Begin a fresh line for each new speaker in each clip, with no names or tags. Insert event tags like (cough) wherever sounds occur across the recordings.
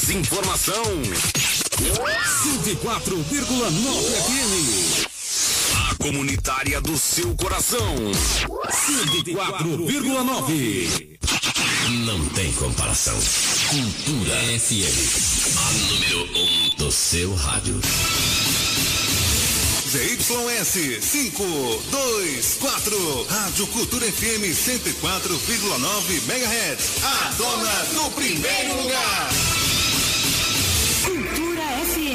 Mais informação. 104,9 FM. A comunitária do seu coração. 104,9. Não tem comparação. Cultura FM. A número 1 um do seu rádio.
ZYS 524, Rádio Cultura FM 104,9 MHz. A dona do primeiro lugar.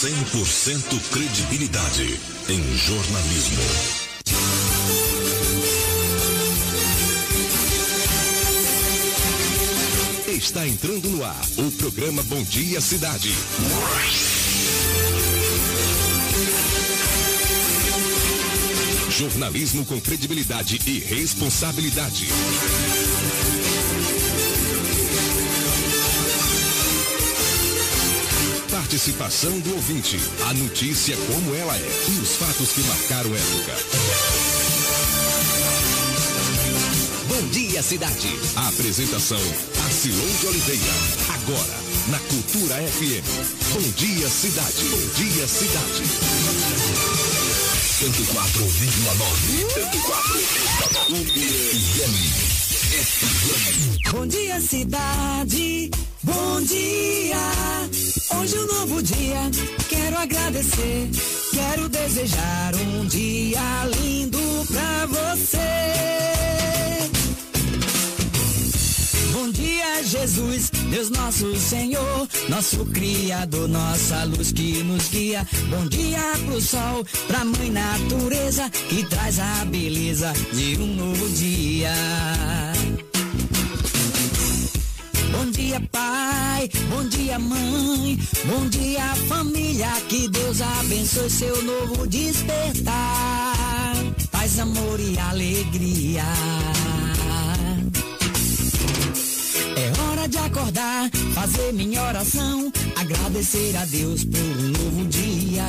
100% credibilidade em jornalismo. Está entrando no ar o programa Bom Dia Cidade. Jornalismo com credibilidade e responsabilidade. Participação do ouvinte, a notícia como ela é e os fatos que marcaram época. Bom dia, cidade. A apresentação, Arcilon de Oliveira. Agora, na Cultura FM. Bom dia, cidade. Bom dia, cidade. 104,9. 104,9.
Bom dia, cidade. Bom dia, hoje é um novo dia. Quero agradecer, quero desejar um dia lindo pra você. Bom dia, Jesus, Deus nosso Senhor, nosso Criador, nossa luz que nos guia. Bom dia pro sol, pra mãe natureza que traz a beleza de um novo dia. Dia, pai. Bom dia, mãe. Bom dia, família. Que Deus abençoe seu novo despertar. Paz, amor e alegria. É hora de acordar, fazer minha oração, agradecer a Deus por um novo dia.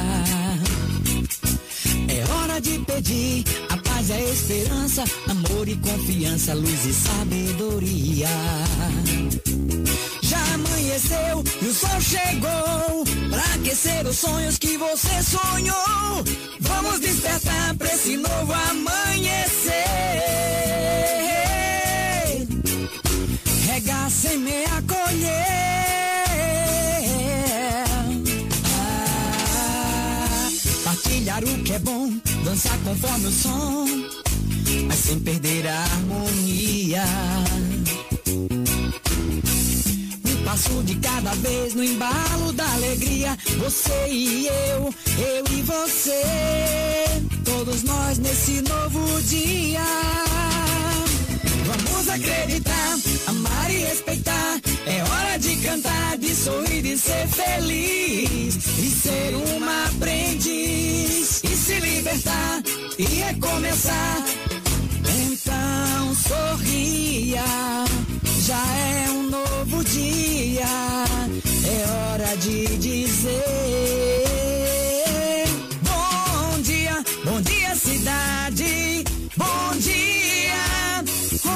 É hora de pedir a paz a esperança, amor e confiança, luz e sabedoria amanheceu e o sol chegou pra aquecer os sonhos que você sonhou. Vamos despertar pra esse novo amanhecer. Regar, semear, colher. Ah, partilhar o que é bom, dançar conforme o som, mas sem perder a harmonia passo de cada vez no embalo da alegria. Você e eu, eu e você, todos nós nesse novo dia. Vamos acreditar, amar e respeitar. É hora de cantar, de sorrir, de ser feliz. E ser uma aprendiz. E se libertar e recomeçar. Então sorria já é um novo dia, é hora de dizer: Bom dia, bom dia, cidade, bom dia.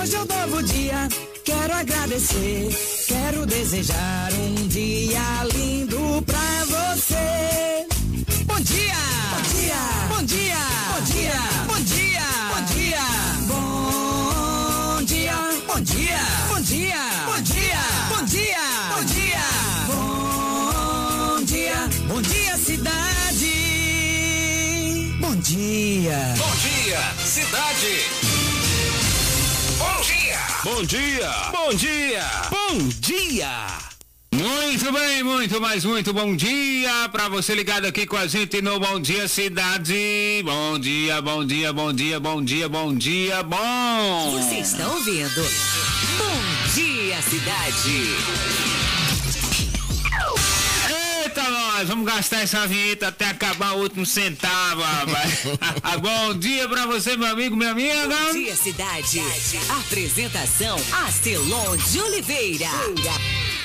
Hoje é um novo dia, quero agradecer, quero desejar um dia lindo pra você. Bom dia, dia. Bom dia, cidade. Bom dia.
Bom dia. Bom dia.
Bom dia.
Muito bem, muito mais, muito bom dia para você ligado aqui com a gente no Bom Dia Cidade. Bom dia, bom dia, bom dia, bom dia, bom dia, bom.
Você está ouvindo Bom Dia Cidade.
Nós vamos gastar essa vinheta até acabar o último centavo, rapaz. (laughs) Bom dia pra você, meu amigo, minha amiga.
Bom dia, cidade. Apresentação Arcelon de Oliveira.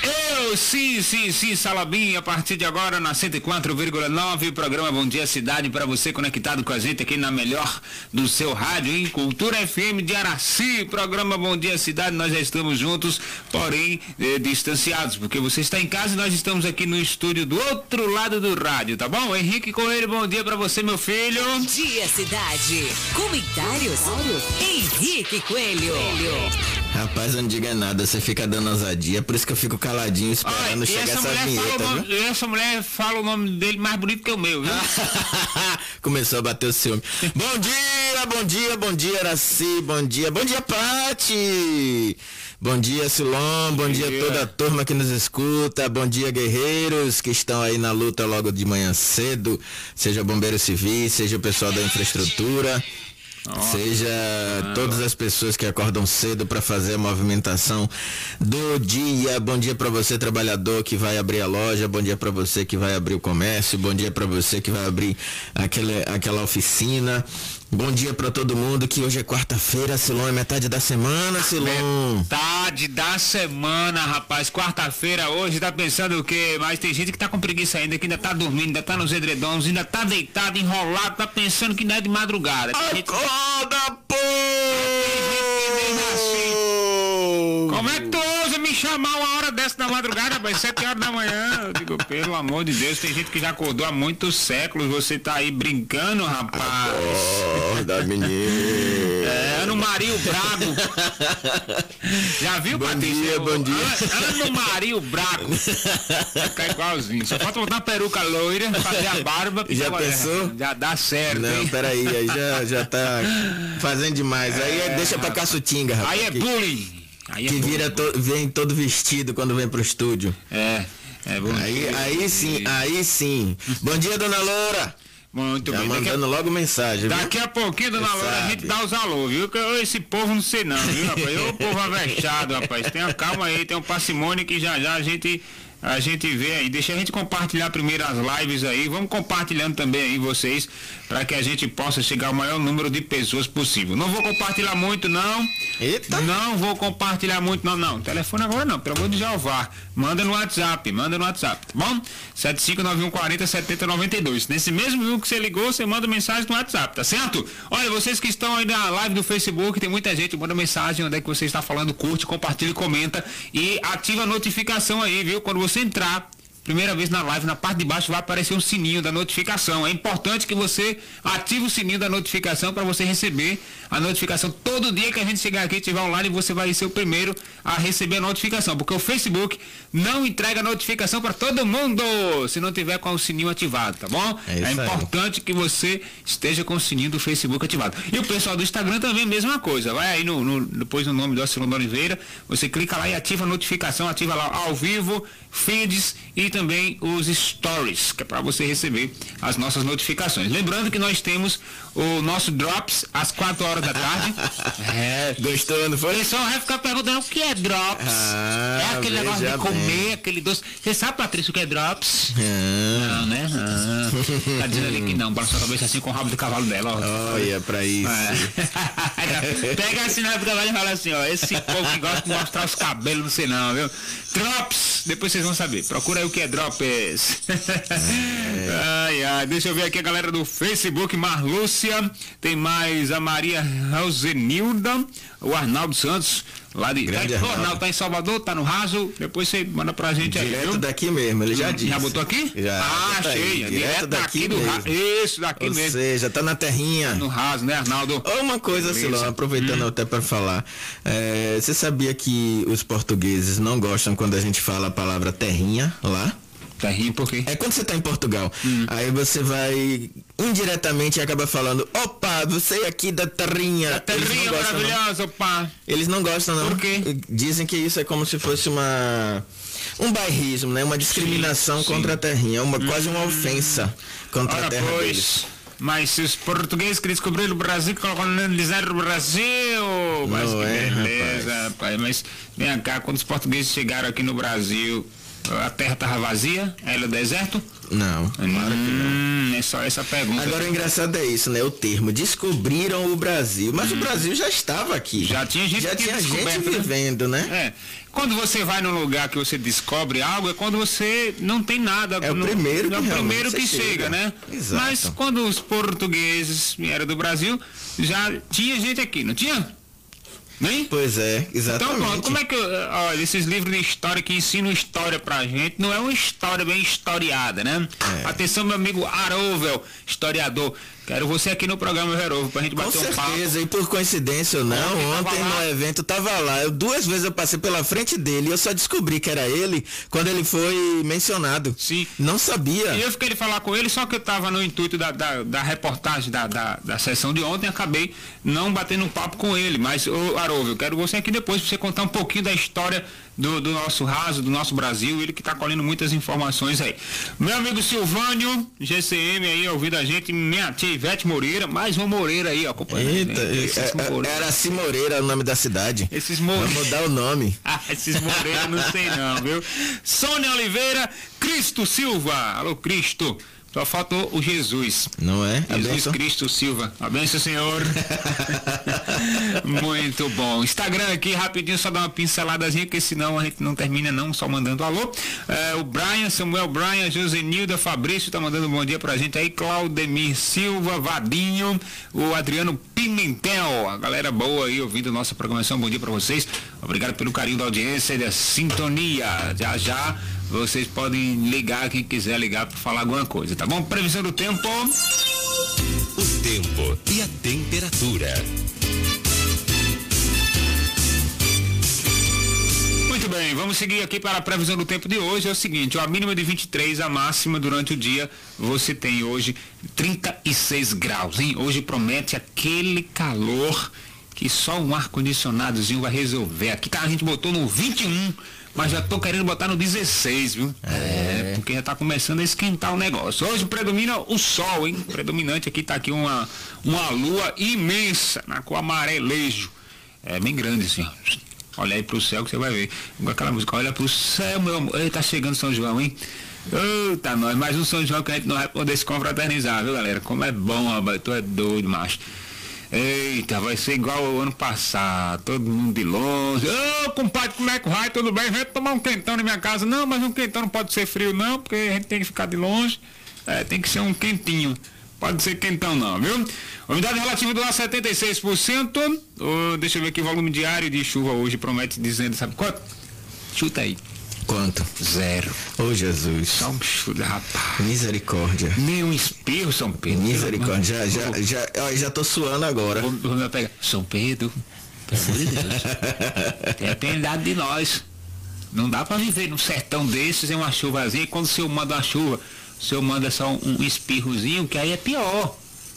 Eu, sim, sim, sim, Salabim, a partir de agora na 104,9, programa Bom Dia Cidade para você conectado com a gente aqui na melhor do seu rádio, em Cultura FM de Araci, programa Bom Dia Cidade, nós já estamos juntos, porém eh, distanciados, porque você está em casa e nós estamos aqui no estúdio do outro lado do rádio, tá bom? Henrique Coelho, bom dia para você, meu filho.
Bom dia, cidade. Comentários? Henrique Coelho.
Rapaz, não diga nada, você fica dando ousadia, por isso que eu fico caladinho esperando
Olha,
chegar
essa
essa vinheta, viu?
nome, essa mulher fala o nome dele mais bonito que o meu, viu? (laughs)
Começou a bater o ciúme. bom dia, bom dia, bom dia, Araci, bom dia, bom dia, Pati. Bom dia, Silon, bom dia
dia.
toda a turma que nos escuta, bom dia, guerreiros que estão aí na luta logo de manhã cedo, seja bombeiro civil, seja o pessoal da infraestrutura. Seja todas as pessoas que acordam cedo para fazer a movimentação do dia. Bom dia para você trabalhador que vai abrir a loja, bom dia para você que vai abrir o comércio, bom dia para você que vai abrir aquele, aquela oficina. Bom dia para todo mundo que hoje é quarta-feira, Silon é metade da semana, Silon.
Metade da semana, rapaz. Quarta-feira hoje, tá pensando o quê? Mas tem gente que tá com preguiça ainda, que ainda tá dormindo, ainda tá nos edredons, ainda tá deitado, enrolado, tá pensando que não é de madrugada. Tem gente-
Acorda, pô!
Como é que tu ousa me chamar uma hora dessa da madrugada, rapaz? Sete horas da manhã. Eu digo, pelo amor de Deus, tem gente que já acordou há muitos séculos. Você tá aí brincando, rapaz.
Acorda, menino.
É, Ano Mario Brago. Já viu,
Bom
Patrícia?
dia, bom dia.
Ano, ano Mario Brago. Fica igualzinho. Só falta botar uma peruca loira, fazer a barba.
Já pensou?
Já dá certo,
Não,
hein?
peraí, aí já, já tá fazendo demais. Aí é- deixa pra caçutinga, rapaz.
Aí é bullying. Aí é
que vira to- vem todo vestido quando vem pro estúdio.
É, é bom.
Aí, aí sim, aí sim. Bom dia, dona Loura.
Muito
Já
bem. Daqui a,
mandando logo mensagem, viu?
daqui a pouquinho, dona Loura, a gente dá os alô, viu? Que eu- esse povo não sei não, viu, rapaz? Ô povo avexado, rapaz. Tenha calma aí, tem um parcimônio que já já a gente. A gente vê aí, deixa a gente compartilhar primeiro as lives aí, vamos compartilhando também aí vocês, para que a gente possa chegar ao maior número de pessoas possível. Não vou compartilhar muito não,
Eita.
não vou compartilhar muito, não, não. Telefone agora não, pelo amor de Jeová. Manda no WhatsApp, manda no WhatsApp, tá bom? 7591407092. Nesse mesmo número que você ligou, você manda mensagem no WhatsApp, tá certo? Olha, vocês que estão aí na live do Facebook, tem muita gente, manda mensagem onde é que você está falando, curte, compartilha, comenta e ativa a notificação aí, viu? Quando você entrar Primeira vez na live, na parte de baixo vai aparecer um sininho da notificação. É importante que você ative o sininho da notificação para você receber a notificação todo dia que a gente chegar aqui e estiver online, você vai ser o primeiro a receber a notificação, porque o Facebook não entrega notificação para todo mundo se não tiver com o sininho ativado, tá bom?
É aí.
importante que você esteja com o sininho do Facebook ativado. E o pessoal do Instagram também, mesma coisa. Vai aí no, no- depois no nome do Alcilon Oliveira, você clica lá e ativa a notificação, ativa lá ao vivo, feeds e também os stories, que é para você receber as nossas notificações. Lembrando que nós temos o nosso Drops às 4 horas da tarde. (laughs) é.
Gostou, não
O
foi?
pessoal vai ficar perguntando o que é Drops.
Ah,
é aquele negócio de comer,
bem.
aquele doce. Você sabe, Patrícia, o que é Drops?
Ah,
Não, né? Ah, tá dizendo ali que não, balançou a cabeça assim com o rabo do cavalo dela, ó.
olha pra isso.
É. (laughs) Pega assim na do cavalo e fala assim, ó, esse povo que gosta de mostrar os cabelos, não sei não, viu? Drops, depois vocês vão saber. Procura aí o que é Drops. (laughs) Ai, ai, deixa eu ver aqui a galera do Facebook, Marlúcia, tem mais a Maria Rosenilda, o Arnaldo Santos, lá de...
Grande
tá,
Arnaldo.
Arnaldo tá em Salvador, tá no raso, depois você manda pra gente aí,
Direto daqui mesmo, ele já disse.
Já botou aqui?
Já.
Ah,
bota aí,
achei.
Direto daqui
do
mesmo.
raso. Isso, daqui
Ou
mesmo.
seja, tá na terrinha.
No raso, né, Arnaldo?
Uma coisa.
Hum.
Silão, aproveitando até para falar. É, você sabia que os portugueses não gostam quando a gente fala a palavra terrinha lá?
Tá rindo por quê?
É quando você tá em Portugal.
Hum.
Aí você vai indiretamente acaba falando, opa, você é aqui da terrinha.
A
Eles não
terrinha maravilhosa, pá.
Eles não gostam, não.
Por quê?
Dizem que isso é como se fosse uma. Um bairrismo, né? Uma discriminação
Sim, sim.
contra a terrinha. Uma, Quase uma ofensa contra a
Ora,
terra
pois.
deles.
Mas se os portugueses que descobriram o Brasil, colonizaram o Brasil. Mas
Não
que
é,
beleza, rapaz. Mas vem cá, quando os portugueses chegaram aqui no Brasil, a terra estava vazia, era deserto?
Não, claro que não.
Hum, é só essa pergunta.
Agora o engraçado é isso, né? O termo descobriram o Brasil, mas o Brasil já estava aqui.
Hum. Já tinha gente
já
que
tinha gente
né?
vivendo, né?
É. Quando você vai num lugar que você descobre algo, é quando você não tem nada.
É o
no-
primeiro que
É o primeiro que chega,
chega.
né?
Exato.
Mas quando os portugueses vieram do Brasil, já tinha gente aqui, não tinha?
Pois é,
Então,
exatamente.
pronto, como é que, olha, esses livros de história que ensinam história pra gente, não é uma história bem historiada, né?
É.
Atenção, meu amigo Arovel, historiador. Quero você aqui no programa Arovel pra gente
Com
bater um papo.
certeza, e por coincidência ou não,
Ontem tava
ontem
lá.
no evento tava lá. Eu, duas vezes eu passei pela frente dele e eu só descobri que era ele quando ele foi mencionado.
Sim.
Não sabia.
E eu fiquei de falar com ele, só que eu estava no intuito da, da, da reportagem da, da, da sessão de ontem, acabei não batendo um papo com ele. Mas, ô Haroldo, eu quero você aqui depois para você contar um pouquinho da história do, do nosso raso, do nosso Brasil, ele que está colhendo muitas informações aí. Meu amigo Silvânio, GCM aí, ouvindo a gente, minha tia Ivete Moreira, mais uma Moreira aí, ó, acompanhando.
Eita,
né?
É- é-
Moreira.
era Cimoreira o nome da cidade.
Esses
Vamos
Moreira.
mudar o nome. (laughs)
Ah, esses Moreira não sei não, viu? Sônia Oliveira, Cristo Silva. Alô, Cristo. Só faltou o Jesus.
Não é? A
Jesus
benção?
Cristo Silva. Abençoe, Senhor. (laughs) Muito bom. Instagram aqui, rapidinho, só dar uma pinceladazinha, porque senão a gente não termina não, só mandando alô. É, o Brian, Samuel Brian, Josenilda Fabrício, tá mandando um bom dia pra gente aí. Claudemir Silva, Vadinho, o Adriano Pimentel, a galera boa aí ouvindo nossa programação. Bom dia pra vocês. Obrigado pelo carinho da audiência e da sintonia. Já já vocês podem ligar, quem quiser ligar para falar alguma coisa, tá bom? Previsão do tempo.
O tempo e a temperatura.
Muito bem, vamos seguir aqui para a previsão do tempo de hoje. É o seguinte, a mínima de 23, a máxima durante o dia, você tem hoje 36 graus, hein? Hoje promete aquele calor que só um ar-condicionadozinho vai resolver. Aqui tá, a gente botou no 21, mas já tô querendo botar no 16, viu? É, porque já tá começando a esquentar o negócio. Hoje predomina o sol, hein? Predominante aqui tá aqui uma, uma lua imensa, na cor amarelejo. É bem grande assim. Olha aí pro céu que você vai ver. Com aquela música, olha pro céu, meu amor. Ei, tá chegando São João, hein? Eita, nós, mais um São João que a gente não vai poder se confraternizar, viu, galera? Como é bom, rapaz. Tu é doido, macho. Eita, vai ser igual ao ano passado, todo mundo de longe. Ô, compadre, como é que vai? Tudo bem? Vem tomar um quentão na minha casa. Não, mas um quentão não pode ser frio, não, porque a gente tem que ficar de longe. É, tem que ser um quentinho. Pode ser quentão não, viu? Umidade relativa do ar 76%. Ô, deixa eu ver aqui, volume diário de chuva hoje promete dizendo, sabe quanto? Chuta aí.
Quanto?
Zero.
Ô Jesus.
Só um chute, rapaz.
Misericórdia.
Nem um espirro, São Pedro.
Misericórdia. Já, já, já, ó, já tô suando agora.
Vou, vou me pegar. São Pedro, pelo amor de Deus. (laughs) Piedade de nós. Não dá pra viver num sertão desses em uma chuvazinha. Quando o senhor manda uma chuva, o senhor manda só um, um espirrozinho, que aí é pior.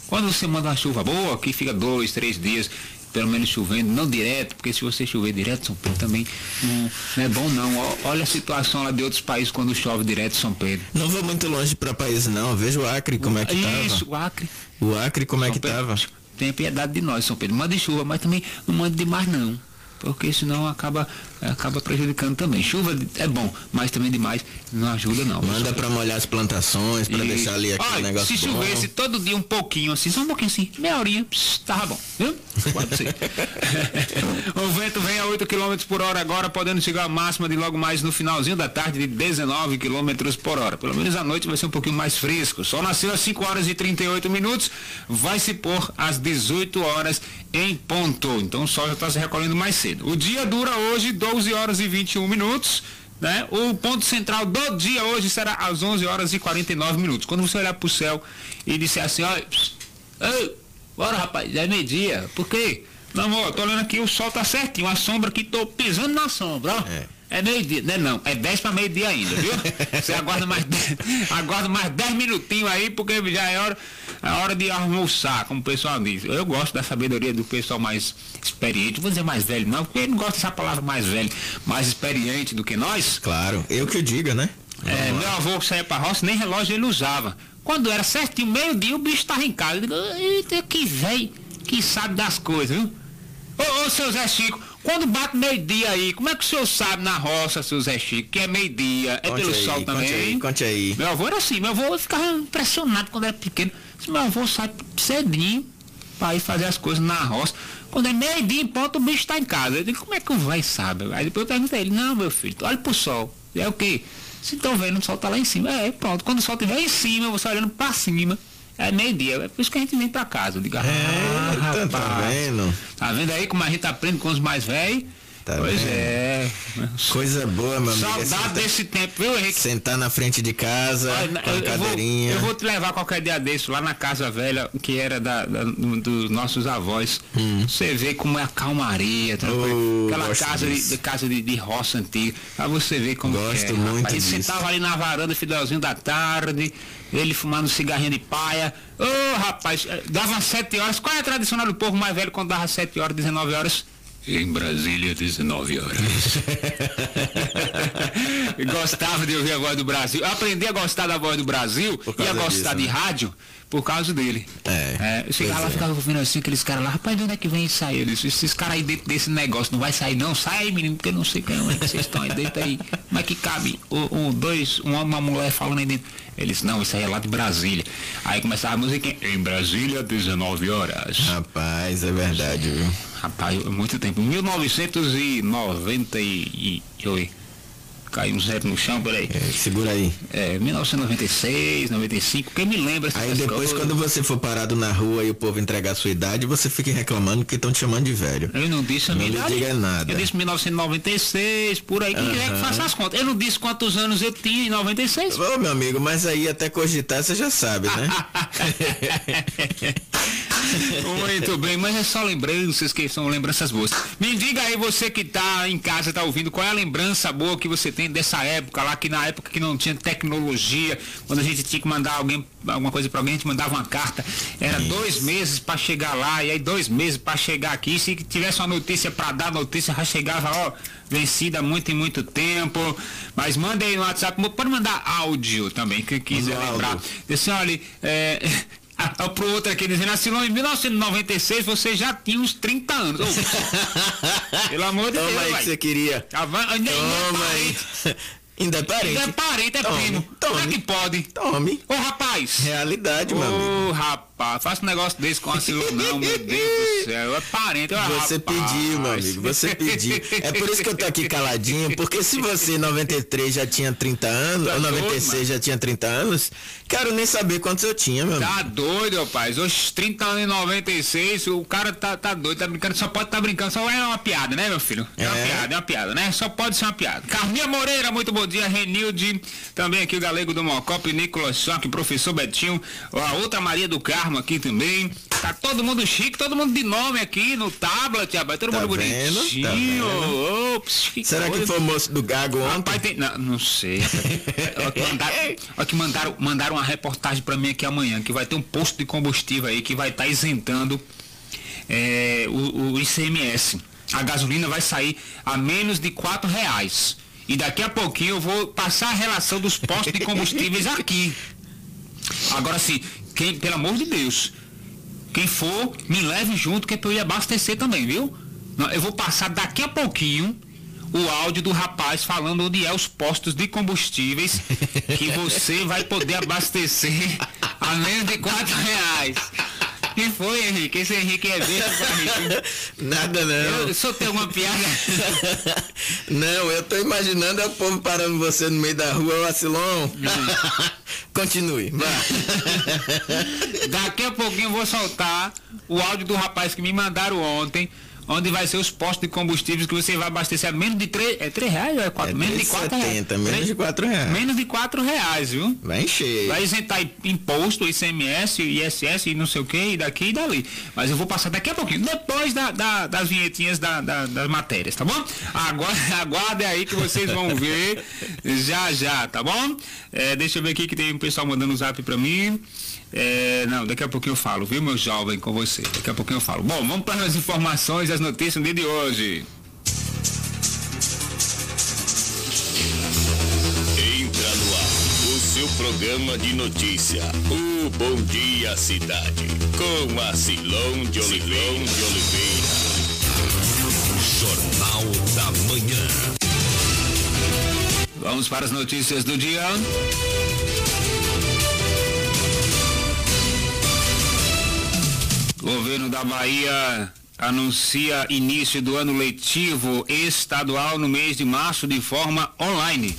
Quando você manda uma chuva boa, que fica dois, três dias, pelo menos chovendo, não direto, porque se você chover direto, São Pedro também não, não é bom não. Olha a situação lá de outros países quando chove direto São Pedro.
Não vou muito longe pra país não. Veja o Acre como é que
Isso,
tava.
o Acre.
O Acre como é
São
que
Pedro,
tava.
Tenha piedade de nós, São Pedro. Mande chuva, mas também não mande demais não. Porque senão acaba, acaba prejudicando também. Chuva é bom, mas também demais não ajuda não.
Manda pra molhar as plantações, pra
Isso.
deixar ali aquele
Olha,
negócio
se
bom.
chovesse todo dia um pouquinho assim, só um pouquinho assim, meia horinha, pss, tava bom, viu? Pode ser. (laughs) o vento vem a 8 km por hora agora, podendo chegar a máxima de logo mais no finalzinho da tarde de 19 km por hora. Pelo menos à noite vai ser um pouquinho mais fresco. Só nasceu às 5 horas e 38 minutos, vai se pôr às 18 horas em ponto. Então o sol já está se recolhendo mais cedo. O dia dura hoje 12 horas e 21 minutos. Né? O ponto central do dia hoje será às 11 horas e 49 minutos. Quando você olhar para o céu e disser assim, olha, ei, bora rapaz, é meio-dia. Por quê? Não, amor, tô olhando aqui, o sol tá certinho, a sombra aqui, tô pisando na sombra, ó.
É.
É meio-dia, não é não, é 10 para meio-dia ainda, viu? (laughs) Você aguarda mais 10, aguarda mais 10 minutinhos aí, porque já é hora, é hora de almoçar, como o pessoal diz. Eu gosto da sabedoria do pessoal mais experiente, vou dizer mais velho não, porque eu não gosto dessa palavra mais velho, mais experiente do que nós.
Claro, eu que diga, né?
É, meu avô que saía pra roça, nem relógio ele usava. Quando era certinho, meio-dia, o bicho tava em casa. Eu digo, eita, que velho, que sabe das coisas, viu? Ô, ô, seu Zé Chico, Quando bate meio-dia aí, como é que o senhor sabe na roça, seu Zé Chico, que é meio-dia? É
Conte
pelo
aí,
sol
conte
também?
aí, conte aí.
Meu avô era assim, meu avô ficava impressionado quando era pequeno. Meu avô sai cedinho para ir fazer as coisas na roça. Quando é meio-dia em ponto, o bicho está em casa. Eu digo, como é que o vai sabe? Aí depois eu perguntei a ele, não, meu filho, olha pro sol. E é o quê? Se estão vendo, o sol tá lá em cima. É, pronto. Quando o sol estiver em cima, você olhando para cima. É meio-dia. É por isso que a gente vem para casa. Eu digo, ah,
É, tá, tá
rapaz.
vendo?
Tá vendo aí como a gente aprende com os mais velhos?
Tá
pois
vendo?
é.
Coisa boa, meu amigo. é
Saudade
sentar,
desse tempo, viu, Henrique?
sentar na frente de casa,
Olha,
com a
eu, eu vou,
cadeirinha.
eu vou te levar qualquer dia desse lá na casa velha, que era da, da- do- dos nossos avós. Você vê como é a calmaria.
Hum. Oh,
aquela casa, de,
disso.
de casa de, de roça antiga. Pra você ver como
Gosto
é.
muito
rapaz. A gente
disso.
sentava ali na varanda, finalzinho da tarde, ele fumando cigarrinho de paia. Ô rapaz, eh, dava sete horas. Qual é a tradicional do povo mais velho quando dava sete horas, 19 horas? Em Brasília, 19 horas. (laughs) Gostava de ouvir a voz do Brasil. Aprendi a gostar da voz do Brasil e a gostar
disso,
de
né?
rádio por causa dele.
É,
eu chegava lá,
é.
ficava ouvindo assim, aqueles caras lá, rapaz, de onde é que vem isso aí? Eu disse, esses caras aí dentro desse negócio não vai sair não, sai aí menino, porque eu não sei como é que vocês estão aí dentro aí. Como é que cabe um, dois, um homem e uma mulher falando aí dentro? Eles, não, isso aí é lá de Brasília. Aí começava a música em Brasília, 19 horas.
Rapaz, é verdade, viu?
Rapaz, é muito tempo. 1998. Caiu um zero no chão, peraí.
É, segura aí.
É, 1996, 95, quem me lembra essas
Aí depois,
coisas?
quando você for parado na rua e o povo entregar a sua idade, você fica reclamando que estão te chamando de velho.
Eu não disse a
Não
minha idade.
diga nada.
Eu disse 1996, por aí. Quem quiser que faça as contas. Eu não disse quantos anos eu tinha em 96.
Ô, meu amigo, mas aí até cogitar você já sabe, né? (laughs)
Muito bem, mas é só lembranças que são lembranças boas. Me diga aí, você que tá em casa, tá ouvindo, qual é a lembrança boa que você tem dessa época lá, que na época que não tinha tecnologia, quando a gente tinha que mandar alguém, alguma coisa pra alguém, a gente mandava uma carta. Era dois meses pra chegar lá, e aí dois meses pra chegar aqui. Se tivesse uma notícia pra dar, notícia já chegava, ó, vencida há muito e muito tempo. Mas manda aí no WhatsApp, pode mandar áudio também, que quiser
Manda
lembrar. Disse, olha, é, a- a- pro outro aqui dizendo assim, "Não, em 1996 você já tinha uns 30 anos. (laughs) Pelo amor de
Toma
Deus,
aí que você queria.
Ainda, ainda é
Toma aí.
parente.
Ainda é parente.
Ainda é parente, é
Tome,
primo.
tome.
Como é que pode?
Tome.
Ô rapaz!
Realidade, amigo.
Ô rapaz, faça um negócio desse com a não, meu Deus do céu. É parente, ô
Você
rapaz.
pediu, meu amigo, você pediu. É por isso que eu tô aqui caladinho, porque se você em 93 já tinha 30 anos,
Tá
ou
doido,
96
mano.
já tinha 30 anos, quero nem saber quantos eu tinha, meu amigo.
Tá doido, rapaz. Os 30 anos e 96, o cara tá, tá doido, tá brincando, só pode tá brincando, só é uma piada, né, meu filho? É, uma
É.
piada, é uma piada, né? Só pode ser uma piada. Carminha Moreira, muito bom dia. Renilde, também aqui o Galego do Mocop, Nicolas Choque, professor Betinho, a outra Maria do Carmo aqui também. Tá todo mundo chique, todo mundo de nome aqui no tablet, rapaz. Todo
Tá
mundo
vendo? Tá
bonitinho.
vendo?
Ops, que
Será que
coisa.
foi o moço do Gago ontem?
Rapaz, tem. Não, não sei. Olha que, mandaram, (laughs) olha que mandaram, mandaram uma reportagem pra mim aqui amanhã, que vai ter um posto de combustível aí que vai estar isentando é, o, o ICMS. A gasolina vai sair a menos de quatro reais. E daqui a pouquinho eu vou passar a relação dos postos de combustíveis aqui. (laughs) Agora sim, quem, pelo amor de Deus, quem for, me leve junto que é pra eu ir abastecer também, viu? Eu vou passar daqui a pouquinho o áudio do rapaz falando onde é os postos de combustíveis que você vai poder abastecer a menos de quatro reais. Quem foi, Henrique? Esse Henrique é besta, Henrique. (laughs)
Nada não.
Eu só tenho uma piada. (laughs)
Não, eu tô imaginando é o povo parando você no meio da rua, ô Acilon. (laughs) Continue, vai.
Daqui a pouquinho eu vou soltar o áudio do rapaz que me mandaram ontem, onde vai ser os postos de combustíveis que você vai abastecer a menos de 3, é 3 reais ou é 4?
É
menos de 4 reais.
3,70, menos de 4 reais.
Menos de 4 reais, viu?
Vai encher.
Vai isentar imposto, ICMS, ISS e não sei o que, e daqui e dali. Mas eu vou passar daqui a pouquinho, depois da, da- das vinhetinhas da- das matérias, tá bom? Agora, (laughs) aguardem aí que vocês vão ver já já, tá bom? É, deixa eu ver aqui que tem um pessoal mandando um zap pra mim. É, não, daqui a pouquinho eu falo, viu, meu jovem, com você. Daqui a pouquinho eu falo. Bom, vamos para as informações e as notícias no dia de hoje.
Entra no ar o seu programa de notícia. O Bom Dia Cidade. Com a Silão de Oliveira. de Oliveira.
manhã.
Vamos para as notícias do dia. Governo da Bahia anuncia início do ano letivo estadual no mês de março de forma online.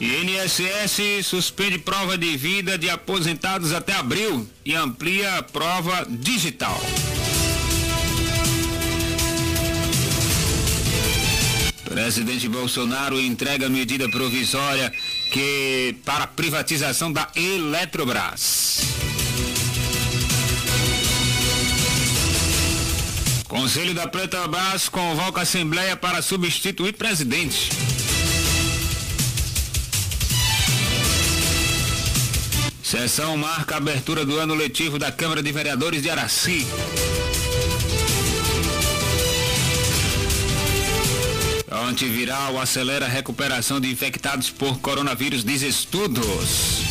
INSS suspende prova de vida de aposentados até abril e amplia a prova digital. Presidente Bolsonaro entrega medida provisória que para a privatização da Eletrobras. Conselho da Petrobras convoca a Assembleia para substituir presidente. Sessão marca a abertura do ano letivo da Câmara de Vereadores de Araci. Antiviral acelera a recuperação de infectados por coronavírus, diz estudos.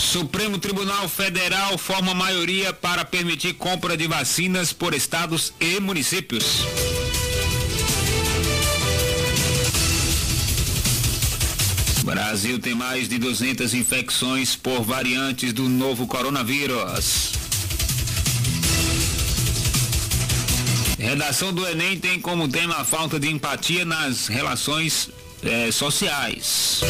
Supremo Tribunal Federal forma maioria para permitir compra de vacinas por estados e municípios. Brasil tem mais de 200 infecções por variantes do novo coronavírus. Redação do Enem tem como tema a falta de empatia nas relações eh, sociais.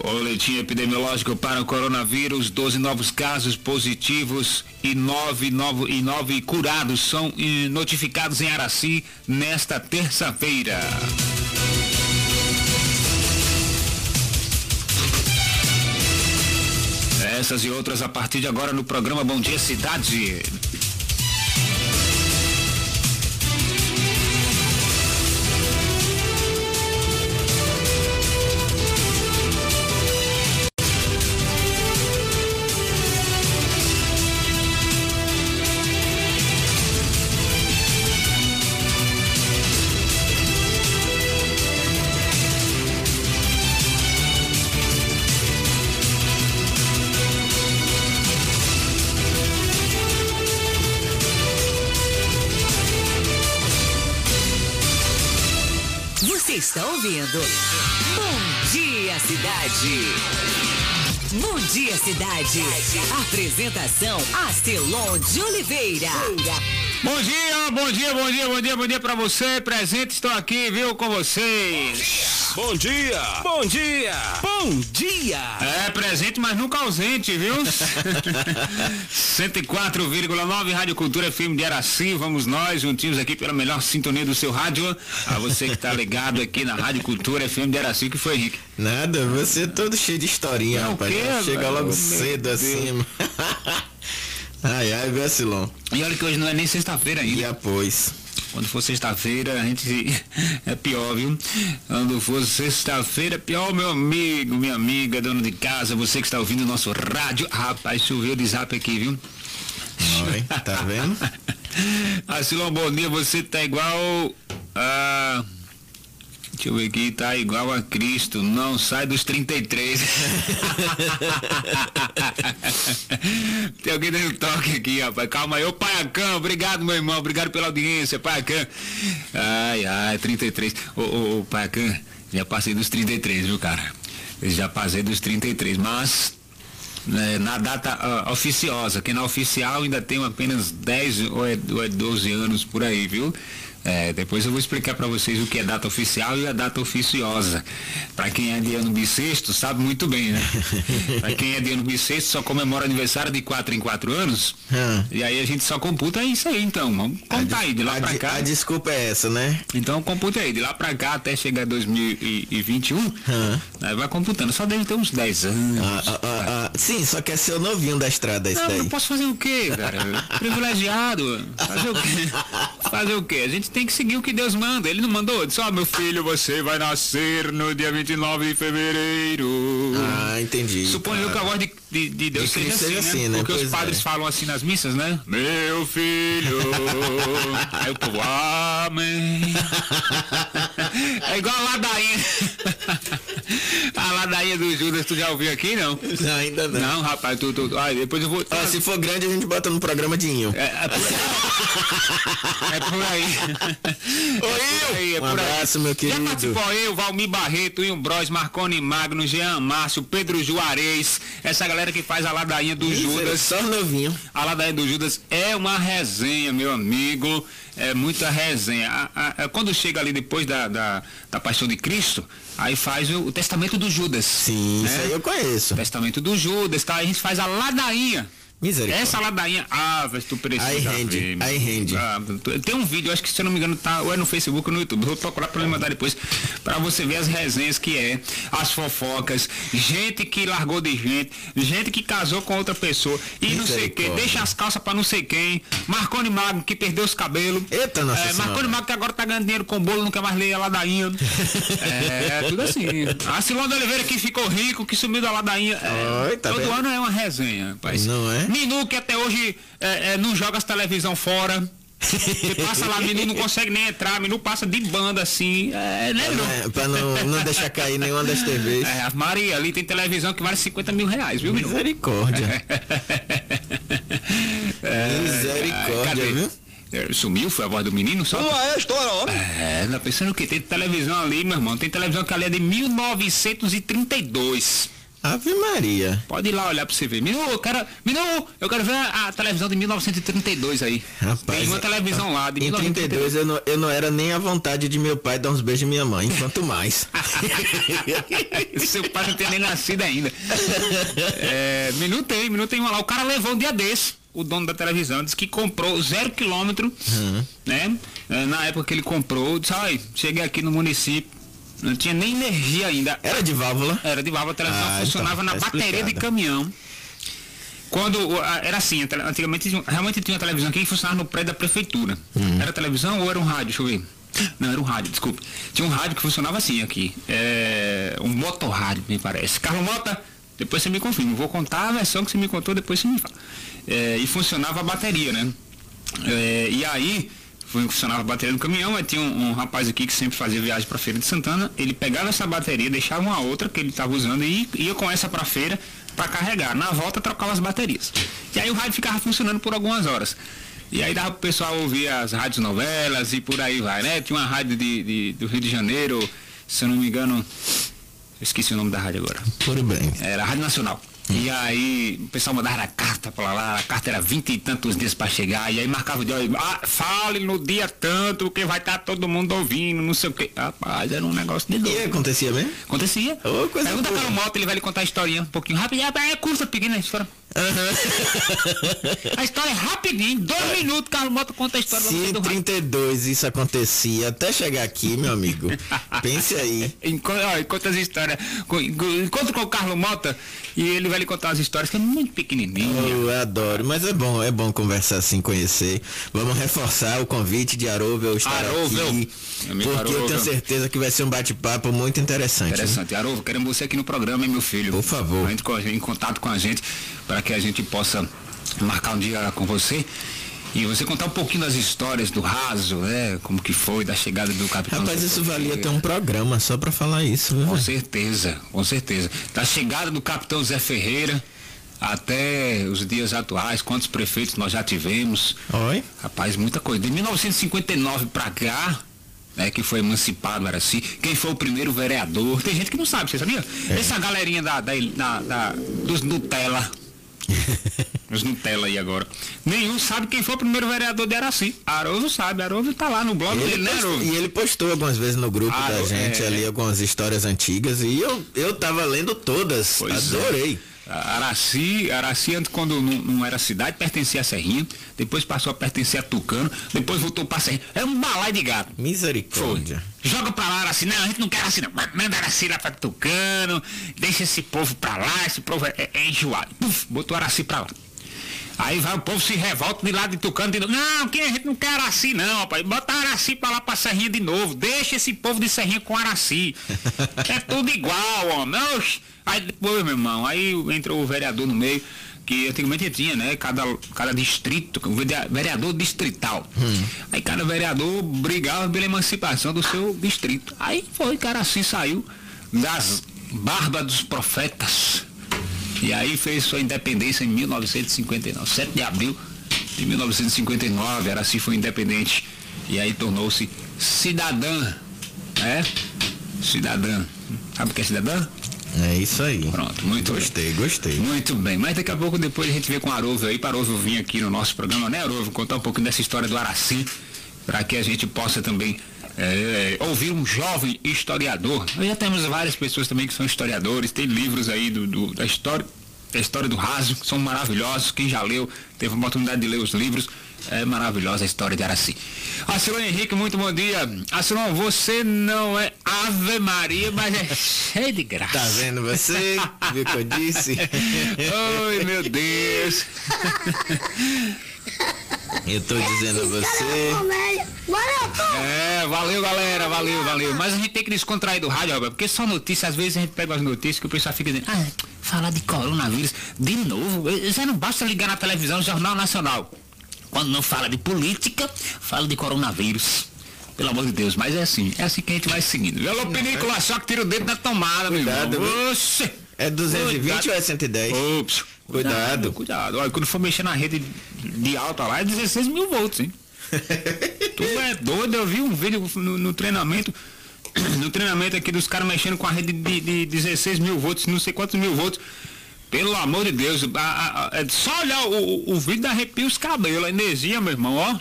Boletim epidemiológico para o coronavírus, 12 novos casos positivos e 9, novo, e 9 curados são eh, notificados em Araci nesta terça-feira. Essas e outras a partir de agora no programa Bom Dia Cidade.
Dia Cidade. Apresentação Acilon de Oliveira.
Bom dia, bom dia, bom dia, bom dia, bom dia pra você. Presente, estou aqui, viu, com vocês.
Bom dia! Bom dia! Bom dia!
É, presente, mas nunca ausente, viu? (laughs) 104,9 Rádio Cultura FM de Araci. Vamos nós juntinhos aqui pela melhor sintonia do seu rádio. A você que tá ligado aqui na Rádio Cultura FM de Araci, que foi, Henrique?
Nada, você é todo cheio de historinha,
Não,
rapaz.
o quê,
Chega logo
Meu
cedo
Deus.
assim. (laughs) ai, ai, Vacilão.
E olha que hoje não é nem sexta-feira
E
ainda.
após.
Quando for sexta-feira, a gente (laughs) é pior, viu? Quando for sexta-feira, é pior, meu amigo, minha amiga, dona de casa, você que está ouvindo o nosso rádio. Rapaz, choveu de zap aqui, viu?
Oi, tá vendo? (laughs)
Asilão, bom dia, você tá igual a. Deixa eu ver aqui, tá igual a Cristo, não sai dos 33. (laughs) Tem alguém dando toque aqui, rapaz. Calma aí, ô Paiacão, obrigado, meu irmão, obrigado pela audiência, Paiacão. Ai, ai, 33. Ô, ô, ô Paiacão, já passei dos 33, viu, cara? Já passei dos 33, mas né, na data ah, oficiosa, que na oficial ainda tenho apenas 10 ou é, ou é 12 anos por aí, viu? É, depois eu vou explicar para vocês o que é data oficial e a data oficiosa. Para quem é de ano bissexto, sabe muito bem, né? (laughs) para quem é de ano bissexto, só comemora aniversário de 4 em 4 anos.
Hum.
E aí a gente só computa isso aí, então. Vamos contar aí, de lá para cá.
a desculpa é essa, né?
Então computa aí, de lá pra cá até chegar 2021,
Hã.
aí vai computando. Só deve ter uns 10 anos.
Ah, ah, ah, ah, sim, só quer ser o novinho da estrada esse
Não,
daí.
eu posso fazer o quê, cara? (laughs) Privilegiado. Fazer o quê? (laughs) Fazer o quê? A gente tem que seguir o que Deus manda. Ele não mandou, disse, ó, oh, meu filho, você vai nascer no dia 29 de fevereiro.
Ah, entendi.
Suponho que a voz de, de, de Deus
De
seja assim,
seja
né?
assim, né?
Porque
Pois
os padres
é.
falam assim nas missas, né? Meu filho. Aí (laughs) o povo, amém. (laughs) É igual a ladainha. (laughs) A ladainha do Judas, tu já ouviu aqui, não?
Não, ainda não.
Não, rapaz, tu, tu, ah, depois eu vou...
Ó, se for grande, a gente bota no programa de Inho.
É, é por... (laughs) é por aí.
Oi,
É por aí, é
um
aí.
abraço, meu
Já
querido.
participou eu, Valmir Barreto, Ian Bros, Marconi Magno, Jean Márcio, Pedro Juarez, essa galera que faz a ladainha do Judas.
Só novinho.
A ladainha do Judas é uma resenha, meu amigo. É muita resenha. A- a- a- quando chega ali depois da, da, da paixão de Cristo, aí faz o, o testamento do Judas.
Sim,
né?
isso aí eu conheço.
Testamento do Judas, tá? Aí a gente faz a ladainha.
Misericórdia.
Essa ladainha, ah, mas tu precisa
Aí rende, aí rende.
Ah, tem um vídeo, acho que se eu não me engano, tá ou é no Facebook ou no YouTube. Vou procurar pra me mandar depois, pra você ver as resenhas que é, as fofocas, gente que largou de gente, gente que casou com outra pessoa e não sei o que,
Misericórdia.
deixa as calças pra não sei quem, Marconi Magno que perdeu os cabelos.
Eita, Nossa
é, Marconi. Magno que agora tá ganhando dinheiro com bolo, não quer mais ler a ladainha. é, tudo assim. (laughs) A Silona Oliveira que ficou rico, que sumiu da ladainha. É,
Oi, tá
todo
vendo?
ano é uma resenha, rapaz.
Não é?
Minu que até hoje é, é, não joga as televisão fora. Você passa lá, Minu não consegue nem entrar, Minu passa de banda assim. É, né, não?
É, pra não, não deixar cair nenhuma das TVs.
É, a Maria ali tem televisão que vale 50 mil reais, viu, Minu?
Misericórdia. (laughs)
É,
Misericórdia,
cadê?
viu?
É, Sumiu, foi a voz do menino? Só
Não é ó.
É, tá pensando o quê? Tem televisão ali, meu irmão. Tem televisão que ali é de 1932.
Ave Maria.
Pode ir lá olhar pra você ver. Minu, eu quero, Minu, eu quero ver a, a televisão de 1932 aí.
Rapaz,
Tem uma televisão lá de
Em 32 eu não, eu não era nem à vontade de meu pai dar uns beijos em minha mãe, quanto mais. (laughs)
Seu pai não tem nem nascido ainda. É, Minu tem, Minu tem uma lá. O cara levou um dia desse, o dono da televisão, disse que comprou zero quilômetro, né? É, Na época que ele comprou, disse, ai, cheguei aqui no município, não tinha nem energia ainda.
Era de válvula?
Era de válvula, a televisão
Ah,
funcionava
então,
na
tá
bateria de caminhão. Quando era assim, antigamente realmente tinha uma televisão aqui que funcionava no prédio da prefeitura.
Hum.
Era televisão ou era um rádio? Deixa eu ver. Não, era um rádio, desculpe. Tinha um rádio que funcionava assim aqui. É, um motorrádio, me parece. Carlos Mota, depois você me confirma. Vou contar a versão que você me contou, depois você me fala. É, e funcionava a bateria, né? É, e aí, funcionava a bateria do caminhão, aí tinha um, um rapaz aqui que sempre fazia viagem para Feira de Santana, ele pegava essa bateria, deixava uma outra que ele estava usando e ia com essa para feira para carregar. Na volta trocava as baterias. E aí o rádio ficava funcionando por algumas horas. E aí dava pro pessoal ouvir as rádios novelas e por aí vai, né? Tinha uma rádio de, de- do Rio de Janeiro, se eu não me engano, eu esqueci o nome da rádio agora.
Tudo bem.
Era a Rádio Nacional. E aí o pessoal mandava a carta pra lá, a carta era vinte e tantos dias pra chegar, e aí marcava o dia, ah, fale no dia tanto, que vai estar todo mundo ouvindo, não sei o que. Rapaz, era um negócio de
E
doido.
acontecia mesmo?
Acontecia.
Ô, coisa
Pergunta
boa.
para o Moto, ele vai lhe contar a historinha um pouquinho rápido. É, curta, pequena a história. A história é rapidinho, dois minutos, Carlos Moto conta a história
Se
você
em
do rádio.
32 isso acontecia, até chegar aqui, meu amigo, pense aí. (laughs)
Enquanto, ó, conta as histórias. Co- co- Encontro com o Carlos Mota e ele vai lhe contar as histórias que é muito pequenininho.
Eu adoro, mas é bom, é bom conversar assim, conhecer. Vamos reforçar o convite de Arovel estar
Arovel.
aqui, Porque eu tenho certeza que vai ser um bate-papo muito interessante. né?
Interessante. Haroldo, queremos você aqui no programa, hein, meu filho?
Por favor.
Co- em contato com a gente, para que a gente possa marcar um dia com você. E você contar um pouquinho das histórias do raso, né? Como que foi, da chegada do capitão.
Rapaz, isso valia até um programa só pra falar isso, viu?
Com certeza, com certeza. Da chegada do capitão Zé Ferreira até os dias atuais, quantos prefeitos nós já tivemos.
Oi?
Rapaz, muita coisa. De 1959 pra cá, né, que foi emancipado Araci, quem foi o primeiro vereador? Tem gente que não sabe, você sabia? Essa galerinha da, da, da- da- dos Nutella. (laughs) Os Nutella aí agora. Nenhum sabe quem foi o primeiro vereador de Araci. Aroso sabe, Aroso tá lá no blog dele,
Ele
né,
postou-
Aroso?
e ele postou algumas vezes no grupo
Ah,
da gente
é.
ali algumas histórias antigas e eu, eu tava lendo todas.
Pois é. Araci, Araci antes quando não, não era cidade, pertencia a Serrinha, depois passou a pertencer a Tucano, depois voltou pra Serrinha. É um balai de gato. Foi.
Misericórdia.
Joga pra lá, Araci. Não, a gente não quer Araci, não. Manda Araci lá pra Tucano, deixa esse povo pra lá, esse povo é, é enjoado. Puf, botou Araci pra lá. Aí vai o povo se revolta de lado de Tucano de novo. Não, que a gente não quer Araci não, rapaz. Bota Araci pra lá pra Serrinha de novo. Deixa esse povo de Serrinha com Araci. (laughs) é tudo igual, homem. Oxi. Aí depois, meu irmão, aí entrou o vereador no meio, que antigamente tinha, né? Cada, cada distrito, vereador distrital. Hum. Aí cada vereador brigava pela emancipação do seu distrito. Aí foi, cara, assim saiu das barbas dos profetas. E aí fez sua independência em 1959, 7 de abril de 1959, era assim foi independente. E aí tornou-se cidadã, né? Cidadã. Sabe o que é cidadã?
É isso aí.
Pronto, muito
Gostei, bem. gostei.
Muito bem. Mas daqui a pouco depois a gente vê com o Arovo aí, para Arovo vir aqui no nosso programa, né, Arovo? Contar um pouquinho dessa história do Araci, para que a gente possa também é, ouvir um jovem historiador. Nós já temos várias pessoas também que são historiadores, tem livros aí do, do da história, da história do raso, que são maravilhosos. Quem já leu, teve a oportunidade de ler os livros. É maravilhosa a história de Araci. Acilon Henrique, muito bom dia. Acilon, você não é Ave Maria, mas é cheio de graça.
Tá vendo você? Viu que eu disse?
Oi, meu Deus.
Eu tô dizendo a você.
É, valeu galera, valeu, valeu. Mas a gente tem que descontrair do rádio, porque só notícia, às vezes a gente pega as notícias que o pessoal fica dizendo, ah, falar de coronavírus, de novo, já não basta ligar na televisão, Jornal Nacional. Quando não fala de política, fala de coronavírus. Pelo amor de Deus, mas é assim, é assim que a gente vai seguindo. Alô, Pinícola, só que tira o dedo da tomada, Cuidado, meu irmão. Oxe.
É 220 Cuidado. ou é 110?
Ops. Cuidado. Cuidado. Olha, quando for mexer na rede de alta lá, é 16 mil volts, hein? (laughs) tu é doido, eu vi um vídeo no, no treinamento, no treinamento aqui dos caras mexendo com a rede de, de 16 mil volts, não sei quantos mil volts. Pelo amor de Deus, a, a, a, é só olhar o, o vídeo arrepia os cabelos, a energia, meu irmão, ó.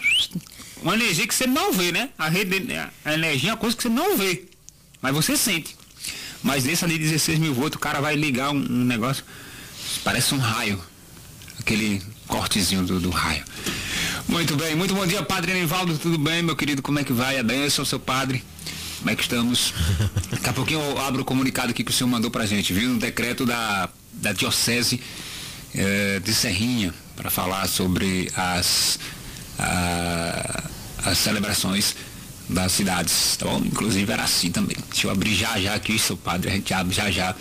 Uma energia que você não vê, né? A rede, a energia é uma coisa que você não vê, mas você sente. Mas nesse ali 16 mil volts, o cara vai ligar um, um negócio, parece um raio. Aquele cortezinho do, do, raio. Muito bem, muito bom dia, Padre Enivaldo, tudo bem, meu querido? Como é que vai? A benção, seu padre? Como é que estamos? (laughs) Daqui a pouquinho eu abro o comunicado aqui que o senhor mandou pra gente, viu? Um decreto da, da Diocese eh, de Serrinha, para falar sobre as, a, as celebrações das cidades, tá bom? Inclusive era assim também. Deixa eu abrir já já aqui, seu padre, a gente abre já já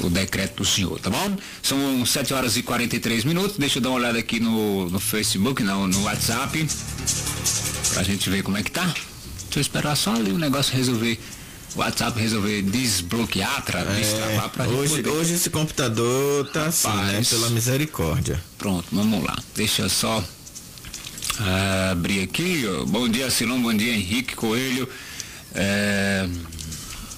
o decreto do senhor, tá bom? São 7 horas e 43 minutos. Deixa eu dar uma olhada aqui no, no Facebook, não, no WhatsApp. Pra gente ver como é que tá. Deixa eu esperar só ali o negócio resolver. O WhatsApp resolver desbloquear, tra, é, destravar pra
hoje, poder... hoje esse computador tá Rapaz, assim, né? Pela misericórdia.
Pronto, vamos lá. Deixa eu só uh, abrir aqui. Bom dia, Silão. Bom dia, Henrique Coelho. É,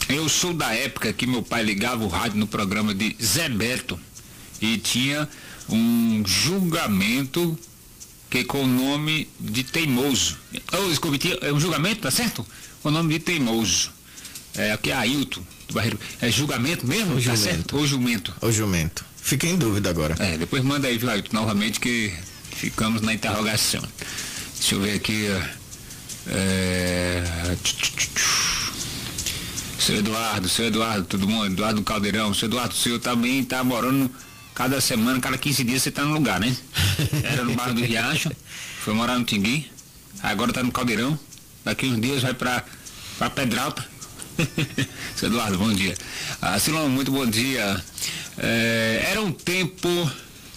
eu sou da época que meu pai ligava o rádio no programa de Zé Beto e tinha um julgamento que com o nome de teimoso. Oh, desculpe, é um julgamento, tá certo? Com o nome de teimoso. É, aqui é Ailton do Barreiro. É julgamento mesmo? O tá jumento. Ou jumento?
O jumento. Fiquei em dúvida agora.
É, depois manda aí, viu, Ailton, novamente que ficamos na interrogação. Deixa eu ver aqui. É... Seu Eduardo, seu Eduardo, todo mundo, Eduardo Caldeirão, seu Eduardo, o senhor também tá morando cada semana, cada 15 dias você tá no lugar, né? (laughs) Era no bairro do Riacho, foi morar no Tingui, agora tá no Caldeirão, daqui uns dias vai pra Pedralta. Seu (laughs) Eduardo, bom dia. Ah, Silão, muito bom dia. É, era um tempo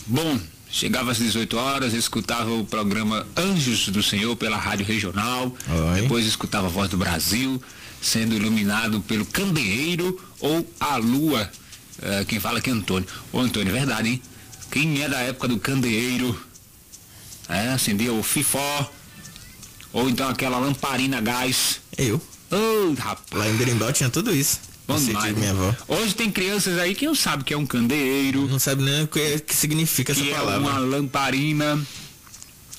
bom. Chegava às 18 horas, escutava o programa Anjos do Senhor pela Rádio Regional, Oi. depois escutava a Voz do Brasil, sendo iluminado pelo candeeiro ou a lua. Uh, quem fala que é Antônio. Ô Antônio, é verdade, hein? Quem é da época do candeeiro? É, acendia o fifó. Ou então aquela lamparina a gás.
Eu.
Oh, rapaz.
Lá em Berimbau tinha tudo isso.
Bom demais, minha avó. Hoje tem crianças aí que não sabem que é um candeeiro.
Não sabe nem o que, que significa
que
essa palavra. É
uma lamparina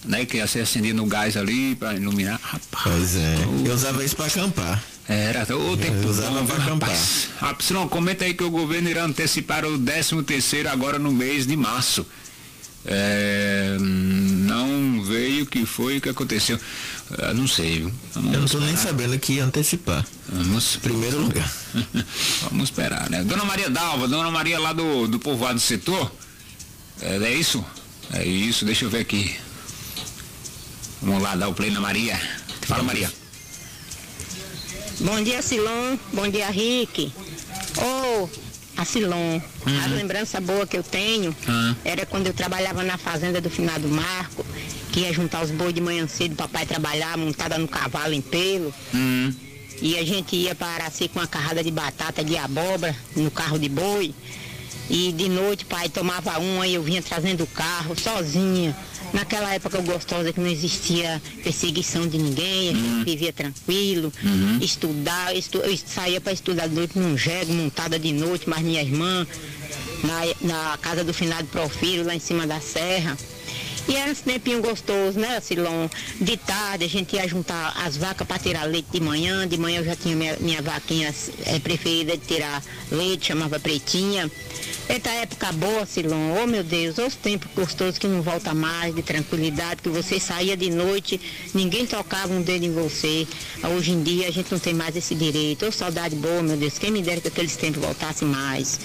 né? Que ia ser acendido no gás ali para iluminar.
Rapaz. Pois é. Eu usava isso para acampar.
Era o tempo
usava para acampar.
Rapaz, comenta aí que o governo irá antecipar o 13 terceiro agora no mês de março. É, não veio o que foi o que aconteceu. Eu não sei, viu?
Vamos Eu não estou nem sabendo que ia antecipar.
Vamos.
Primeiro lugar. (laughs)
Vamos esperar, né? Dona Maria Dalva, Dona Maria lá do, do povoado do setor. É, é isso? É isso, deixa eu ver aqui. Vamos lá dar o play na Maria. Fala, Maria.
Bom dia, Silon. Bom dia, Rick. Ô, a Silon, a lembrança boa que eu tenho
Uhum.
era quando eu trabalhava na fazenda do finado Marco, que ia juntar os bois de manhã cedo, papai trabalhar montada no cavalo em pelo.
Hum,
E a gente ia para Araci com uma carrada de batata, de abóbora, no carro de boi. E de noite, pai tomava uma e eu vinha trazendo o carro sozinha. Naquela época gostosa que não existia perseguição de ninguém, a gente vivia tranquilo, estudar, estu, eu saía para estudar de noite num jegue, montada de noite, mas minha irmã, na, na casa do finado Profiro, lá em cima da serra. E era esse tempinho gostoso, né, Silon? De tarde a gente ia juntar as vacas para tirar leite de manhã. De manhã eu já tinha minha, minha vaquinha eh, preferida de tirar leite, chamava Pretinha. Eita época boa, Silon. Oh meu Deus, os tempos gostosos que não volta mais, de tranquilidade, que você saía de noite, ninguém tocava um dedo em você. Hoje em dia a gente não tem mais esse direito. Ô saudade boa, meu Deus. Quem me dera que aqueles tempos voltassem mais.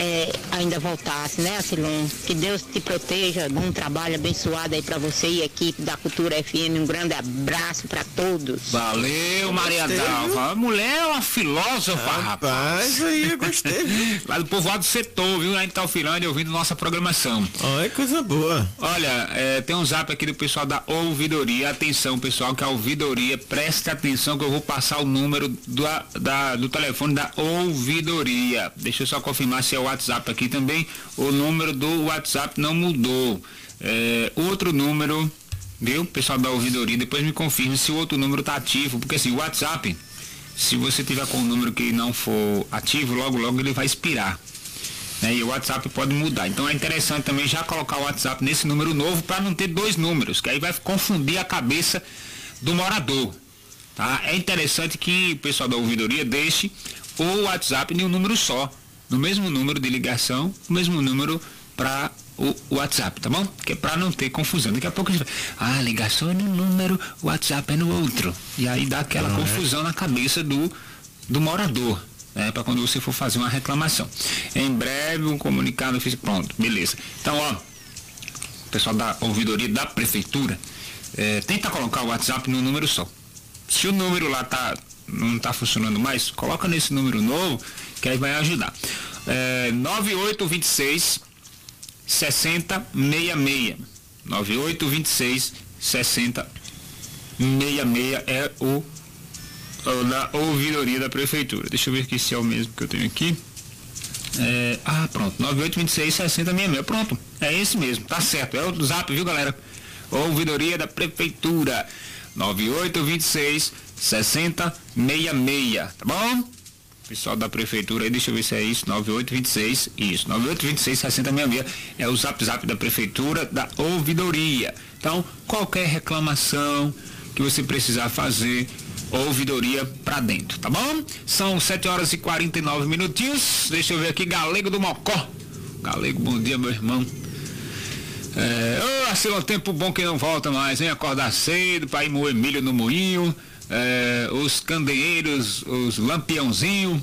É, ainda voltasse, né, Silon? Que Deus te proteja, bom trabalho abençoado aí pra você e a equipe da Cultura FM. Um grande abraço pra todos.
valeu, Maria Dalva. A mulher é uma filósofa, rapaz.
Rapaz, aí eu gostei. (laughs)
Lá do povoado setor, viu? Lá em Talfilândia, ouvindo nossa programação.
Olha, coisa boa.
Olha, é, tem um zap aqui do pessoal da ouvidoria. Atenção, pessoal, que a ouvidoria, preste atenção que eu vou passar o número do, da, do telefone da ouvidoria. Deixa eu só confirmar se é o WhatsApp aqui também. O número do WhatsApp não mudou. É, outro número, viu? Pessoal da ouvidoria, depois me confirme se o outro número tá ativo, porque assim, o WhatsApp, se você tiver com um número que não for ativo, logo logo ele vai expirar né? E o WhatsApp pode mudar. Então é interessante também já colocar o WhatsApp nesse número novo para não ter dois números, que aí vai confundir a cabeça do morador. Tá? É interessante que o pessoal da ouvidoria deixe o WhatsApp em um número só, no mesmo número de ligação, o mesmo número para o WhatsApp, tá bom? Que é para não ter confusão. Daqui a pouco a gente vai, ah, ligação é no número, WhatsApp é no outro. E aí dá aquela confusão na cabeça do, do morador né, para quando você for fazer uma reclamação. Em breve um comunicado fiz pronto, beleza. Então, ó, o pessoal da ouvidoria da prefeitura, eh, tenta colocar o WhatsApp no número só. Se o número lá tá não tá funcionando mais, coloca nesse número novo, que aí vai ajudar. É, 9826 6066. 9826 6066 é o o da ouvidoria da prefeitura. Deixa eu ver aqui se é o mesmo que eu tenho aqui. É, ah, pronto, 9826 6066. Pronto, é esse mesmo, tá certo. É o zap, viu, galera? Ouvidoria da prefeitura. 9826 6066, tá bom? Pessoal da prefeitura aí, deixa eu ver se é isso, 9826, isso, 9826 6066 é o zap zap da prefeitura da ouvidoria. Então, qualquer reclamação que você precisar fazer, ouvidoria pra dentro, tá bom? São 7 horas e 49 minutinhos. Deixa eu ver aqui, Galego do Mocó. Galego, bom dia, meu irmão. É, oh, assim, um tempo bom que não volta mais, hein? Acordar cedo para ir moer milho no moinho, é, os candeeiros, os lampiãozinhos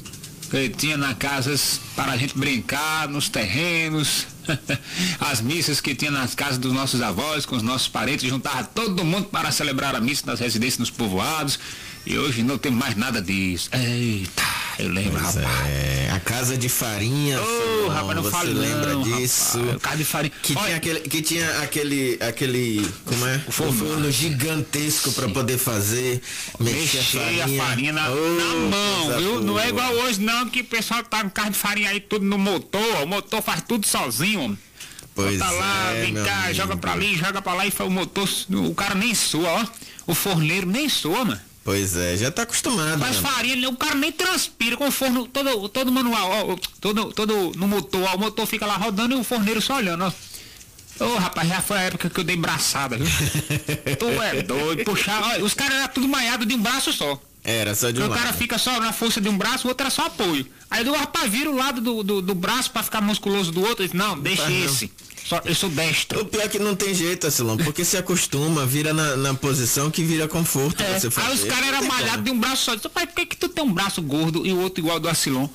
que tinha na casas para a gente brincar, nos terrenos, (laughs) as missas que tinha nas casas dos nossos avós, com os nossos parentes, juntava todo mundo para celebrar a missa nas residências nos povoados. E hoje não tem mais nada disso. Eita, eu lembro,
Pois
rapaz.
é, a casa de farinha.
Ô,
Silão,
rapaz, não
você
fale
lembra
não,
disso?
rapaz. Casa de farinha.
Que
Olha,
tinha aquele, que tinha aquele, aquele, como é? O
forno.
gigantesco para poder fazer, mexer,
mexer a farinha na,
Ô,
na mão, viu? Não é igual hoje não, que o pessoal tá com carro de farinha aí tudo no motor, o motor faz tudo sozinho, homem.
Pois
Bota lá,
é,
vem cá,
amigo.
joga pra ali, joga pra lá e o motor, o cara nem soa, ó. O forneiro nem soa, mano.
Pois é, já tá acostumado.
Faz
né?
farinha, o cara nem transpira com o forno todo, todo manual, ó, todo, todo no motor, ó, o motor fica lá rodando e o forneiro só olhando, ó. Ô rapaz, já foi a época que eu dei braçada, viu? (laughs) tu é doido, puxar, os caras eram tudo maiado de um braço só.
Era só de um
o cara fica só na força de um braço, o outro era só apoio. Aí o rapaz vira o lado do, do, do braço pra ficar musculoso do outro, disse, não, deixa
faz não.
Só, eu sou destro.
O pior é que não tem jeito, Asilão, porque se acostuma, vira na, na posição que vira conforto.
É.
Você
Aí
fazer.
os caras eram malhados de um braço só. Disse, pai, por que, que tu tem um braço gordo e o outro igual ao do Acilon?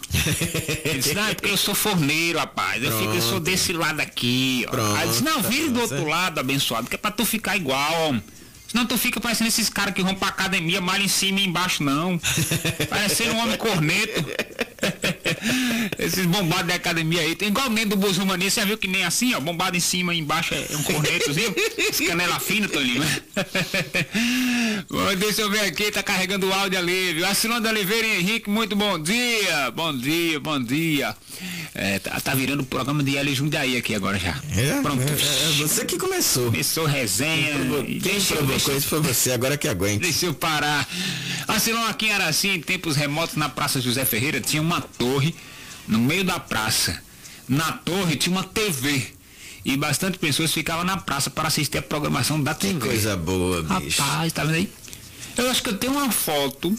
Ele disse, não, é porque eu sou forneiro, rapaz. Eu, fico, eu sou desse lado aqui. Ó.
Pronto,
Aí disse, não,
tá
vire do outro lado, abençoado, que é pra tu ficar igual. Senão tu fica parecendo esses caras que vão pra academia, malha em cima e embaixo, não. Parecendo um homem corneto. (laughs) Esses bombados da academia aí. Tem igual o do Buzumania, você já viu que nem assim, ó, bombado em cima e embaixo é um cornetozinho? (laughs) Canela fina, Tolinho. (laughs) Bom, deixa eu ver aqui, tá carregando o áudio ali, viu? Assinando Oliveira Henrique, muito bom dia. Bom dia, bom dia. É, tá, tá virando o programa de L Jundiaí aqui agora já.
É,
Pronto.
é, é você que começou.
Começou resenha.
Quem
Deixa eu,
provocou
deixa,
isso foi você, agora que aguente.
deixa eu parar. Assilão aqui em Araci, em tempos remotos, na Praça José Ferreira, tinha uma torre no meio da praça. Na torre tinha uma TV. E bastante pessoas ficavam na praça para assistir a programação da TV.
Coisa boa, bicho.
Rapaz, tá vendo aí? Eu acho que eu tenho uma foto.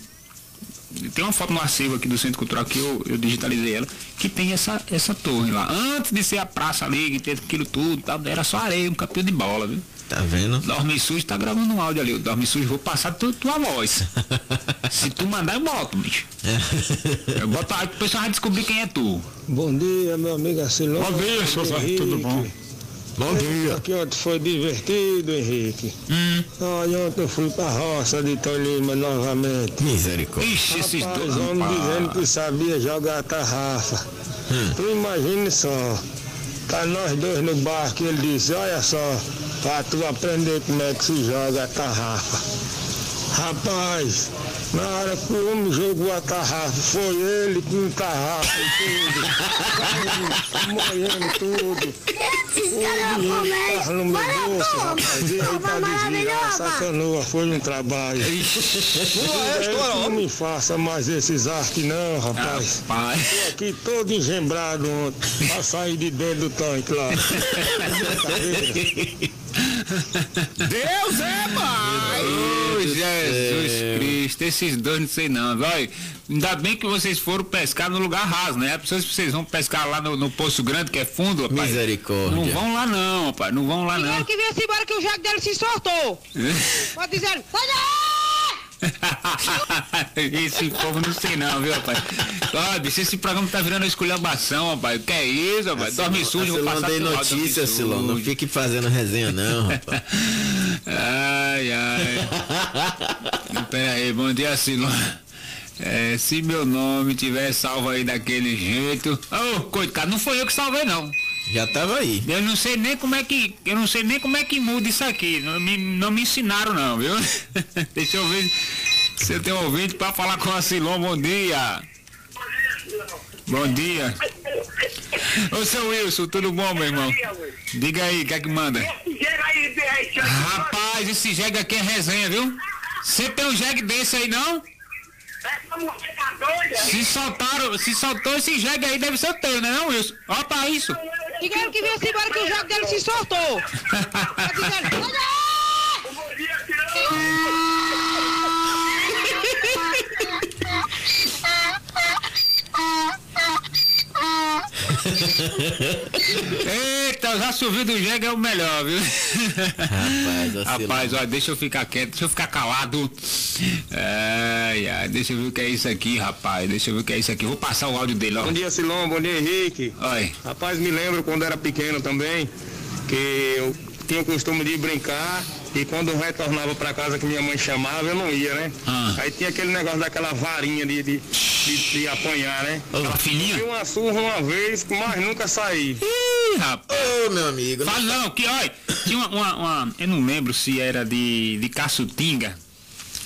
Tem uma foto no acervo aqui do Centro Cultural que eu, eu digitalizei ela, que tem essa, essa torre lá. Antes de ser a praça ali, que tem aquilo tudo, tal, era só areia, um capinho de bola, viu?
Tá vendo?
Dorme sujo tá gravando um áudio ali. O Dorme sujo, vou passar tu, tua voz. (laughs) Se tu mandar, eu boto, bicho. Eu boto aí, o pessoal vai descobrir quem é tu.
Bom dia, meu amigo Asilon.
Bom dia, seu tudo bom?
Bom dia.
Aqui ontem foi divertido, Henrique.
Hum.
Olha, ontem eu fui pra roça de Tolima novamente.
Misericórdia.
Ixi, esses
Rapaz,
dois.
homem
rapaz.
dizendo que sabia jogar tarrafa. Tu imagine só. Tá nós dois no barco e ele disse, olha só, pra tu aprender como é que se joga a tarrafa. Rapaz, na hora que o homem jogou a tarrafa, foi ele com tarrafa e tudo. Molhando tudo. Meu bolso, rapaz. E aí pra desviar essa canoa foi um trabalho. Não me faça mais esses artes não, rapaz.
Rapaz.
Tô aqui todo engembrado ontem, pra sair de dentro do tanque lá. (laughs)
Deus é pai! Jesus Cristo, esses dois não sei não, vai. Ainda bem que vocês foram pescar no lugar raso, né? As pessoas vocês vão pescar lá no, no Poço Grande, que é fundo, rapaz.
Misericórdia.
Não vão lá não, rapaz, não vão lá não.
Dizeram que vinha-se embora que o jaco dele se soltou. Pode dizer, sai daí! (laughs)
esse povo não sei não, viu, rapaz? Ó, bicho, esse programa tá virando esculhambação, rapaz. O que é isso, rapaz? Dorme sujo, vou passar
dei
teu áudio, dorme
notícia, Silão. Não fique fazendo resenha, não, rapaz.
Ai, ai. Pera aí, bom dia, Silão. É, se meu nome tiver salvo aí daquele jeito. Ô, coitado, não foi eu que salvei não.
Já tava aí.
Eu não sei nem como é que. Eu não sei nem como é que muda isso aqui. Não me, não me ensinaram não, viu? (laughs) Deixa eu ver se eu tenho um ouvinte pra falar com a Silon. Bom dia. Bom dia. Ô seu Wilson, tudo bom, meu irmão? Diga aí, o que é que manda? Rapaz, esse jegue aqui é resenha, viu? Você tem um jegue desse aí não? Se soltaram, se soltou esse jegue aí, deve ser teu, né não, Wilson? Ó pra isso.
Dizeram que vinha-se embora que o jaco dele se soltou. Pode dizer, sai daí! (laughs)
Eita, já subiu do jegue é o melhor, viu?
Rapaz,
Rapaz, ó, deixa eu ficar quieto, deixa eu ficar calado. Ai, ai, deixa eu ver o que é isso aqui, rapaz. Deixa eu ver o que é isso aqui. Vou passar o áudio dele, ó.
Bom dia, Silon. Bom dia, Henrique.
Oi.
Rapaz, me lembro quando era pequeno também, que eu tinha o costume de brincar e quando eu retornava para casa que minha mãe chamava, eu não ia, né?
Ah.
Aí tinha aquele negócio daquela varinha de, de, de, de apanhar, né?
Aquela fininha?
Uma surra uma vez, mas nunca saí.
Ih, rapaz.
Ô, meu amigo.
Fala não, que olha, tinha uma, uma, uma- Eu não lembro se era de, de caçutinga.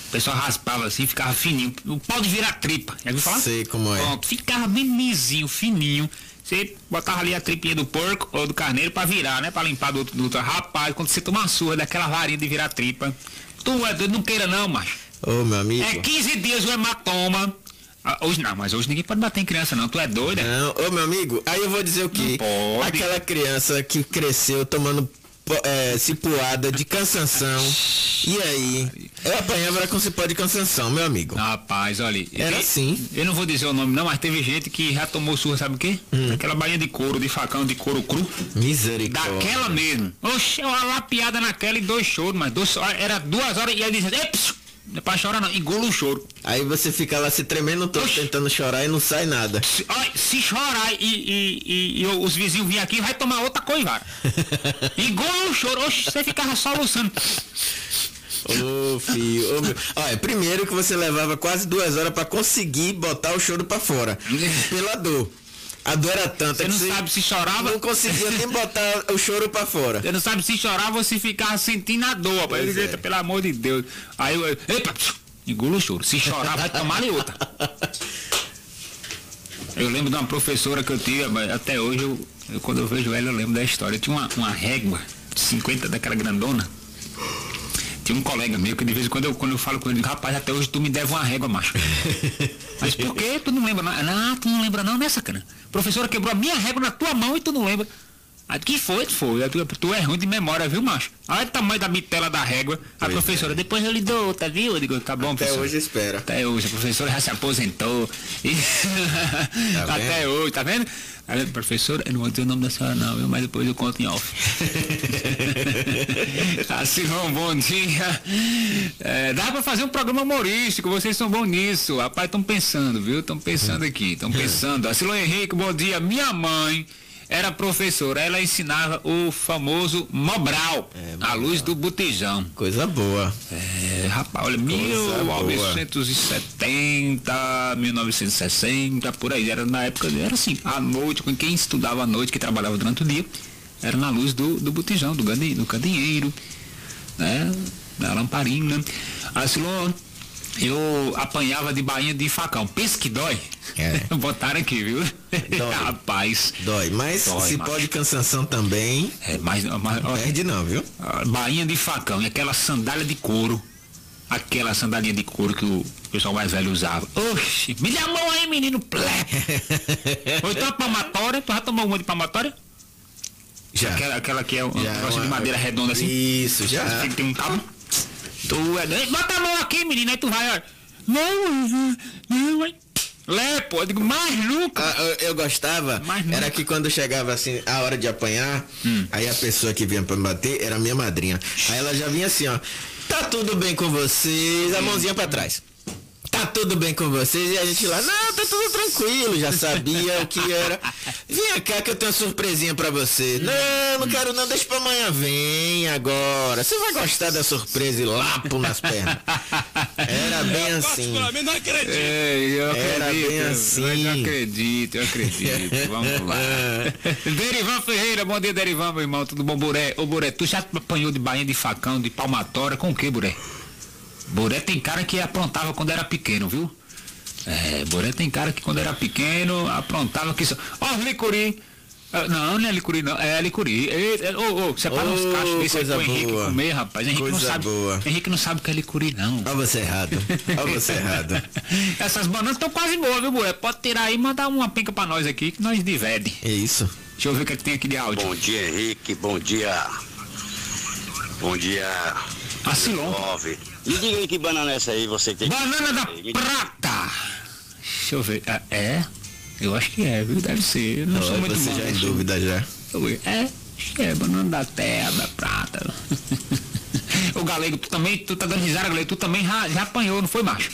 O pessoal raspava assim, ficava fininho. O pau de virar tripa. Já viu falar?
Sei como é.
Pronto, ficava bem lisinho, fininho. Você botava ali a tripinha do porco ou do carneiro pra virar, né? Pra limpar do outro. Do outro. Rapaz, quando você toma uma surra daquela varinha de virar tripa, tu é doido, não queira não, macho.
Ô, meu amigo.
É 15 dias o hematoma. Ah, hoje não, mas hoje ninguém pode bater em criança não. Tu é doida?
Não, ô meu amigo, aí eu vou dizer o quê? Aquela criança que cresceu tomando é, cipuada de cansanção. E aí? Eu apanhava com cipó de cansanção, meu amigo.
Rapaz, olha.
Era assim.
Eu não vou dizer o nome não, mas teve gente que já tomou surra, sabe o quê?
Hum.
Aquela bainha de couro, de facão, de couro cru.
Misericórdia.
Daquela mesmo. Oxe, uma lapiada naquela e dois choros, mas dois, era duas horas e aí dizia, "Ei, psiu, não é pra chorar não, engula o choro.
Aí você fica lá se tremendo todo, tentando chorar e não sai nada.
Se, olha, se chorar e, e- e- e os vizinhos virem aqui, vai tomar outra coivara. (laughs) Engula o choro, oxe, você ficava soluçando.
Ô filho, ô, meu. Olha, primeiro que você levava quase duas horas pra conseguir botar o choro pra fora. (laughs) Pela dor. A dor era tanta
Você
que
não sabe se chorava.
não conseguia nem botar o choro pra fora.
Você não sabe se chorava ou se ficava sentindo a dor, rapaz. Eu
é.
dizia, Pelo amor de Deus. Aí eu, epa, engula o choro. Se chorar, vai tomar ali outra. (laughs) Eu lembro de uma professora que eu tive, mas até hoje, eu, eu- quando eu vejo ela, eu lembro da história. Tinha uma, uma régua de 50 daquela grandona. Tinha um colega meu que de vez em quando eu, quando eu falo com ele, rapaz, até hoje tu me deve uma régua, macho. (laughs) Mas por que tu não lembra? Não, não, tu não lembra não, né, sacana? A professora quebrou a minha régua na tua mão e tu não lembra. Aí que foi, foi. Aí Tu, é ruim de memória, viu, macho? Olha o tamanho da bitela da régua. A professora, depois eu lhe dou outra, viu? Eu digo, tá bom,
Até
professora.
hoje espera.
Até hoje, a professora já se aposentou. E- (laughs) Até hoje, tá vendo? Aí, professora, eu não vou dizer o nome da senhora não, viu? mas depois eu conto em off. (laughs) (laughs) assim, bom, bom dia. É, dá pra fazer um programa humorístico, vocês são bons nisso. Rapaz, estão pensando, viu? Estão pensando aqui, estão pensando. Asilo Henrique, bom dia. Minha mãe era professora, ela ensinava o famoso Mobral, à luz do botijão.
Coisa boa.
É, rapaz, olha,
Coisa boa.
1970, 1960, por aí. Era na época, era assim, à noite, com quem estudava à noite, que trabalhava durante o dia, era na luz do, do botijão, do, candeeiro, né? Da lamparina. Assim, eu apanhava de bainha de facão. Pensa que dói.
É. (laughs)
Botaram aqui, viu? (laughs) Rapaz.
Dói, mas
Dói,
se
macho.
pode cansanção também,
É, mas, mas ó,
perde não, viu?
bainha de facão e aquela sandália de couro. Aquela sandalinha de couro que o pessoal mais velho usava. Oxi, me dá a mão aí, menino plé. (laughs) Ou então a palmatória, tu já tomou uma de palmatória?
Já.
Aquela, aquela que é um
Já,
negócio de madeira redonda assim?
Isso, já.
Tem, tem um cabo. Tu é doido? Bota a mão aqui, menino, aí tu vai, ó. Não, não, não, aí. Lé, pô, eu digo, mais nunca.
Ah, eu, eu gostava,
nunca.
era que quando chegava assim, a hora de apanhar, aí a pessoa que vinha pra me bater era minha madrinha. Aí ela já vinha assim, ó. Tá tudo bem com vocês, a mãozinha pra trás. Tá tudo bem com vocês? E a gente lá, não, tá tudo tranquilo, já sabia o que era. Vem cá que eu tenho uma surpresinha pra você. Não, não quero não, deixa pra amanhã. Vem agora. Você vai gostar da surpresa e lapo nas pernas. Era bem assim.
não acredito.
É, eu
Era
acredito,
bem assim.
Eu acredito, eu acredito. (laughs) Vamos lá. Derivan Ferreira, bom dia, Derivan, meu irmão. Tudo bom, Buré? Ô, Buré, tu já apanhou de bainha de facão, de palmatória, com o que, Buré? Buré tem cara que aprontava quando era pequeno, viu? É, Buré tem cara que quando era pequeno aprontava que só. Ó, os licuri. Ah, Não, não é licuri, não. É licuri. Ô, ô, separa uns cachos desse aí pro Henrique
boa.
comer, rapaz. Henrique não
Coisa
sabe.
boa.
Henrique não sabe o que é licuri, não.
Olha você errado. Olha você errado. (laughs)
Essas bananas estão quase boas, viu, Buré? Pode tirar aí e mandar uma penca pra nós aqui, que nós divide.
É isso.
Deixa eu ver o que, é que tem aqui de áudio.
Bom dia, Henrique. Bom dia. Bom dia.
Acilon.
Me diga aí que banana é essa aí, você que tem.
Banana da
Me-
prata. Deixa eu ver. Ah, é? Eu acho que é, viu? Deve ser. Eu não sou
Olha,
muito
você
bom
já em
nisso.
dúvida já.
É, acho que é banana da terra, da prata. (laughs) Ô Galego, tu também, tu tá dando risada, Galego, tu também já, já apanhou, não foi, macho?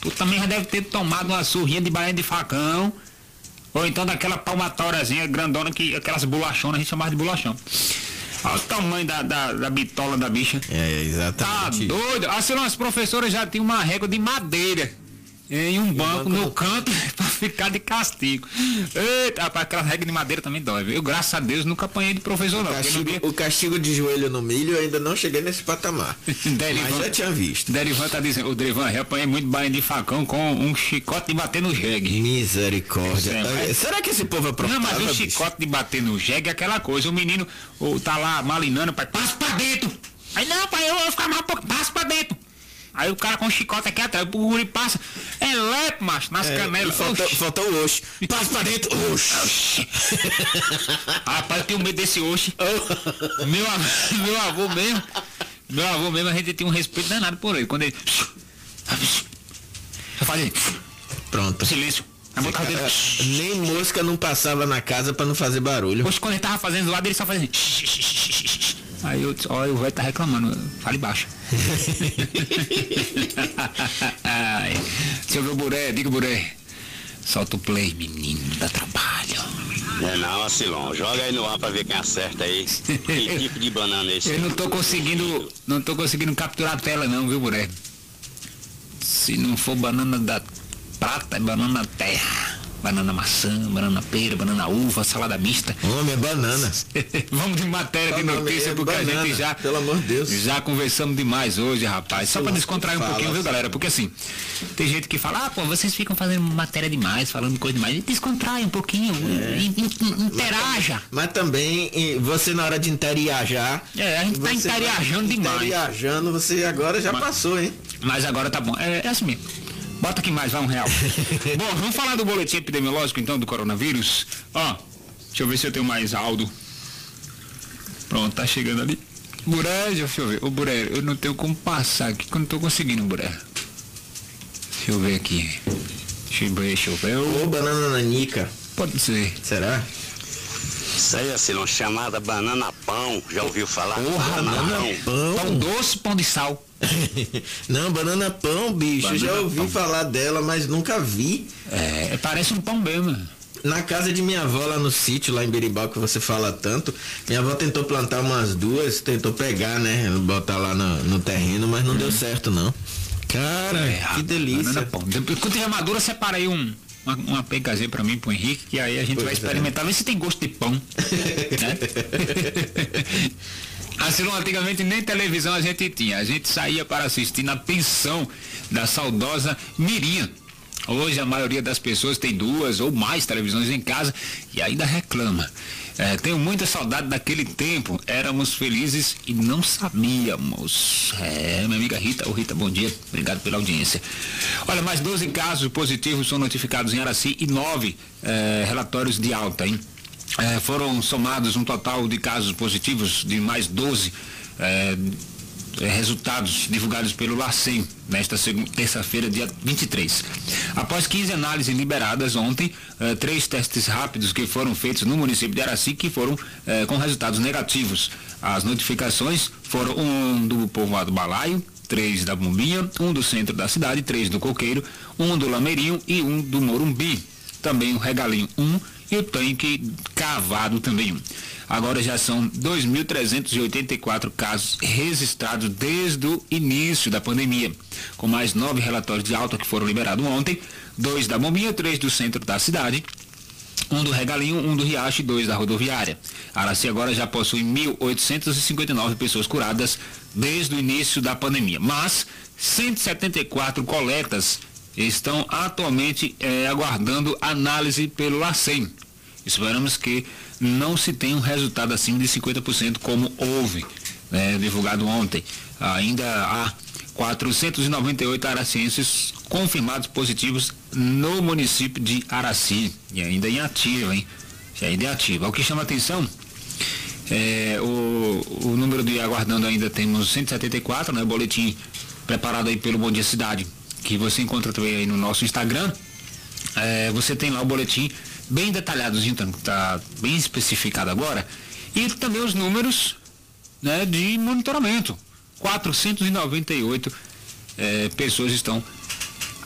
Tu também já deve ter tomado uma surrinha de bainha de facão. Ou então daquela palmatóriazinha grandona que aquelas bolachonas, a gente chamava de bolachão. Olha o tamanho da, da, da bitola da bicha.
É,
Tá
exatamente.
doido? Assim, as professoras já tinham uma régua de madeira em um banco
banco
no
do-
canto (laughs) pra ficar de castigo. Eita, rapaz, aquela regra de madeira também dói. Eu, graças a Deus, nunca apanhei de professor, não. porque no
Castigo-
dia-
o castigo de joelho no milho eu ainda não cheguei nesse patamar. (laughs)
Derivan-
Mas já tinha visto.
Derivan tá dizendo, o Derivan, eu apanhei muito bainha de facão com um chicote de bater no jegue.
Misericórdia.
É, mas-
Eh, Será que esse povo aprontava,
Não, mas o
bicho?
chicote de bater no jegue é aquela coisa. O menino ô, tá lá malinando, pai, passa pra dentro. Aí não, pai, eu vou ficar pouco, passa pra dentro. Aí o cara com o chicote aqui atrás, o guri passa. É lepo, macho, nas
É,
canelas.
falta, o oxi. Passa pra dentro. Oxi. (laughs)
Rapaz, eu tenho medo desse oxi. meu, avô, (laughs) meu avô mesmo. Meu avô mesmo, a gente tinha um respeito danado por ele. Quando ele. (laughs) Eu fazia.
Pronto.
Silêncio.
É, Nem mosca não passava na casa pra não fazer barulho.
Poxa, quando ele tava fazendo do lado, ele só fazia. Aí eu disse, olha, o velho tá reclamando, fale baixo. (laughs) Ai, seu meu buré, diga buré. Solta o play, menino, dá trabalho.
É não, Acilon. Joga aí no ar pra ver quem acerta aí. Que (laughs) tipo de banana é esse?
Eu não tô conseguindo, não tô conseguindo capturar a tela não, viu, buré? Se não for banana da prata, é banana terra. Banana maçã, banana pera, banana uva, salada mista.
Homem, é banana. (laughs)
Vamos de matéria de
Tá nome
notícia,
é
porque a
banana,
gente já.
pelo amor de Deus.
Já conversamos demais hoje, rapaz. Só pra descontrair um pouquinho, viu, galera? Porque assim, tem gente que fala, ah, pô, vocês ficam fazendo matéria demais, falando coisa demais. Descontrai um pouquinho,
É.
in- in- interaja.
Mas também, você na hora de interiajar.
É, a gente tá interiajando demais.
Interiajando, você agora já passou, hein?
Mas agora tá bom. É, é assim mesmo. Bota aqui mais, vai um real. (laughs) bom, vamos falar do boletim epidemiológico então do coronavírus. Ó, deixa eu ver se eu tenho mais áudio. Pronto, tá chegando ali. Buré, deixa eu ver. Ô Buré, eu não tenho como passar aqui, que eu não tô conseguindo, Buré. Deixa eu ver aqui. Deixa eu ver, deixa eu ver. Ô,
banana nanica.
Pode ser.
Será?
Isso aí, Acilon, chamada banana pão. Já ouviu falar?
Porra,
banana
banana
pão.
Pão doce, pão de sal. (laughs)
Não, banana pão, bicho.
Banana
já ouvi
pão.
falar dela, mas nunca vi.
É, parece um pão mesmo.
Na casa de minha avó lá no sítio, lá em Beribal, que você fala tanto, minha avó tentou plantar umas duas, tentou pegar, né? Botar lá no, no terreno, mas não deu certo não. Cara,
É,
que
banana
delícia.
pão. Depois, quando tiver madura, separa aí um, uma, uma pra mim, pro Henrique, que aí a gente vai
Pois é.
experimentar, ver se tem gosto de pão. (laughs) né? (laughs) Assim, antigamente nem televisão a gente tinha. A gente saía para assistir na pensão da saudosa Mirinha. Hoje a maioria das pessoas tem duas ou mais televisões em casa e ainda reclama. É, tenho muita saudade daquele tempo. Éramos felizes e não sabíamos. É, minha amiga Rita. Ô Rita, bom dia. Obrigado pela audiência. Olha, mais 12 casos positivos são notificados em Araci e 9 relatórios de alta, hein? É, foram somados um total de casos positivos de mais 12 é, é, resultados divulgados pelo LACEN nesta terça-feira, dia 23. Após 15 análises liberadas ontem, eh, três testes rápidos que foram feitos no município de Araci que foram eh, com resultados negativos. As notificações foram um do povoado Balaio, três da Bombinha, um do centro da cidade, três do Coqueiro, um do Lameirinho e um do Morumbi. Também o Regalinho 1 e o tanque cavado também um. Agora já são 2.384 casos registrados desde o início da pandemia, com mais nove relatórios de alta que foram liberados ontem, dois da Bombinha, três do centro da cidade, um do Regalinho, um do Riacho e dois da rodoviária. Araci agora já possui 1.859 pessoas curadas desde o início da pandemia, mas 174 coletas estão atualmente eh, aguardando análise pelo LACEN. Esperamos que não se tenha um resultado acima de 50% como houve, né, divulgado ontem. Ainda há 498 aracienses confirmados positivos no município de Araci. E ainda em ativa, hein? E ainda é ativa. O que chama atenção é, o, o número de aguardando ainda temos 174, né? Boletim preparado aí pelo Bom Dia Cidade, que você encontra também aí no nosso Instagram. É, você tem lá o boletim bem detalhadozinho, então, tá bem especificado agora. E também os números né, de monitoramento. 498 é, pessoas estão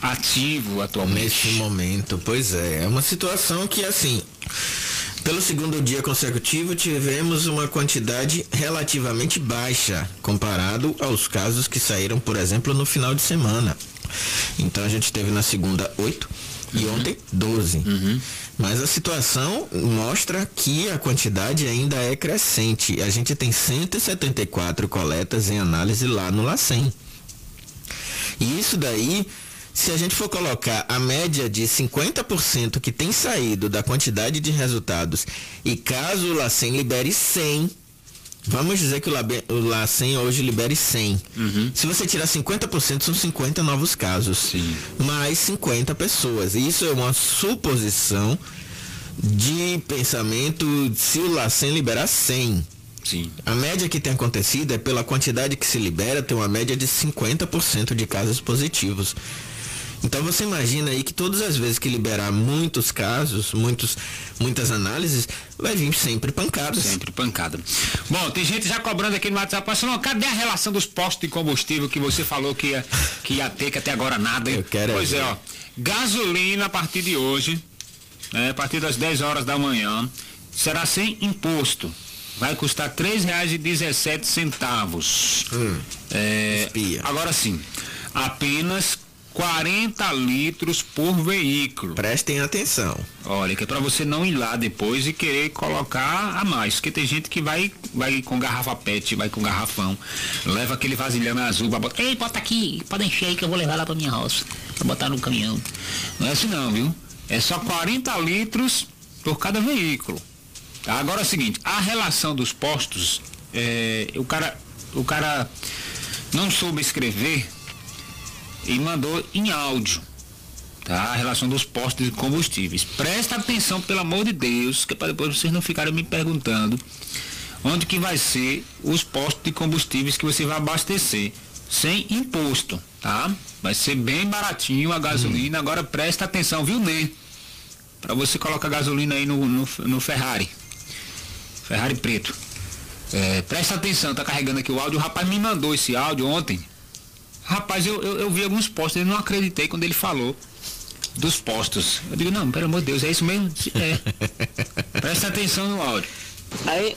ativos atualmente.
Nesse momento, pois é. É uma situação que, assim, pelo segundo dia consecutivo, tivemos uma quantidade relativamente baixa comparado aos casos que saíram, por exemplo, no final de semana. Então a gente teve na segunda 8 e ontem 12. Mas a situação mostra que a quantidade ainda é crescente. A gente tem 174 coletas em análise lá no LACEN. E isso daí, se a gente for colocar a média de 50% que tem saído da quantidade de resultados, e caso o LACEN libere 100, Vamos dizer que o, Labe, o LACEN hoje libere 100. Se você tirar 50%, são 50 novos casos.
Sim.
Mais 50 pessoas. Isso é uma suposição de pensamento se o LACEN liberar 100.
Sim.
A média que tem acontecido é pela quantidade que se libera, tem uma média de 50% de casos positivos. Então você imagina aí que todas as vezes que liberar muitos casos, muitos, muitas análises, vai vir sempre pancadas.
Sempre pancada. Bom, tem gente já cobrando aqui no WhatsApp, Marcelo, cadê a relação dos postos de combustível que você falou que ia, que ia ter, que até agora nada?
Eu quero
pois
é
é,
ver.
ó. Gasolina a partir de hoje, né, a partir das 10 horas da manhã, será sem imposto. Vai custar R$ 3,17 centavos.
Hum,
É,
espia.
agora sim, apenas 40 litros por veículo.
Prestem atenção.
Olha, que é pra você não ir lá depois e querer colocar a mais, porque tem gente que vai vai com garrafa PET, vai com garrafão, leva aquele vasilhame azul, pra botar, ei, bota aqui, pode encher aí que eu vou levar lá pra minha roça, pra botar no caminhão. Não é assim não, viu? É só 40 litros por cada veículo. Tá? Agora é o seguinte, a relação dos postos, é, o cara, o cara não soube escrever e mandou em áudio tá? A relação dos postos de combustíveis. Presta atenção, pelo amor de Deus, que para depois vocês não ficarem me perguntando onde que vai ser os postos de combustíveis que você vai abastecer sem imposto, tá? Vai ser bem baratinho a gasolina. Agora presta atenção, viu, Ney? Para você colocar gasolina aí no, no, no Ferrari. Ferrari preto. É, presta atenção, tá carregando aqui o áudio. O rapaz me mandou esse áudio ontem. Rapaz, eu, eu, eu vi alguns postos, eu não acreditei quando ele falou dos postos. Eu digo, não, pelo amor de Deus, é isso mesmo? É. Presta atenção no áudio.
Aí,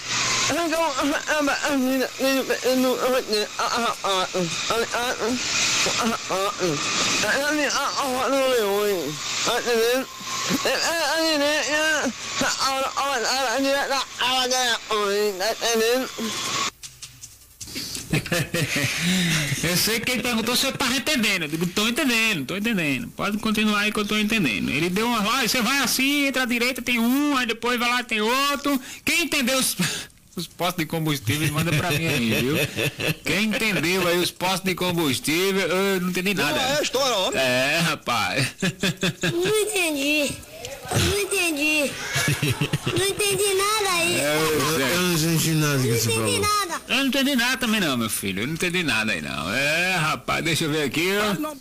eu sei que ele perguntou se eu estava entendendo. Eu digo, tô entendendo, tô entendendo. Pode continuar aí que eu tô entendendo. Ele deu uma. Olha, você vai assim, entra à direita, tem um, aí depois vai lá, tem outro. Quem entendeu os, os postos de combustível, manda pra mim aí, viu? Quem entendeu aí os postos de combustível, eu não entendi nada.
é a história, ó.
É, rapaz.
Não entendi. Não entendi. Não entendi nada aí.
Eu não entendi nada que você
Não entendi
falou.
nada.
Eu não entendi nada também não, meu filho. Eu não entendi nada aí não. É, rapaz, deixa eu ver aqui. ó.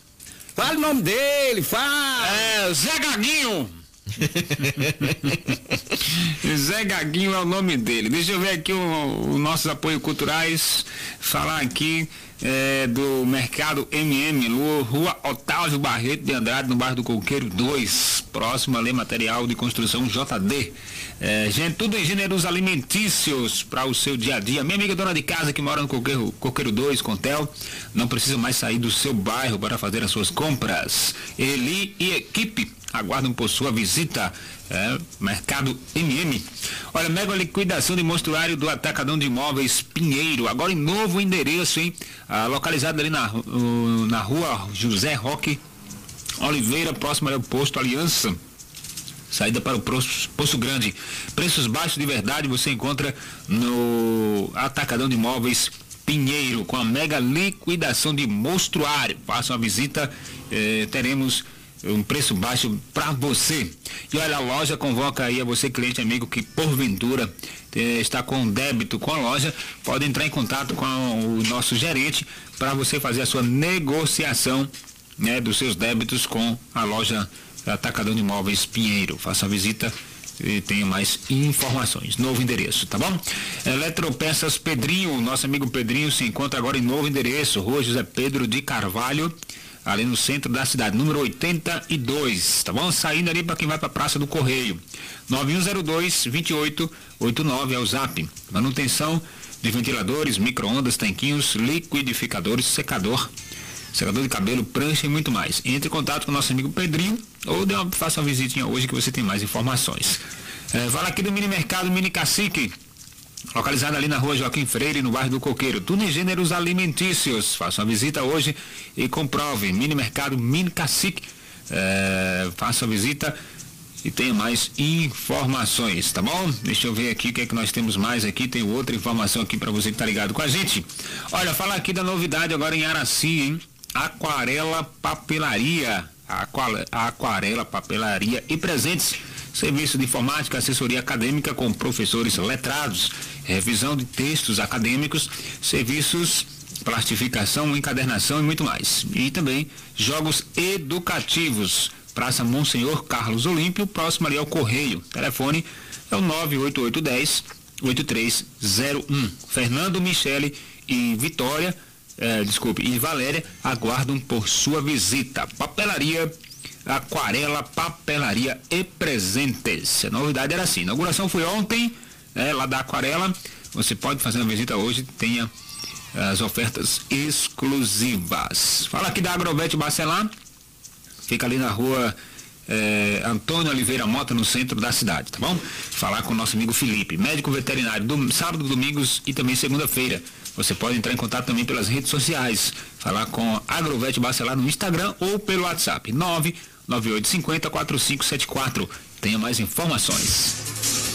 Fala o nome dele, fala.
É, Zé Gaguinho. (laughs) Zé Gaguinho é o nome dele. Deixa eu ver aqui os nossos apoios culturais. Falar aqui é, do Mercado MM, Rua Otávio Barreto de Andrade, no bairro do Coqueiro 2, próximo a Lei Material de Construção JD. É, gente, tudo em gêneros alimentícios para o seu dia a dia. Minha amiga dona de casa que mora no Coqueiro, Coqueiro 2, Contel, não precisa mais sair do seu bairro para fazer as suas compras. Eli e equipe aguardam por sua visita. É, Mercado MM. Olha, mega liquidação de monstruário do Atacadão de Imóveis Pinheiro. Agora em novo endereço, hein? Ah, localizado ali na, na rua José Roque Oliveira, próximo ao posto Aliança. Saída para o Poço, Grande. Preços baixos de verdade você encontra no Atacadão de Imóveis Pinheiro, com a mega liquidação de monstruário. Faça uma visita, eh, teremos um preço baixo para você. E olha, a loja convoca aí a você, cliente amigo, que porventura eh, está com débito com a loja, pode entrar em contato com o nosso gerente para você fazer a sua negociação né, dos seus débitos com a loja Atacadão de Imóveis Pinheiro. Faça a visita e tenha mais informações. Novo endereço, tá bom? Eletropeças Pedrinho, nosso amigo Pedrinho se encontra agora em novo endereço, Rua José Pedro de Carvalho, ali no centro da cidade, número 82, tá bom? Saindo ali para quem vai para a Praça do Correio. 9102 2889 é o zap. Manutenção de ventiladores, micro-ondas, tanquinhos, liquidificadores, secador, secador de cabelo, prancha e muito mais. Entre em contato com nosso amigo Pedrinho ou dê uma, faça uma visitinha hoje que você tem mais informações. É, fala aqui do mini mercado Mini Cacique localizado ali na rua Joaquim Freire, no bairro do Coqueiro. Tudo em gêneros alimentícios. Faça uma visita hoje e comprove. Mini Mercado Mini Cacique. É, faça uma visita e tenha mais informações, tá bom? Deixa eu ver aqui o que é que nós temos mais aqui. Tem outra informação aqui para você que tá ligado com a gente. Olha, falar aqui da novidade agora em Araci, hein? Aquarela Papelaria. Aquarela Papelaria e Presentes serviço de informática, assessoria acadêmica com professores letrados, revisão de textos acadêmicos, serviços plastificação, encadernação e muito mais. E também jogos educativos. Praça Monsenhor Carlos Olímpio, próximo ali ao Correio. Telefone é o 98810 8301. Fernando Michele e Vitória, eh, desculpe, e Valéria aguardam por sua visita. Papelaria Aquarela, Papelaria e Presentes. A novidade era assim, a inauguração foi ontem, é, lá da Aquarela. Você pode fazer uma visita hoje, tenha as ofertas exclusivas. Fala aqui da Agrovete Bacelar, fica ali na rua é, Antônio Oliveira Mota, no centro da cidade, tá bom? Falar com o nosso amigo Felipe, médico veterinário, do, sábado, domingos e também segunda-feira. Você pode entrar em contato também pelas redes sociais, falar com Agrovete Bacelar no Instagram ou pelo WhatsApp 99850 4574. Tenha mais informações.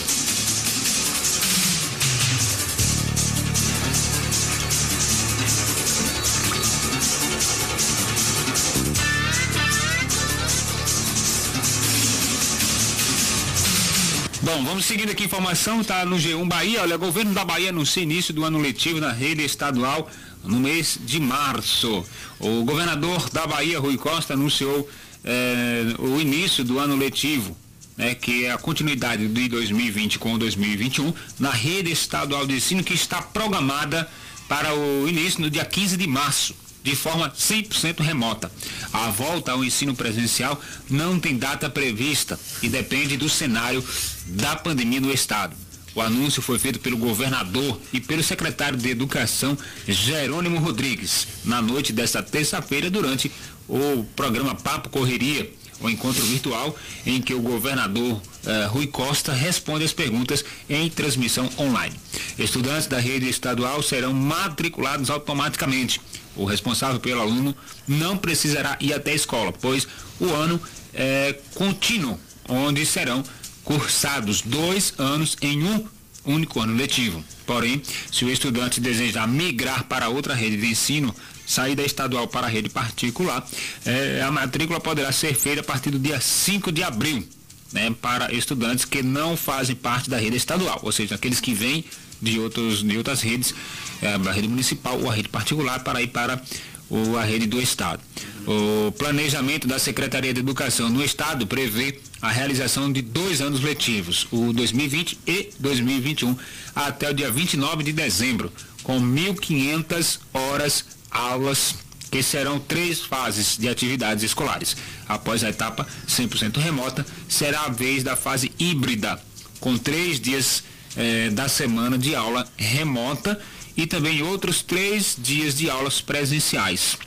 Bom, vamos seguindo aqui informação, tá no G1 Bahia. Olha, o governo da Bahia anuncia início do ano letivo na rede estadual no mês de março. O governador da Bahia, Rui Costa, anunciou eh, o início do ano letivo, né, que é a continuidade de 2020 com 2021 na rede estadual de ensino que está programada para o início no dia 15 de março de forma 100% remota. A volta ao ensino presencial não tem data prevista e depende do cenário da pandemia no estado. O anúncio foi feito pelo governador e pelo secretário de Educação, Jerônimo Rodrigues, na noite desta terça-feira, durante o programa Papo Correria, o encontro virtual em que o governador eh, Rui Costa responde as perguntas em transmissão online. Estudantes da rede estadual serão matriculados automaticamente o responsável pelo aluno não precisará ir até a escola, pois o ano é contínuo, onde serão cursados dois anos em um único ano letivo. Porém, se o estudante desejar migrar para outra rede de ensino, sair da estadual para a rede particular, é, a matrícula poderá ser feita a partir do dia 5 de abril, né, para estudantes que não fazem parte da rede estadual, ou seja, aqueles que vêm de, outros, de outras redes, é, a rede municipal ou a rede particular, para ir para o, a rede do Estado. O planejamento da Secretaria de Educação no Estado prevê a realização de dois anos letivos, o 2020 e 2021, até o dia 29 de dezembro, com 1.500 horas aulas que serão três fases de atividades escolares. Após a etapa 100% remota, será a vez da fase híbrida, com três dias eh, da semana de aula remota e também outros três dias de aulas presenciais.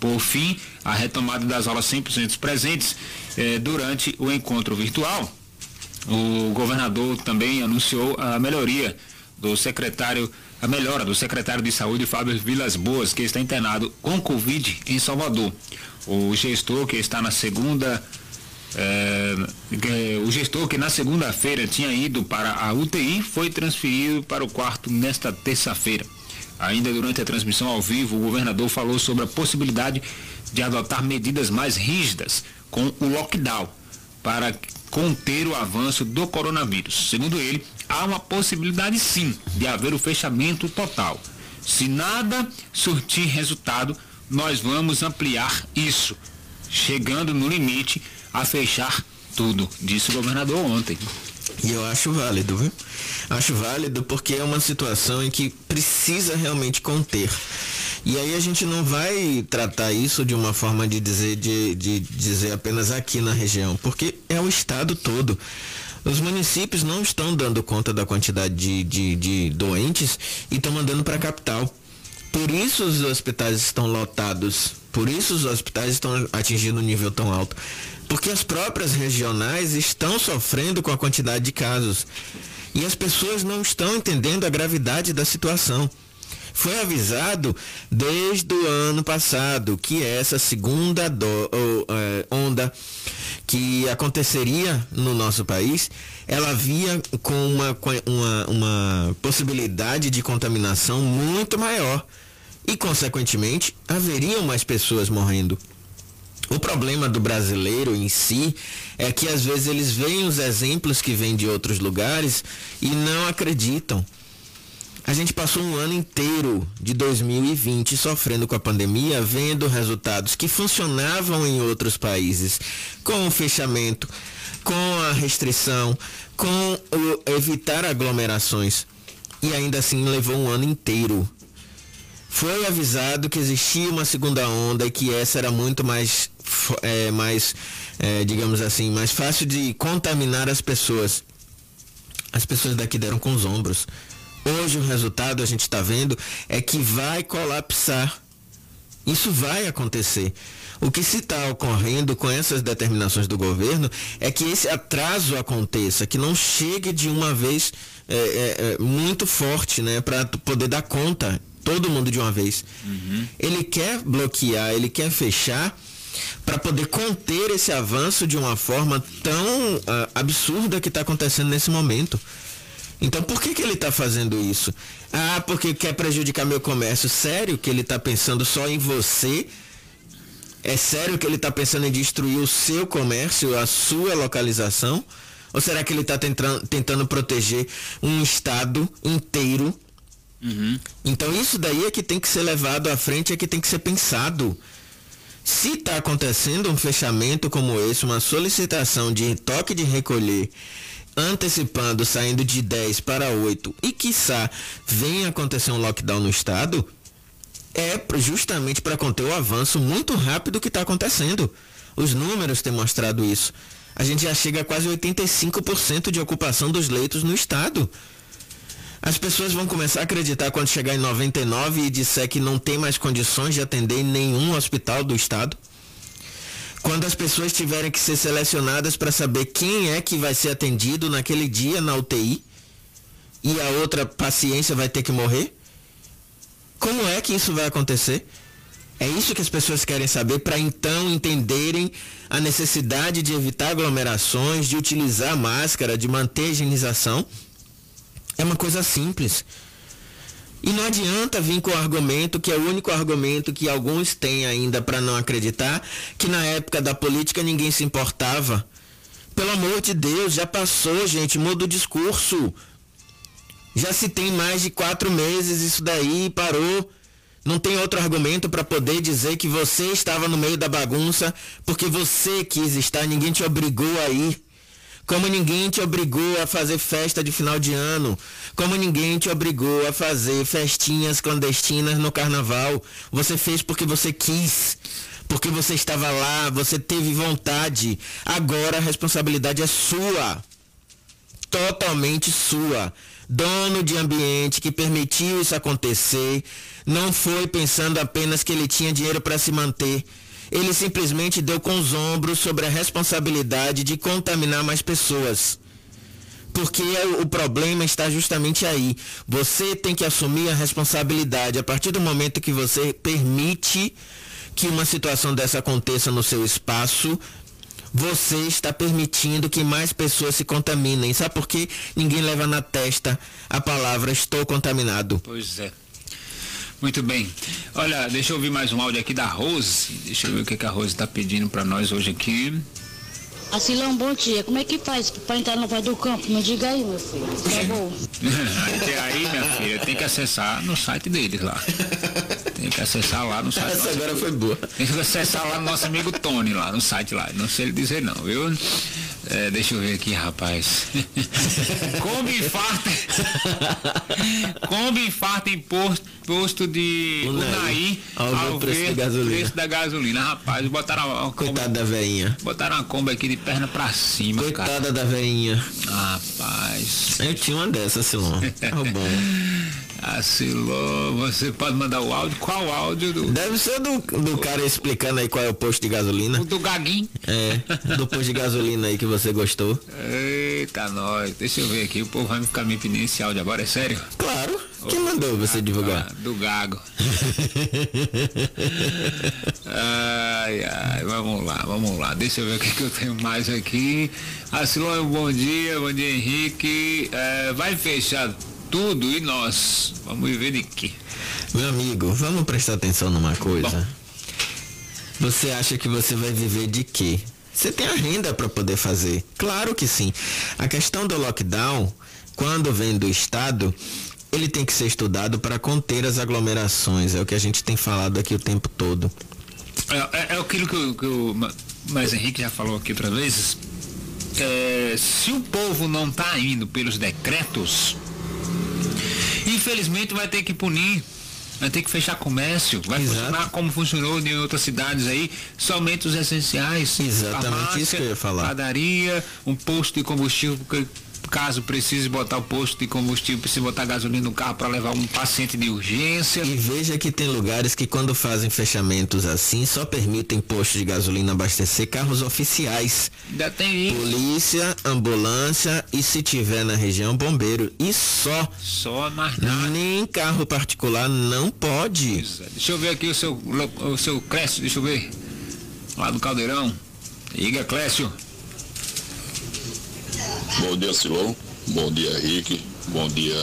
Por fim, a retomada das aulas 100% presentes eh, durante o encontro virtual. O governador também anunciou a melhoria do secretário, a melhora do secretário de saúde Fábio Vilas Boas, que está internado com Covid em Salvador. O gestor que está na segunda é, o gestor que na segunda-feira tinha ido para a UTI foi transferido para o quarto nesta terça-feira. Ainda durante a transmissão ao vivo, o governador falou sobre a possibilidade de adotar medidas mais rígidas com o lockdown para conter o avanço do coronavírus. Segundo ele, há uma possibilidade sim de haver o fechamento total. Se nada surtir resultado, nós vamos ampliar isso, chegando no limite a fechar tudo, disse o governador ontem.
E eu acho válido, viu? Acho válido porque é uma situação em que precisa realmente conter. E aí a gente não vai tratar isso de uma forma de dizer, de, de dizer apenas aqui na região, porque é o estado todo. Os municípios não estão dando conta da quantidade de, de, de doentes e estão mandando para a capital. Por isso os hospitais estão lotados, por isso os hospitais estão atingindo um nível tão alto. Porque as próprias regionais estão sofrendo com a quantidade de casos. E as pessoas não estão entendendo a gravidade da situação. Foi avisado desde o ano passado que essa segunda do, ou, é, onda que aconteceria no nosso país, ela via com uma, uma, uma possibilidade de contaminação muito maior. E, consequentemente, haveriam mais pessoas morrendo. O problema do brasileiro em si é que às vezes eles veem os exemplos que vêm de outros lugares e não acreditam. A gente passou um ano inteiro de 2020 sofrendo com a pandemia, vendo resultados que funcionavam em outros países, com o fechamento, com a restrição, com o evitar aglomerações. E ainda assim levou um ano inteiro. Foi avisado que existia uma segunda onda e que essa era muito mais, é, mais é, digamos assim, mais fácil de contaminar as pessoas. As pessoas daqui deram com os ombros Hoje o resultado a gente está vendo é que vai colapsar. Isso vai acontecer. O que se está ocorrendo com essas determinações do governo é que esse atraso aconteça, que não chegue de uma vez é, é, é muito forte, né, para poder dar conta todo mundo de uma vez. Uhum. Ele quer bloquear, ele quer fechar para poder conter esse avanço de uma forma tão uh, absurda que está acontecendo nesse momento. Então por que, que ele está fazendo isso? Ah, porque quer prejudicar meu comércio. Sério que ele está pensando só em você? É sério que ele está pensando em destruir o seu comércio, a sua localização? Ou será que ele está tentando, tentando proteger um estado inteiro? Uhum. Então isso daí é que tem que ser levado à frente, é que tem que ser pensado. Se está acontecendo um fechamento como esse, uma solicitação de toque de recolher antecipando, saindo de 10 para 8 e quiçá venha acontecer um lockdown no estado, é justamente para conter o avanço muito rápido que está acontecendo. Os números têm mostrado isso. A gente já chega a quase 85% de ocupação dos leitos no estado. As pessoas vão começar a acreditar quando chegar em 99 e disser que não tem mais condições de atender em nenhum hospital do estado quando as pessoas tiverem que ser selecionadas para saber quem é que vai ser atendido naquele dia na UTI e a outra paciência vai ter que morrer? Como é que isso vai acontecer? É isso que as pessoas querem saber para então entenderem a necessidade de evitar aglomerações, de utilizar máscara, de manter higienização. É uma coisa simples. E não adianta vir com o argumento, que é o único argumento que alguns têm ainda para não acreditar, que na época da política ninguém se importava. Pelo amor de Deus, já passou, gente, muda o discurso. Já se tem mais de quatro meses isso daí, parou. Não tem outro argumento para poder dizer que você estava no meio da bagunça porque você quis estar, ninguém te obrigou a ir. Como ninguém te obrigou a fazer festa de final de ano. Como ninguém te obrigou a fazer festinhas clandestinas no carnaval. Você fez porque você quis. Porque você estava lá, você teve vontade. Agora a responsabilidade é sua. Totalmente sua. Dono de ambiente que permitiu isso acontecer. Não foi pensando apenas que ele tinha dinheiro para se manter ele simplesmente deu com os ombros sobre a responsabilidade de contaminar mais pessoas. Porque o problema está justamente aí. Você tem que assumir a responsabilidade. A partir do momento que você permite que uma situação dessa aconteça no seu espaço, você está permitindo que mais pessoas se contaminem. Sabe por quê? Ninguém leva na testa a palavra estou contaminado.
Pois é. Muito bem. Olha, deixa eu ouvir mais um áudio aqui da Rose. Deixa eu ver o que, que a Rose está pedindo para nós hoje aqui.
Acilão, bom dia. Como é que faz para entrar no Vai do Campo? Me diga aí, meu filho. Por favor. (laughs)
aí, minha filha, tem que acessar no site deles lá. Tem que acessar lá no site.
Essa agora foi boa.
Tem que acessar lá no nosso amigo Tony, lá no site lá. Não sei ele dizer não, viu? É, deixa eu ver aqui, rapaz. (laughs) Kombi infarta. (laughs) Kombi infarta em posto, posto de Unai,
ao ver o preço da gasolina.
preço da gasolina. Rapaz, botaram uma Kombi,
Coitada da veinha.
botaram uma Kombi aqui de perna pra cima, cara.
Coitada da veinha.
Rapaz.
Eu tinha uma dessas, Silon. É o bom. (laughs)
Acilou, você pode mandar o áudio. Qual áudio do.
Deve ser do, do cara explicando aí qual é o posto de gasolina.
O do Gaguinho.
É, do posto de gasolina aí que você gostou.
Eita, nós. Deixa eu ver aqui. O povo vai me ficar me pedindo esse áudio agora, é sério?
Claro. Quem mandou você divulgar?
Ah, do Gago. (laughs) ai, ai, vamos lá, vamos lá. Deixa eu ver o que, que eu tenho mais aqui. Acilão, bom dia, bom dia Henrique. É, vai fechar tudo e nós? Vamos viver de quê?
Meu amigo, vamos prestar atenção numa coisa. Você acha que você vai viver de quê? Você tem a renda para poder fazer? Claro que sim. A questão do lockdown, quando vem do Estado, ele tem que ser estudado para conter as aglomerações. É o que a gente tem falado aqui o tempo todo.
É, é, é aquilo que, o- que o Ma- mas Henrique já falou aqui outras vezes. É, se o povo não está indo pelos decretos, infelizmente vai ter que punir, vai ter que fechar comércio, vai funcionar como funcionou em outras cidades aí, somente os essenciais.
Exatamente isso que eu ia falar.
Padaria, um posto de combustível, caso precise botar o posto de combustível, precisa botar gasolina no carro para levar um paciente de urgência.
E veja que tem lugares que quando fazem fechamentos assim, só permitem postos de gasolina abastecer carros oficiais.
Ainda tem isso.
Polícia, ambulância e se tiver na região, bombeiro. E só.
Só mais nada.
Nem carro particular não pode.
Deixa eu ver aqui o seu, o seu Clécio, deixa eu ver. Lá do Caldeirão. Liga, Clécio.
Bom dia, Silon. Bom dia, Henrique. Bom dia,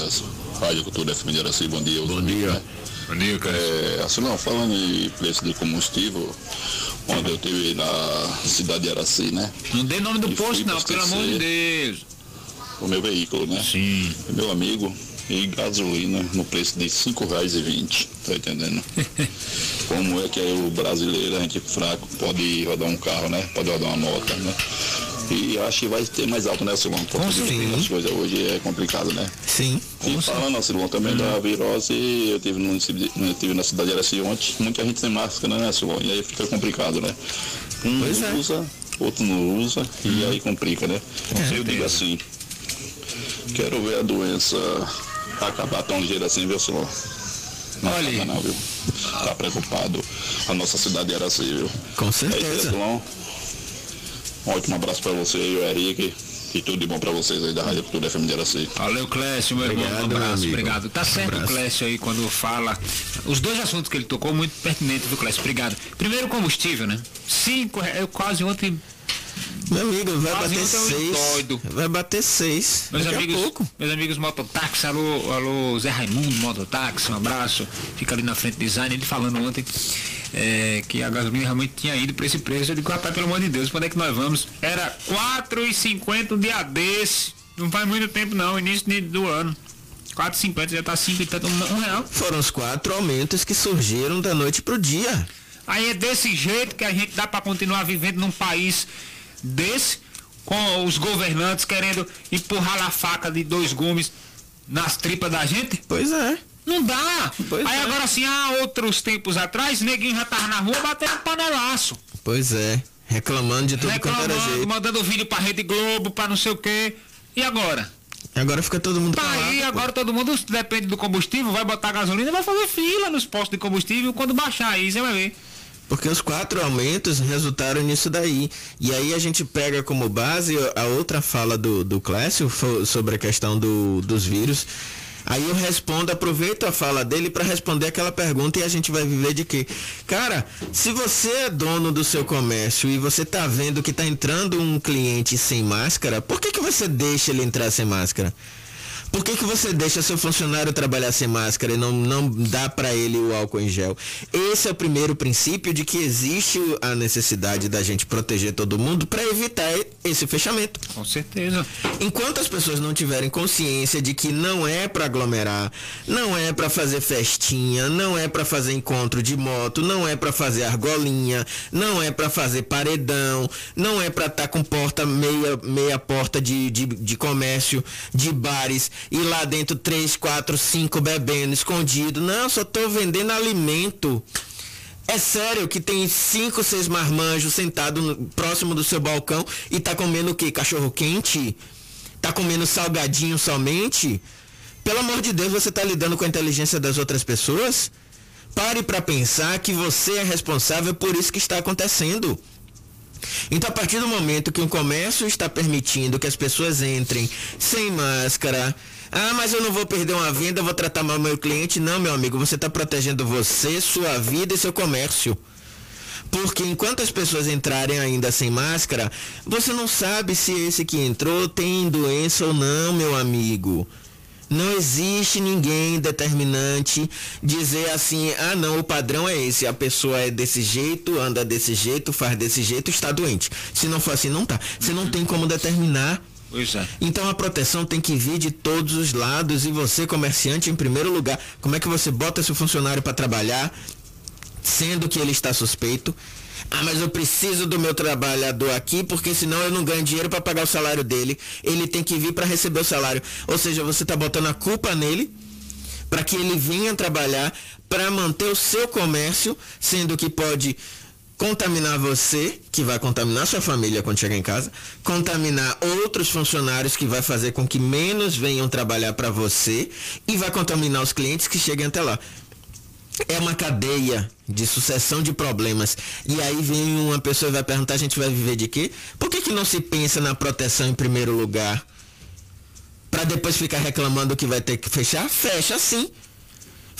Rádio Cultura FM de Araci. Bom dia. Bom dia.
Bom dia, cara.
É, Silon, falando em preço de combustível, quando eu estive na cidade de Araci, né?
Não dê nome do posto, não, pelo amor de Deus.
O meu veículo, né?
Sim.
Meu amigo, e gasolina no preço de R$ 5,20, tá entendendo? (laughs) Como é que é o brasileiro, a gente fraco, pode rodar um carro, né? Pode rodar uma moto, né? E acho que vai ter mais alto, né, Silvão? Porque as coisas hoje é complicado, né?
Sim.
E falando, Silvão, também da virose, eu tive, no, eu tive na cidade de Araci ontem, muita gente sem máscara, né, Silvão? E aí fica complicado, né? Um
Pois é.
usa, outro não usa, e aí complica, né? eu digo assim, quero ver a doença acabar tão ligeira assim, viu, Silvão? Não
Olha
acaba não, viu? Tá preocupado a nossa cidade de Araci, viu?
Com
É isso,
certeza.
Silvão. Um ótimo abraço pra você e o Henrique. E tudo de bom pra vocês aí da Rádio Cultura FM de Araci.
Valeu, Clécio, meu irmão.
Obrigado,
Um
meu
abraço,
amigo.
obrigado. Tá certo o
Abraço.
Clécio aí quando fala. Os dois assuntos que ele tocou, muito pertinentes do Clécio. Obrigado. Primeiro, combustível, né? Cinco. Eu quase ontem.
Meu amigo, vai bater
eu
seis.
doido.
Vai bater seis.
Meus
Daqui a
amigos,
pouco.
meus amigos mototáxi, alô, alô, Zé Raimundo, mototáxi, um abraço. Fica ali na frente do design, ele falando ontem é, que a gasolina realmente tinha ido para esse preço. Eu digo, rapaz, pelo amor de Deus, quando é que nós vamos? Era 4,50 um dia desse. Não faz muito tempo não, início do ano. 4,50 já tá 5 e tanto, um, um real.
Foram os quatro aumentos que surgiram da noite pro dia.
Aí é desse jeito que a gente dá para continuar vivendo num país desse, com os governantes querendo empurrar a faca de dois gumes nas tripas da gente?
Pois é.
Não dá.
Pois
Aí
é.
agora assim, há outros tempos atrás, neguinho já tava na rua batendo panelaço.
Pois é. Reclamando de tudo quanto era
Reclamando,
jeito.
mandando vídeo pra Rede Globo, pra não sei o quê. E agora?
Agora fica todo mundo
Tá
calado,
aí,
pô.
agora todo mundo depende do combustível, vai botar gasolina e vai fazer fila nos postos de combustível. Quando baixar aí, você vai ver.
Porque os quatro aumentos resultaram nisso daí. E aí a gente pega como base a outra fala do, do Clécio sobre a questão do, dos vírus. Aí eu respondo, aproveito a fala dele para responder aquela pergunta e a gente vai viver de quê? Cara, se você é dono do seu comércio e você tá vendo que tá entrando um cliente sem máscara, por que, que você deixa ele entrar sem máscara? Por que, que você deixa seu funcionário trabalhar sem máscara e não, não dá para ele o álcool em gel? Esse é o primeiro princípio de que existe a necessidade da gente proteger todo mundo para evitar esse fechamento.
Com certeza.
Enquanto as pessoas não tiverem consciência de que não é para aglomerar, não é para fazer festinha, não é para fazer encontro de moto, não é para fazer argolinha, não é para fazer paredão, não é para estar tá com porta meia meia porta de, de, de comércio, de bares e lá dentro três, quatro, cinco bebendo escondido. Não, só tô vendendo alimento. É sério que tem cinco, seis marmanjos sentados próximo do seu balcão e tá comendo o quê? Cachorro quente? Tá comendo salgadinho somente? Pelo amor de Deus, você tá lidando com a inteligência das outras pessoas? Pare para pensar que você é responsável por isso que está acontecendo. Então, a partir do momento que o comércio está permitindo que as pessoas entrem sem máscara, ah, mas eu não vou perder uma venda, vou tratar mal meu cliente. Não, meu amigo, você está protegendo você, sua vida e seu comércio. Porque enquanto as pessoas entrarem ainda sem máscara, você não sabe se esse que entrou tem doença ou não, meu amigo. Não existe ninguém determinante dizer assim, ah não, o padrão é esse, a pessoa é desse jeito, anda desse jeito, faz desse jeito, está doente. Se não for assim, não tá. Você não tem como determinar.
Pois é.
Então a proteção tem que vir de todos os lados e você, comerciante, em primeiro lugar, como é que você bota seu funcionário para trabalhar, sendo que ele está suspeito? Ah, mas eu preciso do meu trabalhador aqui porque senão eu não ganho dinheiro para pagar o salário dele. Ele tem que vir para receber o salário. Ou seja, você está botando a culpa nele para que ele venha trabalhar para manter o seu comércio, sendo que pode contaminar você, que vai contaminar sua família quando chegar em casa, contaminar outros funcionários que vai fazer com que menos venham trabalhar para você e vai contaminar os clientes que cheguem até lá é uma cadeia de sucessão de problemas. E aí vem uma pessoa e vai perguntar, a gente vai viver de quê? Por que, que não se pensa na proteção em primeiro lugar? Para depois ficar reclamando que vai ter que fechar? Fecha sim.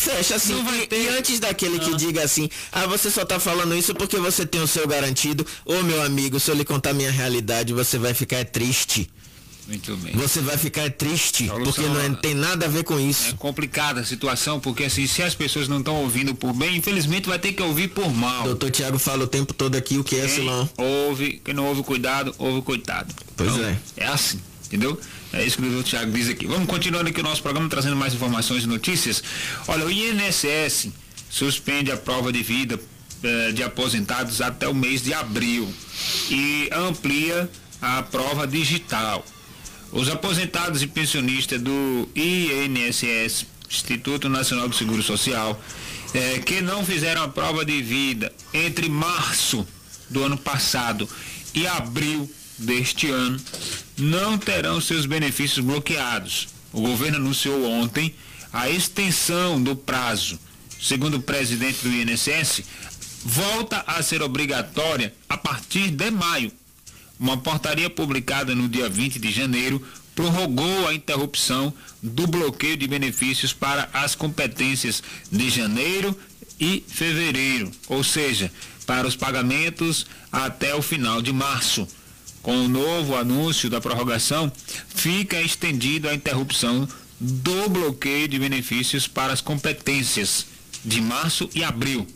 Fecha sim. E, e, antes daquele que ah. diga assim, ah, você só está falando isso porque você tem o seu garantido. Ô meu amigo, se eu lhe contar minha realidade, você vai ficar triste.
Muito bem.
Você vai ficar triste, porque não é, tem nada a ver com isso.
É complicada a situação, porque assim, se as pessoas não estão ouvindo por bem, infelizmente vai ter que ouvir por mal.
Doutor Tiago fala o tempo todo aqui o que é, Silão.
Ouve, quem não ouve cuidado, ouve coitado.
Pois então, é.
É assim, entendeu? É isso que o doutor Tiago diz aqui. Vamos continuando aqui o nosso programa, trazendo mais informações e notícias. Olha, o INSS suspende a prova de vida eh, de aposentados até o mês de abril e amplia a prova digital. Os aposentados e pensionistas do INSS, Instituto Nacional do Seguro Social, é, que não fizeram a prova de vida entre março do ano passado e abril deste ano, não terão seus benefícios bloqueados. O governo anunciou ontem a extensão do prazo. Segundo o presidente do INSS, volta a ser obrigatória a partir de maio uma portaria publicada no dia 20 de janeiro prorrogou a interrupção do bloqueio de benefícios para as competências de janeiro e fevereiro, ou seja, para os pagamentos até o final de março. Com o novo anúncio da prorrogação, fica estendida a interrupção do bloqueio de benefícios para as competências de março e abril.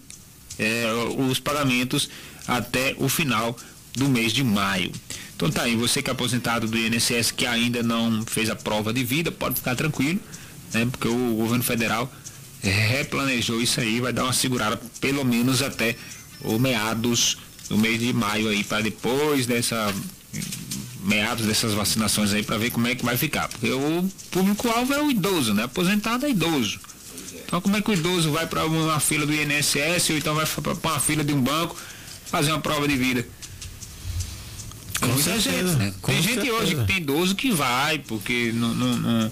É, os pagamentos até o final do mês de maio. Então tá aí, você que é aposentado do INSS que ainda não fez a prova de vida, pode ficar tranquilo, né? Porque o governo federal replanejou isso aí, vai dar uma segurada pelo menos até o meados do mês de maio aí, para depois dessa meados dessas vacinações aí para ver como é que vai ficar. Porque o público-alvo é o idoso, né? Aposentado é idoso. Então como é que o idoso vai para uma fila do INSS ou então vai para uma fila de um banco fazer uma prova de vida?
Com muita certeza, gente, né?
Tem gente certeza. hoje que tem idoso que vai, porque não, não, não,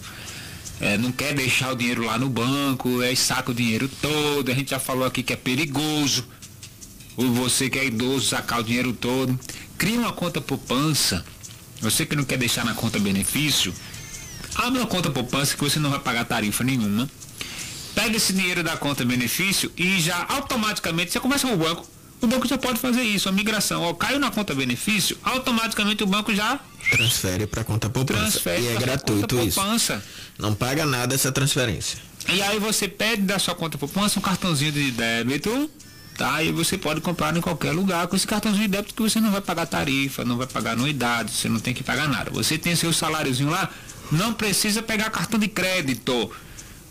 é, não, quer deixar o dinheiro lá no banco, aí saca o dinheiro todo. A gente já falou aqui que é perigoso. Ou você que é idoso sacar o dinheiro todo. Cria uma conta poupança. Você que não quer deixar na conta benefício, abre uma conta poupança que você não vai pagar tarifa nenhuma. Pega esse dinheiro da conta benefício e já automaticamente você começa com o banco o banco já pode fazer isso, a migração. Ó, caiu na conta benefício, automaticamente o banco já
Transfere para conta poupança.
Transfere
e é gratuito isso.
poupança.
Não paga nada essa transferência.
E aí você pede da sua conta poupança um cartãozinho de débito, tá? E você pode comprar em qualquer lugar com esse cartãozinho de débito que você não vai pagar tarifa, não vai pagar anuidade, você não tem que pagar nada. Você tem seu saláriozinho lá, não precisa pegar cartão de crédito.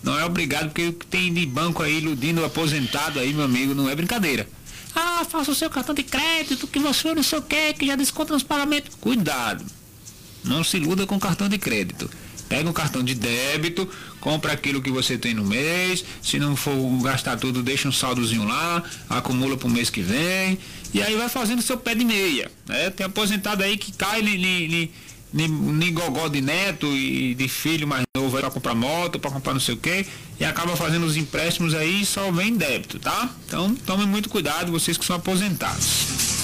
Não é obrigado, porque tem de banco aí iludindo o aposentado aí, meu amigo, não é brincadeira. Ah, faça o seu cartão de crédito, que você não sei o que, que já desconta nos pagamentos. Cuidado. Não se iluda com cartão de crédito. Pega um cartão de débito, compra aquilo que você tem no mês. Se não for gastar tudo, deixa um saldozinho lá, acumula para o mês que vem. E aí vai fazendo seu pé de meia. Né? Tem aposentado aí que cai ni, ni gogó de neto e de filho mais novo para comprar moto, para comprar não sei o que, e acaba fazendo os empréstimos aí e só vem débito, tá? Então tomem muito cuidado, vocês que são aposentados.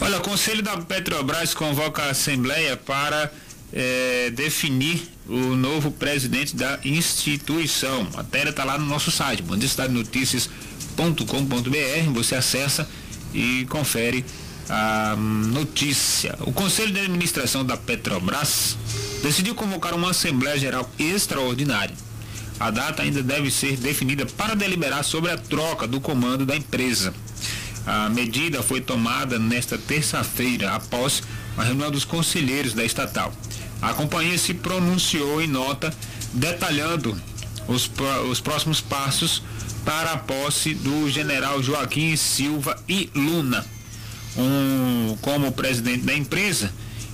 Olha, o Conselho da Petrobras convoca a Assembleia para eh, definir o novo presidente da instituição. A matéria está lá no nosso site, bandistadenoticias.com.br. Você acessa e confere a notícia. O Conselho de Administração da Petrobras decidiu convocar uma Assembleia Geral extraordinária. A data ainda deve ser definida para deliberar sobre a troca do comando da empresa. A medida foi tomada nesta terça-feira, após a reunião dos conselheiros da estatal. A companhia se pronunciou em nota detalhando os, os próximos passos para a posse do general Joaquim Silva e Luna, um, como presidente da empresa,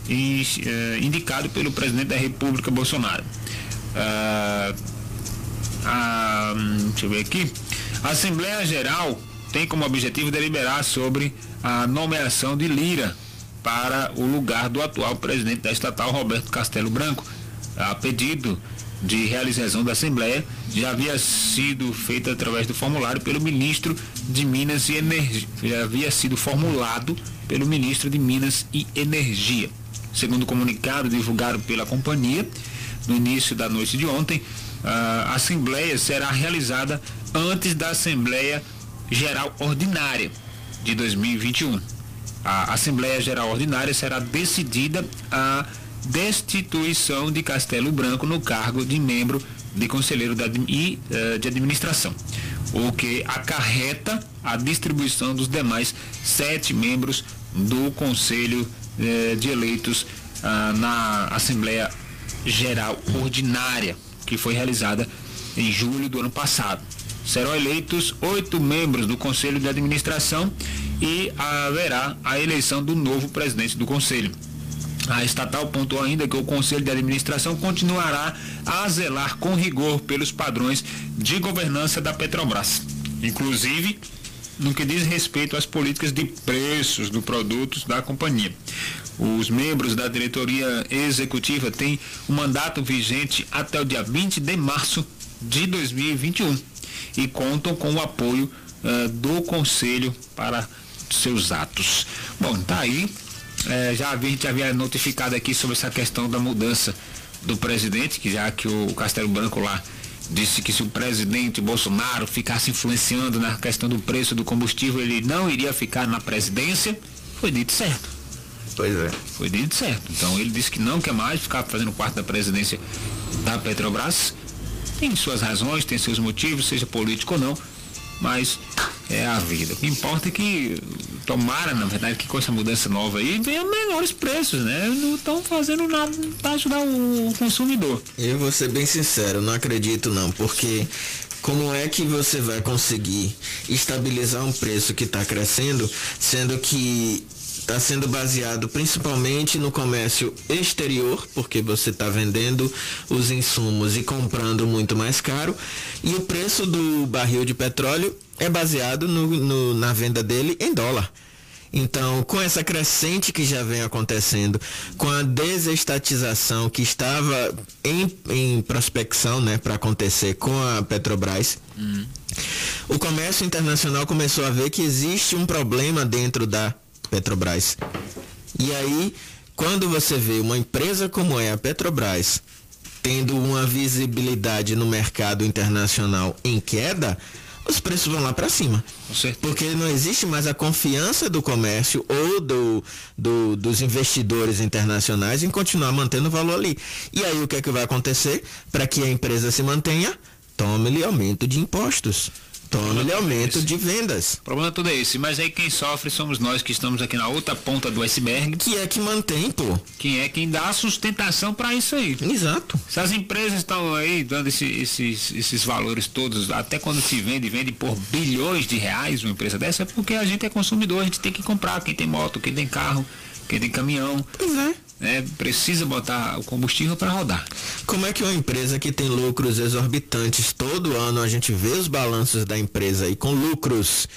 e, eh, indicado pelo presidente da República Bolsonaro. Ah, a, deixa eu ver aqui. A Assembleia Geral tem como objetivo deliberar sobre a nomeação de Lira para o lugar do atual presidente da estatal, Roberto Castelo Branco. A pedido de realização da Assembleia já havia sido feito através do formulário pelo ministro de Minas e Energia. Já havia sido formulado pelo ministro de Minas e Energia. Segundo o comunicado divulgado pela companhia, no início da noite de ontem, a Assembleia será realizada antes da Assembleia Geral Ordinária de 2021. A Assembleia Geral Ordinária será decidida a destituição de Castelo Branco no cargo de membro de conselheiro e, uh, de administração, o que acarreta a distribuição dos demais sete membros do Conselho uh, de Eleitos uh, na Assembleia Geral Ordinária, que foi realizada em julho do ano passado. Serão eleitos oito membros do Conselho de Administração e haverá a eleição do novo presidente do Conselho. A estatal pontuou ainda que o Conselho de Administração continuará a zelar com rigor pelos padrões de governança da Petrobras, inclusive no que diz respeito às políticas de preços dos produtos da companhia. Os membros da diretoria executiva têm um mandato vigente até o dia 20 de março de 2021 e contam com o apoio uh, do Conselho para seus atos. Bom, tá aí é, já havia, havia notificado aqui sobre essa questão da mudança do presidente, que já que o Castelo Branco lá disse que se o presidente Bolsonaro ficasse influenciando na questão do preço do combustível, ele não iria ficar na presidência, foi dito certo.
Pois é.
Foi dito certo. Então ele disse que não quer mais ficar fazendo parte da presidência da Petrobras. Tem suas razões, tem seus motivos, seja político ou não, mas é a vida. O que importa é que tomara, na verdade, que com essa mudança nova aí venha menores preços, né? Não estão fazendo nada para ajudar o consumidor.
Eu vou ser bem sincero, não acredito não, porque como é que você vai conseguir estabilizar um preço que está crescendo, sendo que está sendo baseado principalmente no comércio exterior, porque você está vendendo os insumos e comprando muito mais caro, e o preço do barril de petróleo é baseado no, no, na venda dele em dólar. Então, com essa crescente que já vem acontecendo, com a desestatização que estava em, em prospecção né, para acontecer com a Petrobras, hum. o comércio internacional começou a ver que existe um problema dentro da Petrobras. E aí, quando você vê uma empresa como é a Petrobras tendo uma visibilidade no mercado internacional em queda, os preços vão lá para cima. Porque não existe mais a confiança do comércio ou do, do, dos investidores internacionais em continuar mantendo o valor ali. E aí o que é que vai acontecer? Para que a empresa se mantenha, tome-lhe aumento de impostos. Tome-lhe aumento de vendas.
O problema todo é esse, mas aí quem sofre somos nós que estamos aqui na outra ponta do iceberg.
Que é que mantém, pô.
Quem é quem dá sustentação para isso aí.
Exato.
Se as empresas estão aí dando esse, esses, esses valores todos, até quando se vende, vende por bilhões de reais uma empresa dessa, é porque a gente é consumidor, a gente tem que comprar, quem tem moto, quem tem carro, quem tem caminhão.
Pois é
né, precisa botar o combustível para rodar.
Como é que uma empresa que tem lucros exorbitantes todo ano, a gente vê os balanços da empresa aí com lucros.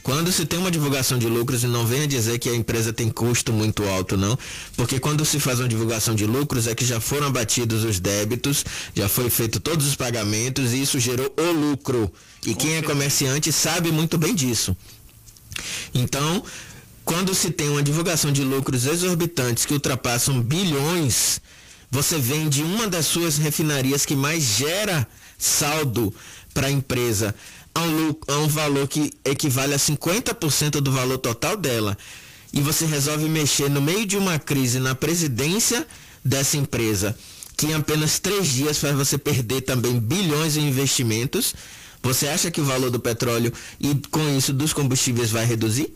Quando se tem uma divulgação de lucros, e não venha dizer que a empresa tem custo muito alto, não. Porque quando se faz uma divulgação de lucros é que já foram abatidos os débitos, já foi feito todos os pagamentos e isso gerou o lucro. E quem é comerciante sabe muito bem disso. Então, quando se tem uma divulgação de lucros exorbitantes que ultrapassam bilhões, você vende uma das suas refinarias que mais gera saldo para a empresa a um, a um valor que equivale a 50% do valor total dela. E você resolve mexer no meio de uma crise na presidência dessa empresa, que em apenas três dias faz você perder também bilhões em investimentos. Você acha que o valor do petróleo e com isso dos combustíveis vai reduzir?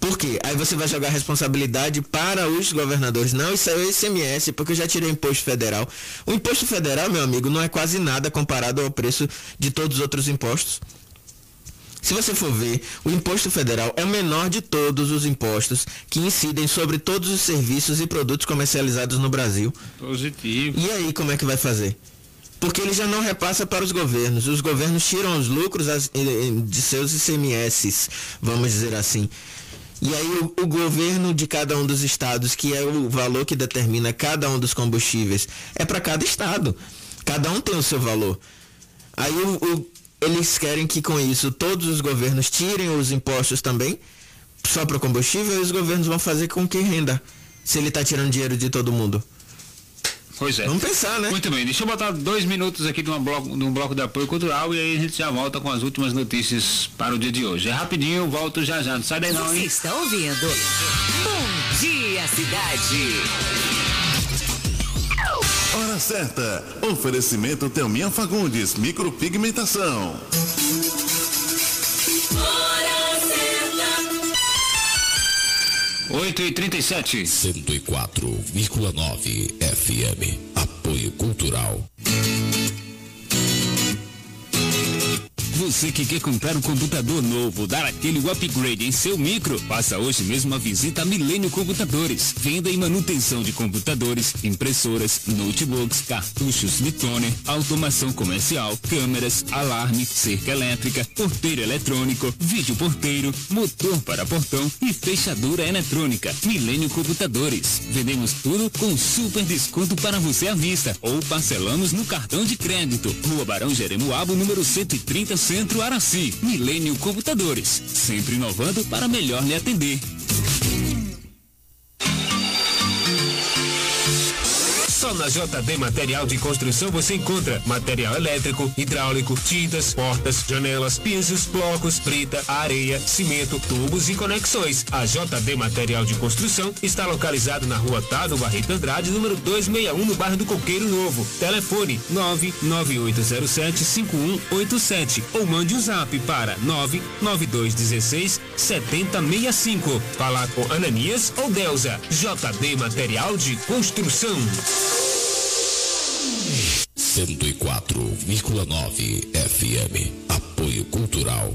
Por quê? Aí você vai jogar a responsabilidade para os governadores. Não, isso é o ICMS, porque eu já tirei imposto federal. O imposto federal, meu amigo, não é quase nada comparado ao preço de todos os outros impostos. Se você for ver, o imposto federal é o menor de todos os impostos que incidem sobre todos os serviços e produtos comercializados no Brasil.
Positivo.
E aí, como é que vai fazer? Porque ele já não repassa para os governos. Os governos tiram os lucros de seus ICMS, vamos dizer assim. E aí o, o, governo de cada um dos estados, que é o valor que determina cada um dos combustíveis, é para cada estado. Cada um tem o seu valor. Aí o, o, eles querem que com isso todos os governos tirem os impostos também, só para combustível, e os governos vão fazer com que renda, se ele está tirando dinheiro de todo mundo.
Pois é.
Vamos pensar, né?
Muito bem, deixa eu botar dois minutos aqui de, uma bloco, de um bloco de apoio cultural e aí a gente já volta com as últimas notícias para o dia de hoje. É rapidinho, eu volto já já. Não sai daí não,
hein? Você está ouvindo? Bom dia, cidade.
Hora certa. Oferecimento Telminha Fagundes, micropigmentação.
8 e 37
104,9 FM. Apoio Cultural.
Você que quer comprar um computador novo, dar aquele upgrade em seu micro, faça hoje mesmo uma visita a Milênio Computadores. Venda e manutenção de computadores, impressoras, notebooks, cartuchos de toner, automação comercial, câmeras, alarme, cerca elétrica, porteiro eletrônico, vídeo porteiro, motor para portão e fechadura eletrônica. Milênio Computadores. Vendemos tudo com super desconto para você à vista ou parcelamos no cartão de crédito. Rua Barão Jeremoabo, número 130 Centro Araci, Milênio Computadores, sempre inovando para melhor lhe atender. Só na JD Material de Construção você encontra material elétrico, hidráulico, tintas, portas, janelas, pisos, blocos, brita, areia, cimento, tubos e conexões. A JD Material de Construção está localizado na rua Tado Barreto Andrade, número 261, no bairro do Coqueiro Novo. Telefone 998075187 ou mande um zap para 99216 7065. Falar com Ananias ou Delza. JD Material de Construção.
104,9 FM. Apoio Cultural.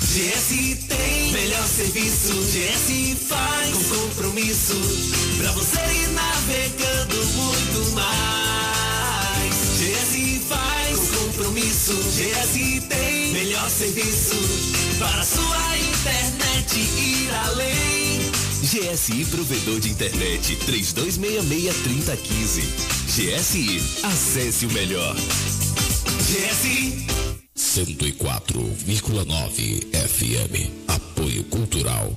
GS tem melhor serviço, GS faz com compromisso, pra você ir navegando muito mais. GS faz com compromisso, GS tem melhor serviço, para sua internet ir além.
GSI Provedor de Internet 3266-3015. GSI, acesse o melhor.
GSI
104,9 FM. Apoio Cultural.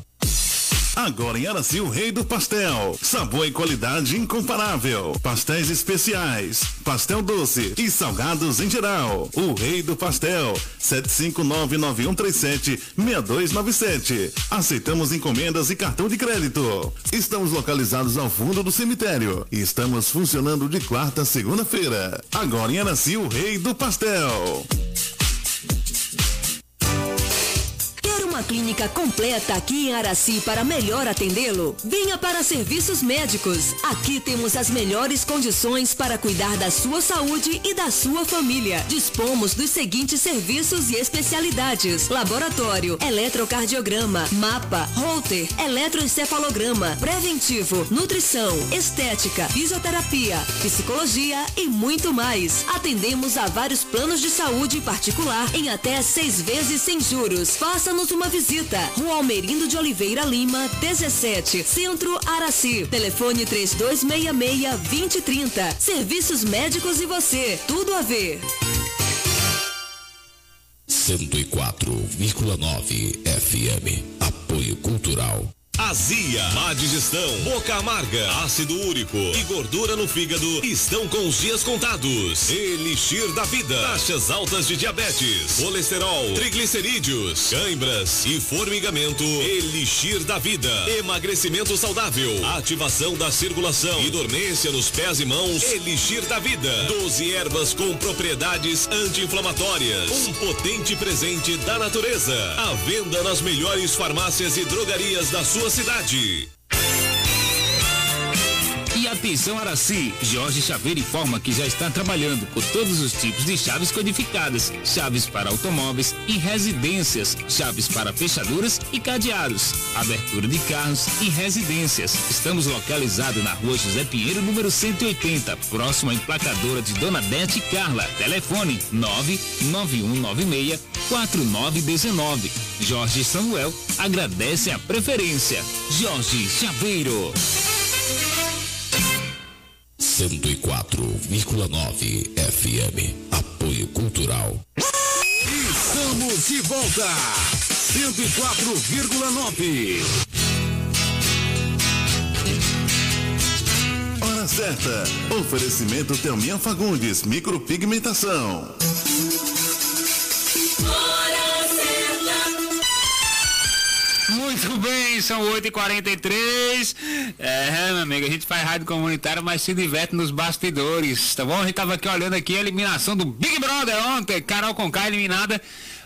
Agora em Araci, o rei do pastel. Sabor e qualidade incomparável. Pastéis especiais, pastel doce e salgados em geral. O rei do pastel. 75991376297. Aceitamos encomendas e cartão de crédito. Estamos localizados ao fundo do cemitério. E estamos funcionando de quarta a segunda-feira. Agora em Araci, o rei do pastel.
Clínica completa aqui em Araci para melhor atendê-lo? Venha para Serviços Médicos. Aqui temos as melhores condições para cuidar da sua saúde e da sua família. Dispomos dos seguintes serviços e especialidades: laboratório, eletrocardiograma, mapa, holter, eletroencefalograma, preventivo, nutrição, estética, fisioterapia, psicologia e muito mais. Atendemos a vários planos de saúde particular em até seis vezes sem juros. Faça-nos uma visita. Rua Almerindo de Oliveira Lima, 17, Centro Araci. Telefone 3266-2030. Serviços médicos e você. Tudo a ver.
104,9 FM. Apoio Cultural.
Azia, má digestão, boca amarga, ácido úrico e gordura no fígado estão com os dias contados. Elixir da vida, taxas altas de diabetes, colesterol, triglicerídeos, cãibras e formigamento. Elixir da vida, emagrecimento saudável, ativação da circulação e dormência nos pés e mãos. Elixir da vida, 12 ervas com propriedades anti-inflamatórias. Um potente presente da natureza. À venda nas melhores farmácias e drogarias da sua cidade.
Atenção Araci, Jorge Chaveiro informa que já está trabalhando com todos os tipos de chaves codificadas, chaves para automóveis e residências, chaves para fechaduras e cadeados, abertura de carros e residências. Estamos localizados na rua José Pinheiro, número 180, próximo à emplacadora de Dona Bete Carla. Telefone 99196 4919. Jorge Samuel agradece a preferência. Jorge Chaveiro.
104,9 FM. Apoio Cultural.
Estamos de volta. 104,9.
Hora certa. Oferecimento Thelminha Fagundes, micropigmentação.
Muito bem, são 8h43. É, meu amigo, a gente faz rádio comunitária, mas se diverte nos bastidores, tá bom? A gente tava aqui olhando aqui a eliminação do Big Brother ontem, Carol Conká eliminada.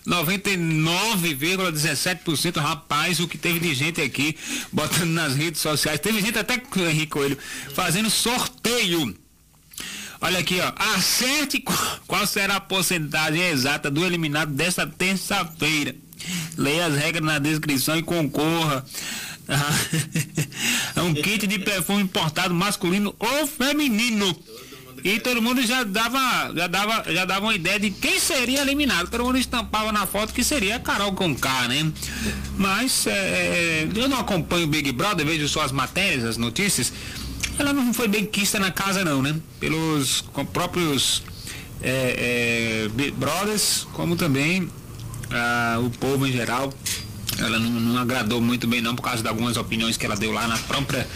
99,17%, rapaz, o que teve de gente aqui botando nas redes sociais. Teve gente até com o Henrique Coelho fazendo sorteio. Olha aqui, ó. Acerte qual, será a porcentagem exata do eliminado desta terça-feira. Leia as regras na descrição e concorra. (laughs) É um kit de perfume importado masculino ou feminino. E todo mundo já dava, já dava, já dava uma ideia de quem seria eliminado. Todo mundo estampava na foto que seria a Carol Conká, né? Mas é, eu não acompanho o Big Brother, vejo só as matérias, as notícias. Ela não foi bem quista na casa não, né? Pelos próprios é, é, Brothers, como também ah, o povo em geral ela não, não, agradou muito bem não por causa de algumas opiniões que ela deu lá na própria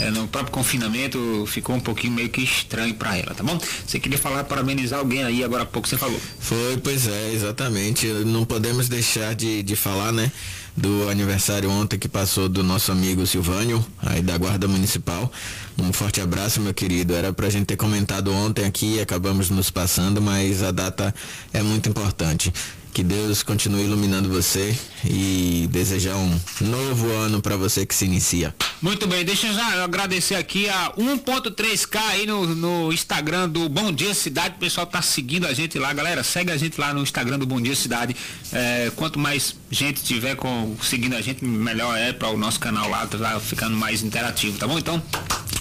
eh, no próprio confinamento ficou um pouquinho meio que estranho para ela tá bom você queria falar parabenizar alguém aí agora há pouco você falou
foi pois é exatamente não podemos deixar de, de falar né do aniversário ontem que passou do nosso amigo Silvânio, aí da Guarda Municipal. Um forte abraço, meu querido. Era pra gente ter comentado ontem aqui, acabamos nos passando, mas a data é muito importante. Que Deus continue iluminando você e desejar um novo ano para você que se inicia.
Muito bem, deixa eu já agradecer aqui a 1.3K aí no, no Instagram do Bom Dia Cidade. O pessoal tá seguindo a gente lá, galera. Segue a gente lá no Instagram do Bom Dia Cidade. É, quanto mais gente tiver com, seguindo a gente, melhor é para o nosso canal lá, tá ficando mais interativo, tá bom? Então,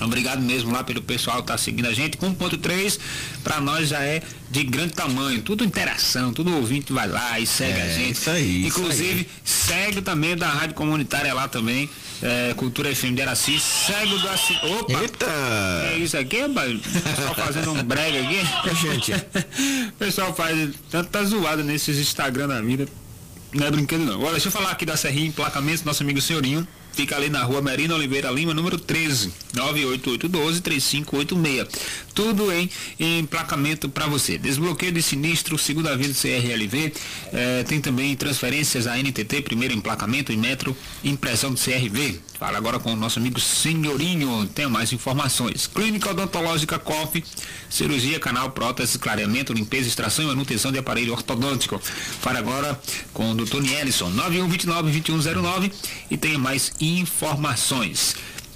Obrigado mesmo lá pelo pessoal que tá seguindo a gente. 1.3 para nós já é de grande tamanho. Tudo interação, tudo ouvinte vai lá e segue
É,
a gente.
isso aí,
Inclusive,
isso
segue também da Rádio Comunitária lá também. é, Cultura FM de Araci. Segue o do Assi... Opa!
Eita!
É isso aqui, rapaz? Pessoal fazendo um brega aqui.
gente.
o (laughs) pessoal faz tanta zoada nesses Instagram da vida. Não é brinquedo não. Agora deixa eu falar aqui da Serrinha Emplacamentos, nosso amigo Senhorinho. Fica ali na rua Merino Oliveira Lima, número 13, 98812-3586. Tudo em emplacamento para você. Desbloqueio de sinistro, segunda via do CRLV. eh, tem também transferências a NTT, primeiro emplacamento e metro, impressão do CRV. Fala agora com o nosso amigo Senhorinho. Tem mais informações. Clínica Odontológica COF, cirurgia, canal, prótese, clareamento, limpeza, extração e manutenção de aparelho ortodôntico. Fala agora com o Dr. Nielson, 9129-2109 e tem mais informações.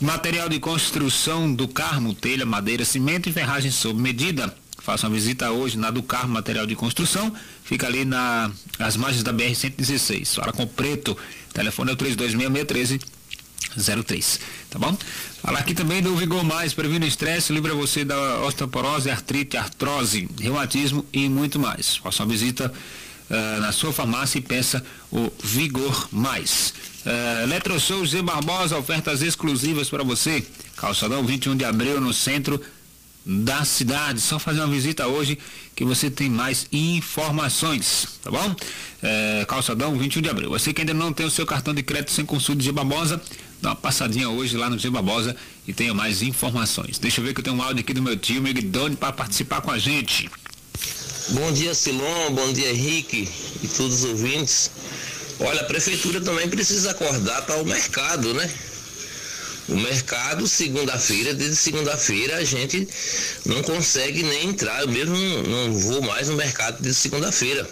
Material de construção do Carmo, telha, madeira, cimento e ferragem sob medida. Faça uma visita hoje na do Carmo Material de Construção. Fica ali na, nas margens da BR-116. Fala com Preto. Telefone é o 326613 03, tá bom? Falar aqui também do Vigor Mais, previne o estresse, livra você da osteoporose, artrite, artrose, reumatismo e muito mais. Faça uma visita ah, na sua farmácia e peça o Vigor Mais. Uh, Eletroshow Z Barbosa, ofertas exclusivas para você. Calçadão 21 de abril no centro da cidade. Só fazer uma visita hoje que você tem mais informações, tá bom? É, calçadão 21 de abril. Você que ainda não tem o seu cartão de crédito sem consulta de Barbosa, dá uma passadinha hoje lá no G Barbosa e tenha mais informações. Deixa eu ver que eu tenho um áudio aqui do meu tio Miguel para participar com a gente.
Bom dia, Silon. Bom dia, Henrique e todos os ouvintes. Olha, a prefeitura também precisa acordar para o mercado, né? O mercado, segunda-feira, desde segunda-feira, a gente não consegue nem entrar. Eu mesmo não, não vou mais no mercado desde segunda-feira.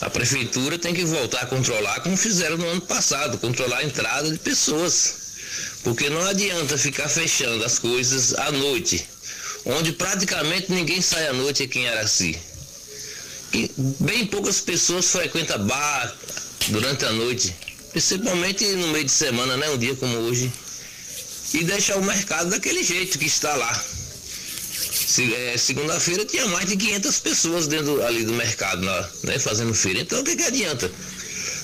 A prefeitura tem que voltar a controlar como fizeram no ano passado, controlar a entrada de pessoas. Porque não adianta ficar fechando as coisas à noite, onde praticamente ninguém sai à noite aqui em Araci. E bem poucas pessoas frequentam bar durante a noite, principalmente no meio de semana, né? Um dia como hoje. E deixar o mercado daquele jeito que está lá. Se- é, Segunda-feira tinha mais de 500 pessoas dentro ali do mercado, né? Fazendo feira. Então o que, que adianta?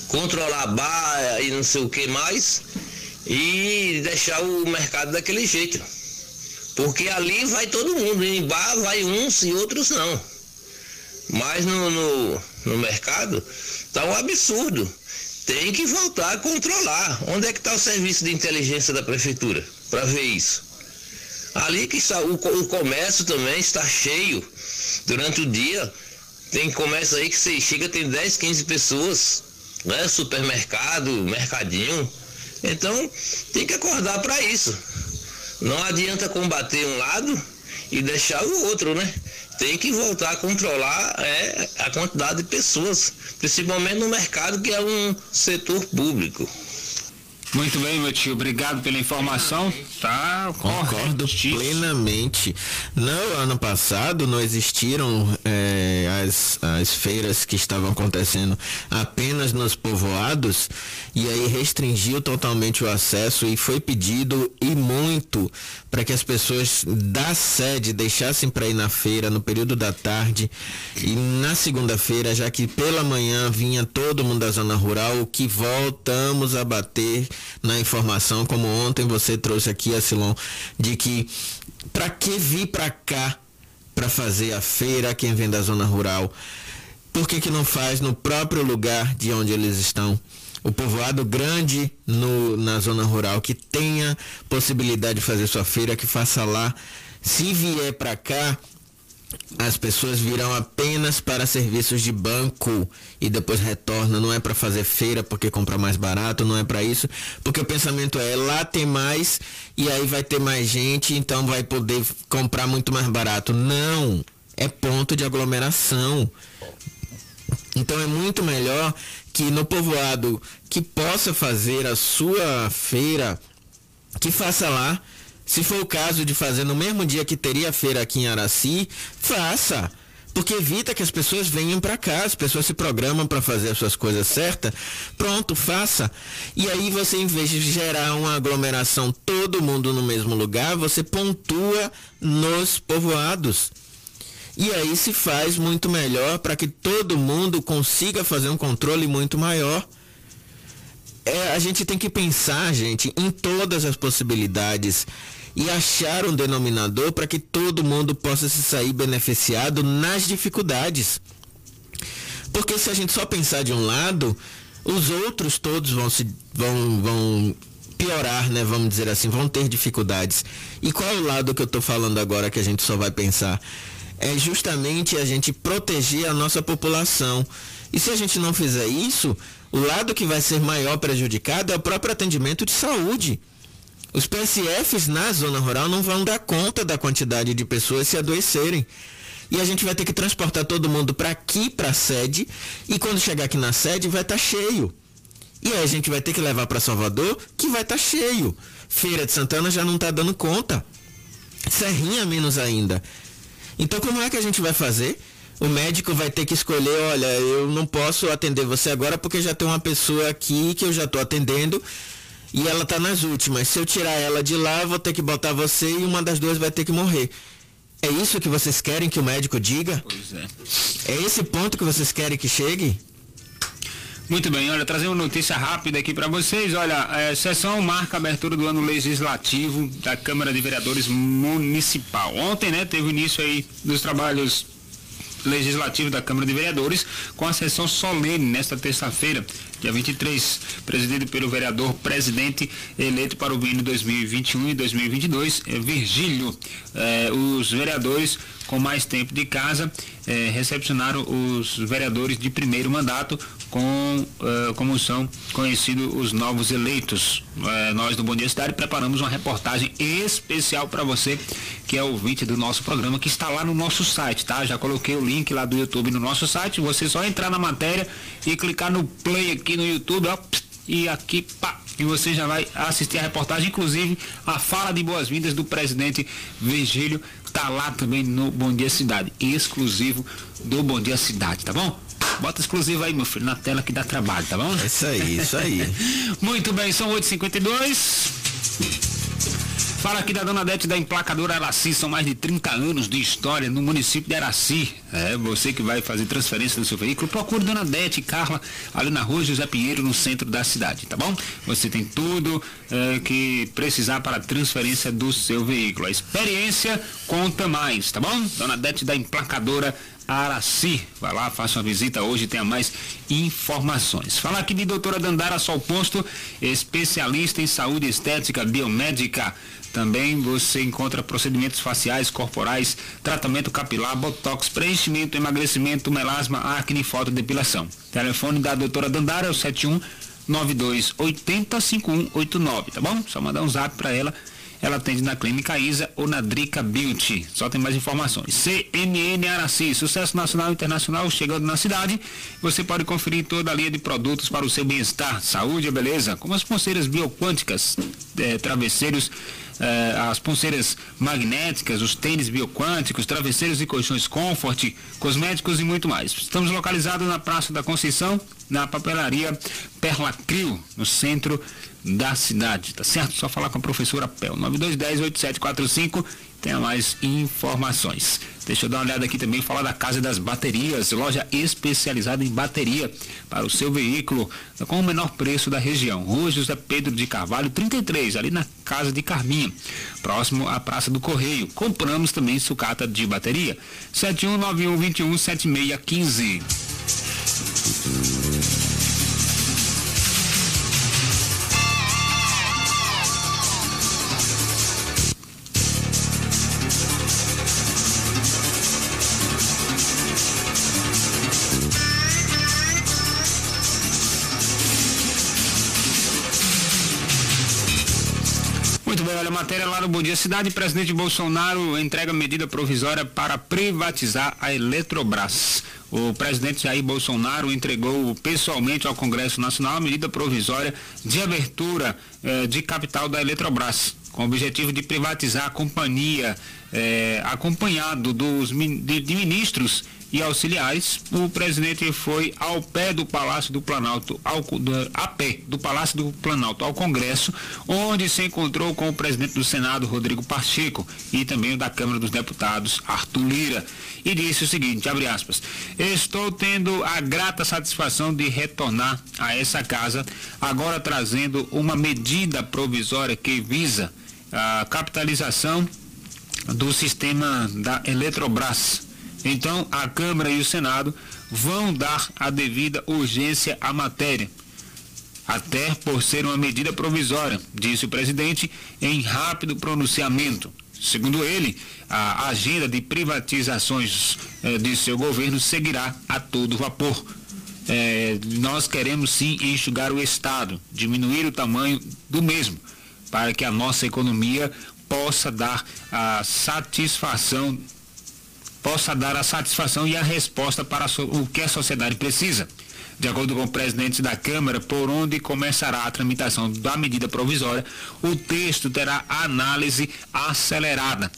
Controlar bar e não sei o que mais e deixar o mercado daquele jeito. Porque ali vai todo mundo, em bar vai uns e outros não. Mas no, no, no mercado tá um absurdo. Tem que voltar a controlar. Onde é que está o serviço de inteligência da prefeitura para ver isso? Ali que está o, o comércio também está cheio durante o dia. Tem comércio aí que você chega, tem 10, 15 pessoas, né? Supermercado, mercadinho. Então tem que acordar para isso. Não adianta combater um lado e deixar o outro, né? Tem que voltar a controlar é, a quantidade de pessoas, principalmente no mercado que é um setor público.
Muito bem, meu tio. Obrigado pela informação. Tá
Concordo plenamente. No ano passado não existiram eh, as, as feiras que estavam acontecendo apenas nos povoados e aí restringiu totalmente o acesso e foi pedido e muito para que as pessoas da sede deixassem para ir na feira no período da tarde e na segunda-feira, já que pela manhã vinha todo mundo da zona rural, o que voltamos a bater na informação, como ontem você trouxe aqui, Asilon, de que para que vir para cá para fazer a feira quem vem da zona rural? Por que, que não faz no próprio lugar de onde eles estão? O povoado grande no, na zona rural que tenha possibilidade de fazer sua feira, que faça lá. Se vier para cá, as pessoas virão apenas para serviços de banco e depois retornam. Não é para fazer feira porque compra mais barato, não é para isso. Porque o pensamento é lá tem mais e aí vai ter mais gente, então vai poder comprar muito mais barato. Não, é ponto de aglomeração. Então é muito melhor que no povoado que possa fazer a sua feira, que faça lá. Se for o caso de fazer no mesmo dia que teria feira aqui em Araci, faça. Porque evita que as pessoas venham para cá, as pessoas se programam para fazer as suas coisas certas. Pronto, faça. E aí você, em vez de gerar uma aglomeração, todo mundo no mesmo lugar, você pontua nos povoados. E aí se faz muito melhor para que todo mundo consiga fazer um controle muito maior. É, a gente tem que pensar, gente, em todas as possibilidades e achar um denominador para que todo mundo possa se sair beneficiado nas dificuldades. Porque se a gente só pensar de um lado, os outros todos vão se vão, vão piorar, né? Vamos dizer assim, vão ter dificuldades. E qual é o lado que eu estou falando agora que a gente só vai pensar? É justamente a gente proteger a nossa população. E se a gente não fizer isso, o lado que vai ser maior prejudicado é o próprio atendimento de saúde. Os PSFs na zona rural não vão dar conta da quantidade de pessoas se adoecerem. E a gente vai ter que transportar todo mundo para aqui, para a sede, e quando chegar aqui na sede vai estar tá cheio. E aí a gente vai ter que levar para Salvador, que vai estar tá cheio. Feira de Santana já não está dando conta. Serrinha menos ainda. Então como é que a gente vai fazer? O médico vai ter que escolher, olha, eu não posso atender você agora porque já tem uma pessoa aqui que eu já estou atendendo e ela tá nas últimas. Se eu tirar ela de lá, vou ter que botar você e uma das duas vai ter que morrer. É isso que vocês querem que o médico diga?
Pois é.
É esse ponto que vocês querem que chegue?
Muito bem, olha, trazer uma notícia rápida aqui para vocês. Olha, é, sessão marca a abertura do ano legislativo da Câmara de Vereadores Municipal. Ontem, né, teve início aí dos trabalhos legislativos da Câmara de Vereadores com a sessão solene nesta terça-feira, dia 23, presidido pelo vereador presidente eleito para o biênio 2021 e 2022, é Virgílio. É, os vereadores com mais tempo de casa é, recepcionaram os vereadores de primeiro mandato com uh, como são conhecidos os novos eleitos. Uh, nós do Bom Dia Cidade preparamos uma reportagem especial para você que é ouvinte do nosso programa, que está lá no nosso site, tá? Já coloquei o link lá do YouTube no nosso site, você só entrar na matéria e clicar no play aqui no YouTube, ó, e aqui, pá, e você já vai assistir a reportagem, inclusive a fala de boas-vindas do presidente Virgílio tá lá também no Bom Dia Cidade, exclusivo do Bom Dia Cidade, tá bom? Bota exclusivo aí, meu filho, na tela que dá trabalho, tá bom?
É isso aí, isso aí. (laughs)
Muito bem, são 8h52. Fala aqui da Dona Dete da emplacadora Araci, são mais de 30 anos de história no município de Araci. É, você que vai fazer transferência do seu veículo, procure Dona Dete Carla ali na rua José Pinheiro, no centro da cidade, tá bom? Você tem tudo é, que precisar para a transferência do seu veículo. A experiência conta mais, tá bom? Dona Dete da emplacadora Araci. Vai lá, faça uma visita hoje, tenha mais informações. Falar aqui de doutora Dandara Sol Posto, especialista em saúde estética biomédica. Também você encontra procedimentos faciais, corporais, tratamento capilar, botox, preenchimento, emagrecimento, melasma, acne e fotodepilação. Telefone da doutora Dandara é o 71 92 80 5189, tá bom? Só mandar um zap para ela ela atende na Clínica Isa ou na Drica Beauty. Só tem mais informações. CNN Araci, sucesso nacional e internacional chegando na cidade. Você pode conferir toda a linha de produtos para o seu bem-estar, saúde e beleza, como as pulseiras bioquânticas, eh, travesseiros, eh, as pulseiras magnéticas, os tênis bioquânticos, travesseiros e colchões Comfort, cosméticos e muito mais. Estamos localizados na Praça da Conceição, na papelaria Perla Crio, no centro da cidade, tá certo? Só falar com a professora Pel, 9210-8745, tenha mais informações. Deixa eu dar uma olhada aqui também, falar da Casa das Baterias, loja especializada em bateria para o seu veículo, com o menor preço da região. Rua José Pedro de Carvalho, 33, ali na Casa de Carminha, próximo à Praça do Correio. Compramos também sucata de bateria, 7191すごい。Matéria lá no Bom Dia Cidade, presidente Bolsonaro entrega medida provisória para privatizar a Eletrobras. O presidente Jair Bolsonaro entregou pessoalmente ao Congresso Nacional a medida provisória de abertura eh, de capital da Eletrobras, com o objetivo de privatizar a companhia, eh, acompanhado dos de, de ministros e auxiliares, o presidente foi ao pé do Palácio do Planalto, ao, a pé do Palácio do Planalto ao Congresso, onde se encontrou com o presidente do Senado, Rodrigo Pacheco, e também o da Câmara dos Deputados, Arthur Lira, e disse o seguinte, abre aspas, estou tendo a grata satisfação de retornar a essa casa, agora trazendo uma medida provisória que visa a capitalização do sistema da Eletrobras. Então, a Câmara e o Senado vão dar a devida urgência à matéria, até por ser uma medida provisória, disse o presidente em rápido pronunciamento. Segundo ele, a agenda de privatizações eh, de seu governo seguirá a todo vapor. Eh, nós queremos sim enxugar o Estado, diminuir o tamanho do mesmo, para que a nossa economia possa dar a satisfação possa dar a satisfação e a resposta para o que a sociedade precisa. De acordo com o presidente da Câmara, por onde começará a tramitação da medida provisória, o texto terá análise acelerada.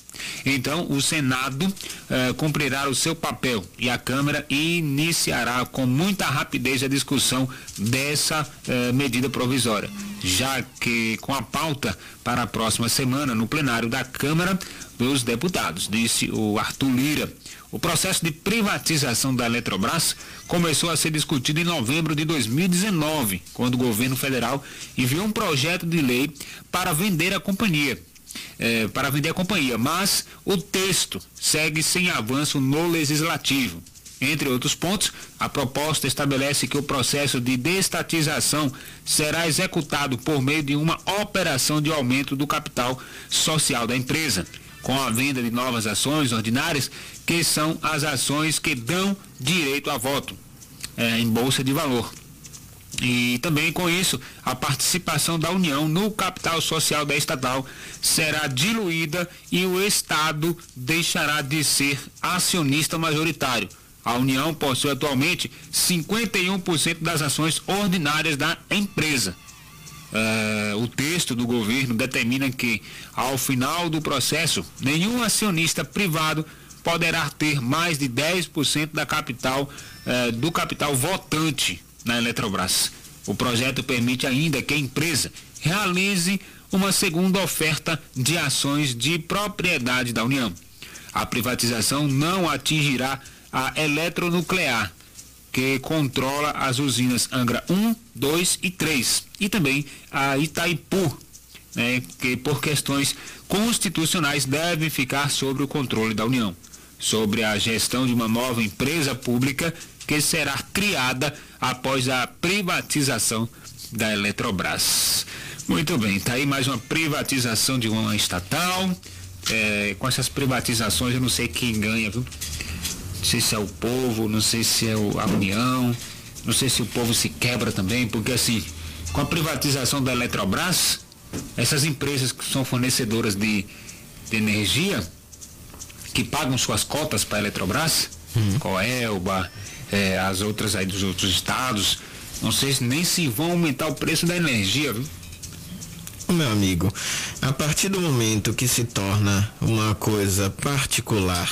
Então, o Senado eh, cumprirá o seu papel e a Câmara iniciará com muita rapidez a discussão dessa eh, medida provisória, já que com a pauta para a próxima semana no plenário da Câmara dos Deputados, disse o Arthur Lira. O processo de privatização da Eletrobras começou a ser discutido em novembro de 2019, quando o governo federal enviou um projeto de lei para vender a companhia. eh, para vender a companhia, mas o texto segue sem avanço no legislativo. Entre outros pontos, a proposta estabelece que o processo de destatização será executado por meio de uma operação de aumento do capital social da empresa, com a venda de novas ações ordinárias, que são as ações que dão direito a voto eh, em bolsa de valor. E também com isso, a participação da União no capital social da estatal será diluída e o Estado deixará de ser acionista majoritário. A União possui atualmente 51% das ações ordinárias da empresa. Eh, o texto do governo determina que, ao final do processo, nenhum acionista privado poderá ter mais de 10% da capital eh, do capital votante na Eletrobras. O projeto permite ainda que a empresa realize uma segunda oferta de ações de propriedade da União. A privatização não atingirá a eletronuclear, que controla as usinas Angra 1, 2 e 3, e também a Itaipu, né, que por questões constitucionais devem ficar sob o controle da União, sobre a gestão de uma nova empresa pública que será criada após a privatização da Eletrobras. Muito bem, tá aí mais uma privatização de uma estatal. É, com essas privatizações eu não sei quem ganha, viu? Não sei se é o povo, não sei se é a União, não sei se o povo se quebra também, porque assim, com a privatização da Eletrobras, essas empresas que são fornecedoras de, de energia, que pagam suas cotas para a Eletrobras, Coelba, eh, as outras aí dos outros estados, não sei se nem se vão aumentar o preço da energia, viu?
Meu amigo, a partir do momento que se torna uma coisa particular,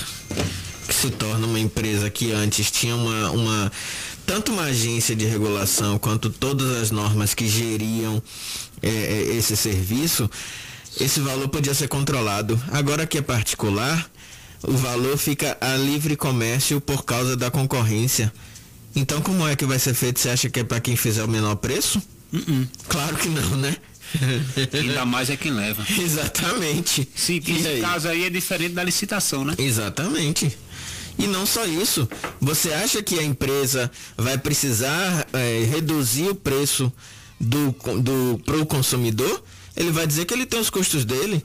que se torna uma empresa que antes tinha uma, uma tanto uma agência de regulação quanto todas as normas que geriam eh, eh, esse serviço, esse valor podia ser controlado. Agora que é particular, o valor fica a livre comércio por causa da concorrência. Então como é que vai ser feito? Você acha que é para quem fizer o menor preço? Claro que não, né? (laughs)
Ainda mais é quem leva.
Exatamente. E
esse caso aí é diferente da licitação, né?
Exatamente. E não só isso. Você acha que a empresa vai precisar eh, reduzir o preço do, do para o consumidor? Ele vai dizer que ele tem os custos dele.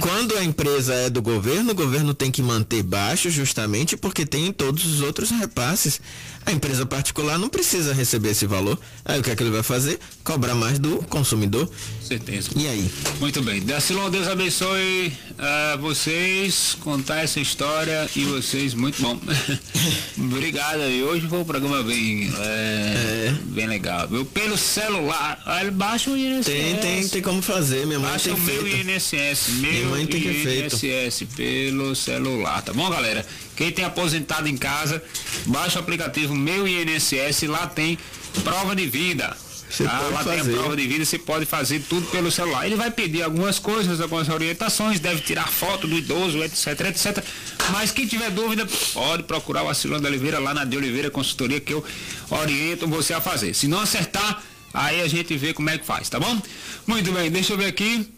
Quando a empresa é do governo, o governo tem que manter baixo justamente porque tem todos os outros repasses. A empresa particular não precisa receber esse valor. Aí o que é que ele vai fazer? Cobrar mais do consumidor.
Certeza.
E aí?
Muito bem. Dacilon, Deus abençoe uh, vocês, contar essa história e vocês, muito bom. (laughs) Obrigado aí. Hoje foi um programa bem, é, é. bem legal. Viu? Pelo celular, aí baixa o INSS.
Tem, tem, tem como fazer, minha mãe
baixa
tem
o
feito.
meu INSS, meu
Minha mãe tem que feito.
INSS pelo celular, tá bom, galera? Quem tem aposentado em casa, baixa o aplicativo Meu INSS, lá tem prova de vida.
Você
Ah, lá tem
fazer.
a prova de vida, você pode fazer tudo pelo celular. Ele vai pedir algumas coisas, algumas orientações, deve tirar foto do idoso, etc, etc. Mas quem tiver dúvida, pode procurar o Acilão da Oliveira lá na de Oliveira Consultoria que eu oriento você a fazer. Se não acertar, aí a gente vê como é que faz, tá bom? Muito bem, deixa eu ver aqui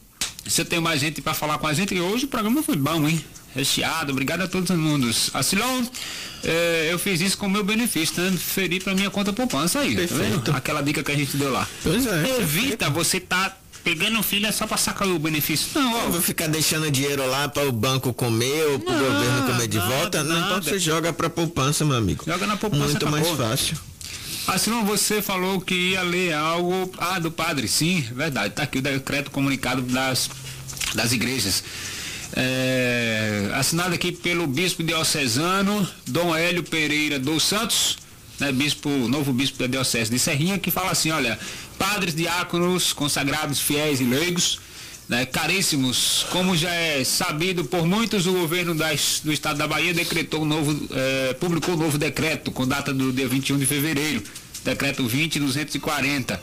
se eu tenho mais gente para falar com a gente. E hoje o programa foi bom, hein? Recheado, obrigado a todos os mundos. Acilão, eh, eu fiz isso com o meu benefício, transferi para minha conta poupança aí, tá
Perfeito.
vendo? Aquela dica que a gente deu lá.
Pois é.
Evita você tá pegando um filho é só para sacar o benefício. Não, ó,
Eu vou ficar deixando dinheiro lá para o banco comer ou para o governo comer de
nada,
volta? Não, então
nada.
você joga para poupança, meu amigo.
Joga na poupança,
Muito mais
acabou.
fácil.
Assim, você falou que ia ler algo. Ah, do padre, sim, verdade. Tá aqui o decreto comunicado das, das igrejas. É, assinado aqui pelo bispo diocesano Dom Hélio Pereira dos Santos, né, bispo, novo bispo da diocese de Serrinha, que fala assim, olha, padres, diáconos, consagrados, fiéis e leigos, né, caríssimos, como já é sabido por muitos, o governo das- do estado da Bahia decretou um novo, eh, publicou um novo decreto com data do dia 21 de fevereiro, decreto 20240,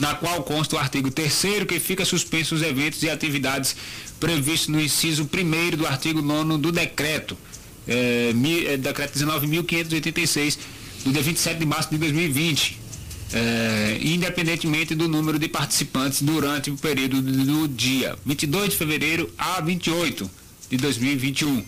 na qual consta o artigo 3 que fica suspenso os eventos e atividades previstos no inciso 1 do artigo 9 do decreto, eh, mi- eh, decreto 19.586, do dia 27 de março de 2020 é, independentemente do número de participantes durante o período do do dia 22 de fevereiro a 28 de 2021.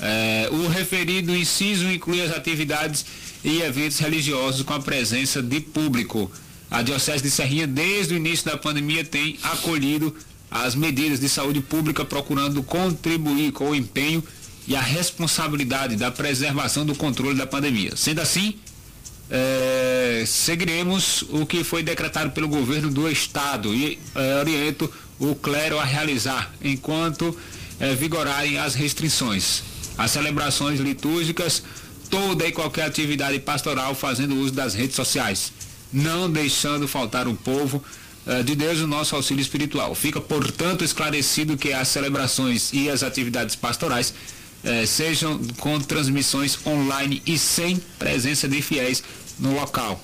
É, o referido inciso inclui as atividades e eventos religiosos com a presença de público. A Diocese de Serrinha, desde o início da pandemia, tem acolhido as medidas de saúde pública, procurando contribuir com o empenho e a responsabilidade da preservação do controle da pandemia. Sendo assim, eh, seguiremos o que foi decretado pelo governo do estado e eh, oriento o clero a realizar enquanto eh, vigorarem as restrições, as celebrações litúrgicas, toda e qualquer atividade pastoral fazendo uso das redes sociais, não deixando faltar o povo eh, de Deus o nosso auxílio espiritual. Fica, portanto, esclarecido que as celebrações e as atividades pastorais eh, sejam com transmissões online e sem presença de fiéis no local.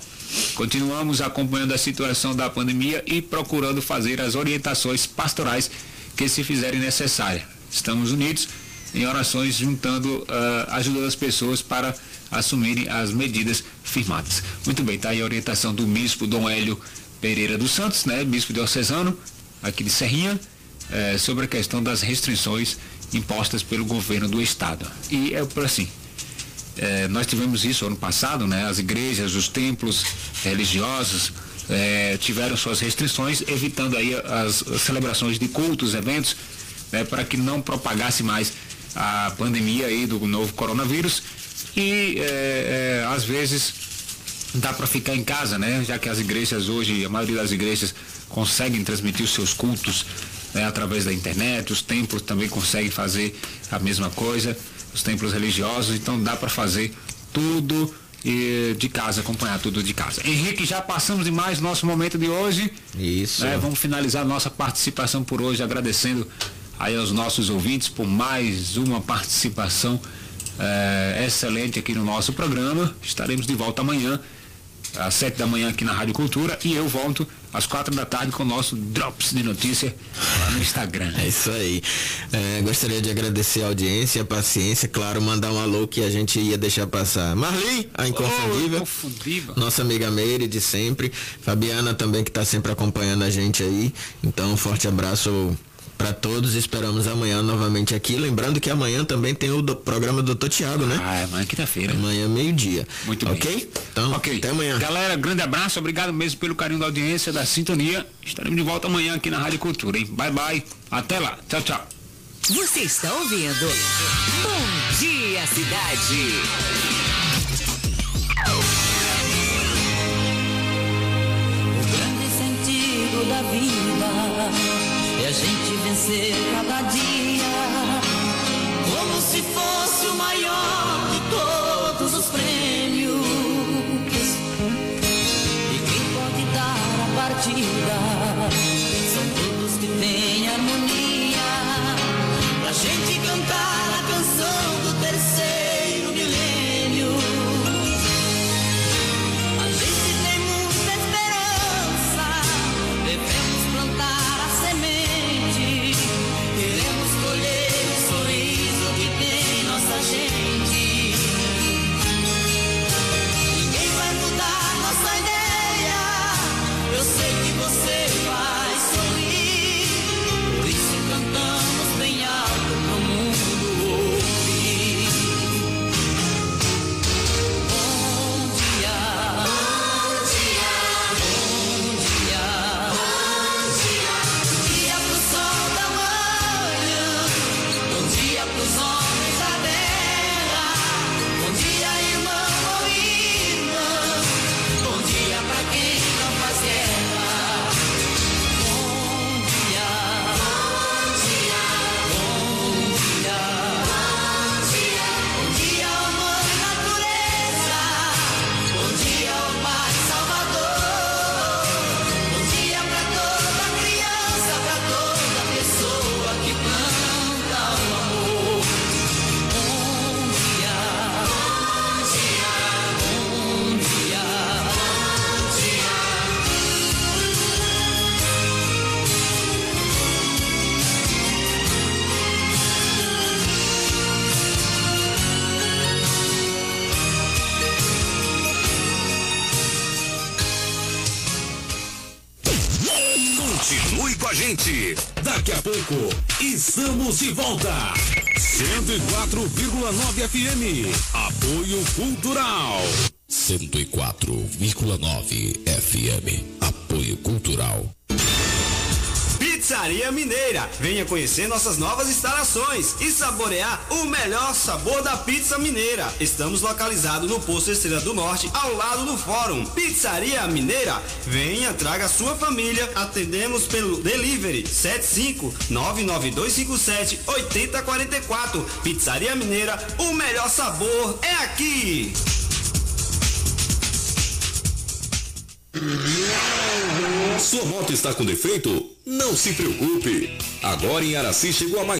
Continuamos acompanhando a situação da pandemia e procurando fazer as orientações pastorais que se fizerem necessárias. Estamos unidos em orações, juntando, ah, ajudando as pessoas para assumirem as medidas firmadas. Muito bem, está aí a orientação do bispo Dom Hélio Pereira dos Santos, né, bispo diocesano, aqui de Serrinha, eh, sobre a questão das restrições impostas pelo governo do estado. E é por assim. eh, nós tivemos isso ano passado, né? As igrejas, os templos religiosos eh, tiveram suas restrições, evitando aí as, as celebrações de cultos, eventos, né, para que não propagasse mais a pandemia aí do novo coronavírus. E eh, eh, às vezes dá para ficar em casa, né? Já que as igrejas hoje, a maioria das igrejas conseguem transmitir os seus cultos né, através da internet, os templos também conseguem fazer a mesma coisa, os templos religiosos, então dá para fazer tudo eh, de casa, acompanhar tudo de casa. Henrique, já passamos de mais nosso momento de hoje.
Isso.
né? Vamos finalizar nossa participação por hoje, agradecendo aí aos nossos ouvintes por mais uma participação eh, excelente aqui no nosso programa. Estaremos de volta amanhã, às sete da manhã aqui na Rádio Cultura, e eu volto às quatro da tarde com o nosso Drops de Notícia lá no Instagram.
É isso aí. É, gostaria de agradecer a audiência, a paciência, claro, mandar um alô que a gente ia deixar passar. Marli, a inconfundível.
Inconfundível.
Nossa amiga Meire de sempre. Fabiana também que está sempre acompanhando a gente aí. Então, um forte abraço para todos. Esperamos amanhã novamente aqui. Lembrando que amanhã também tem o do- programa do Dr. Tiago, né?
Ah, é amanhã quinta-feira.
Amanhã meio-dia.
Muito bem.
Ok? Então,
Ok.
até amanhã.
Galera, grande abraço, obrigado mesmo pelo carinho da audiência, da sintonia. Estaremos de volta amanhã aqui na Rádio Cultura, hein? Bye bye. Até lá. Tchau, tchau.
Você está ouvindo Bom Dia Cidade.
O grande sentido da vida é a gente vencer cada dia, como se fosse o maior de todos os prêmios.
Daqui a pouco estamos de volta. 104,9 FM. Apoio Cultural.
104,9 FM. Apoio Cultural.
Pizzaria Mineira. Venha conhecer nossas novas instalações e saborear o melhor sabor da pizza mineira. Estamos localizados no Posto Estrela do Norte, ao lado do Fórum. Pizzaria Mineira. Venha, traga sua família. Atendemos pelo delivery 75 99257 8044. Pizzaria Mineira. O melhor sabor é aqui.
Sua moto está com defeito? Não se preocupe. Agora em Araci chegou a mais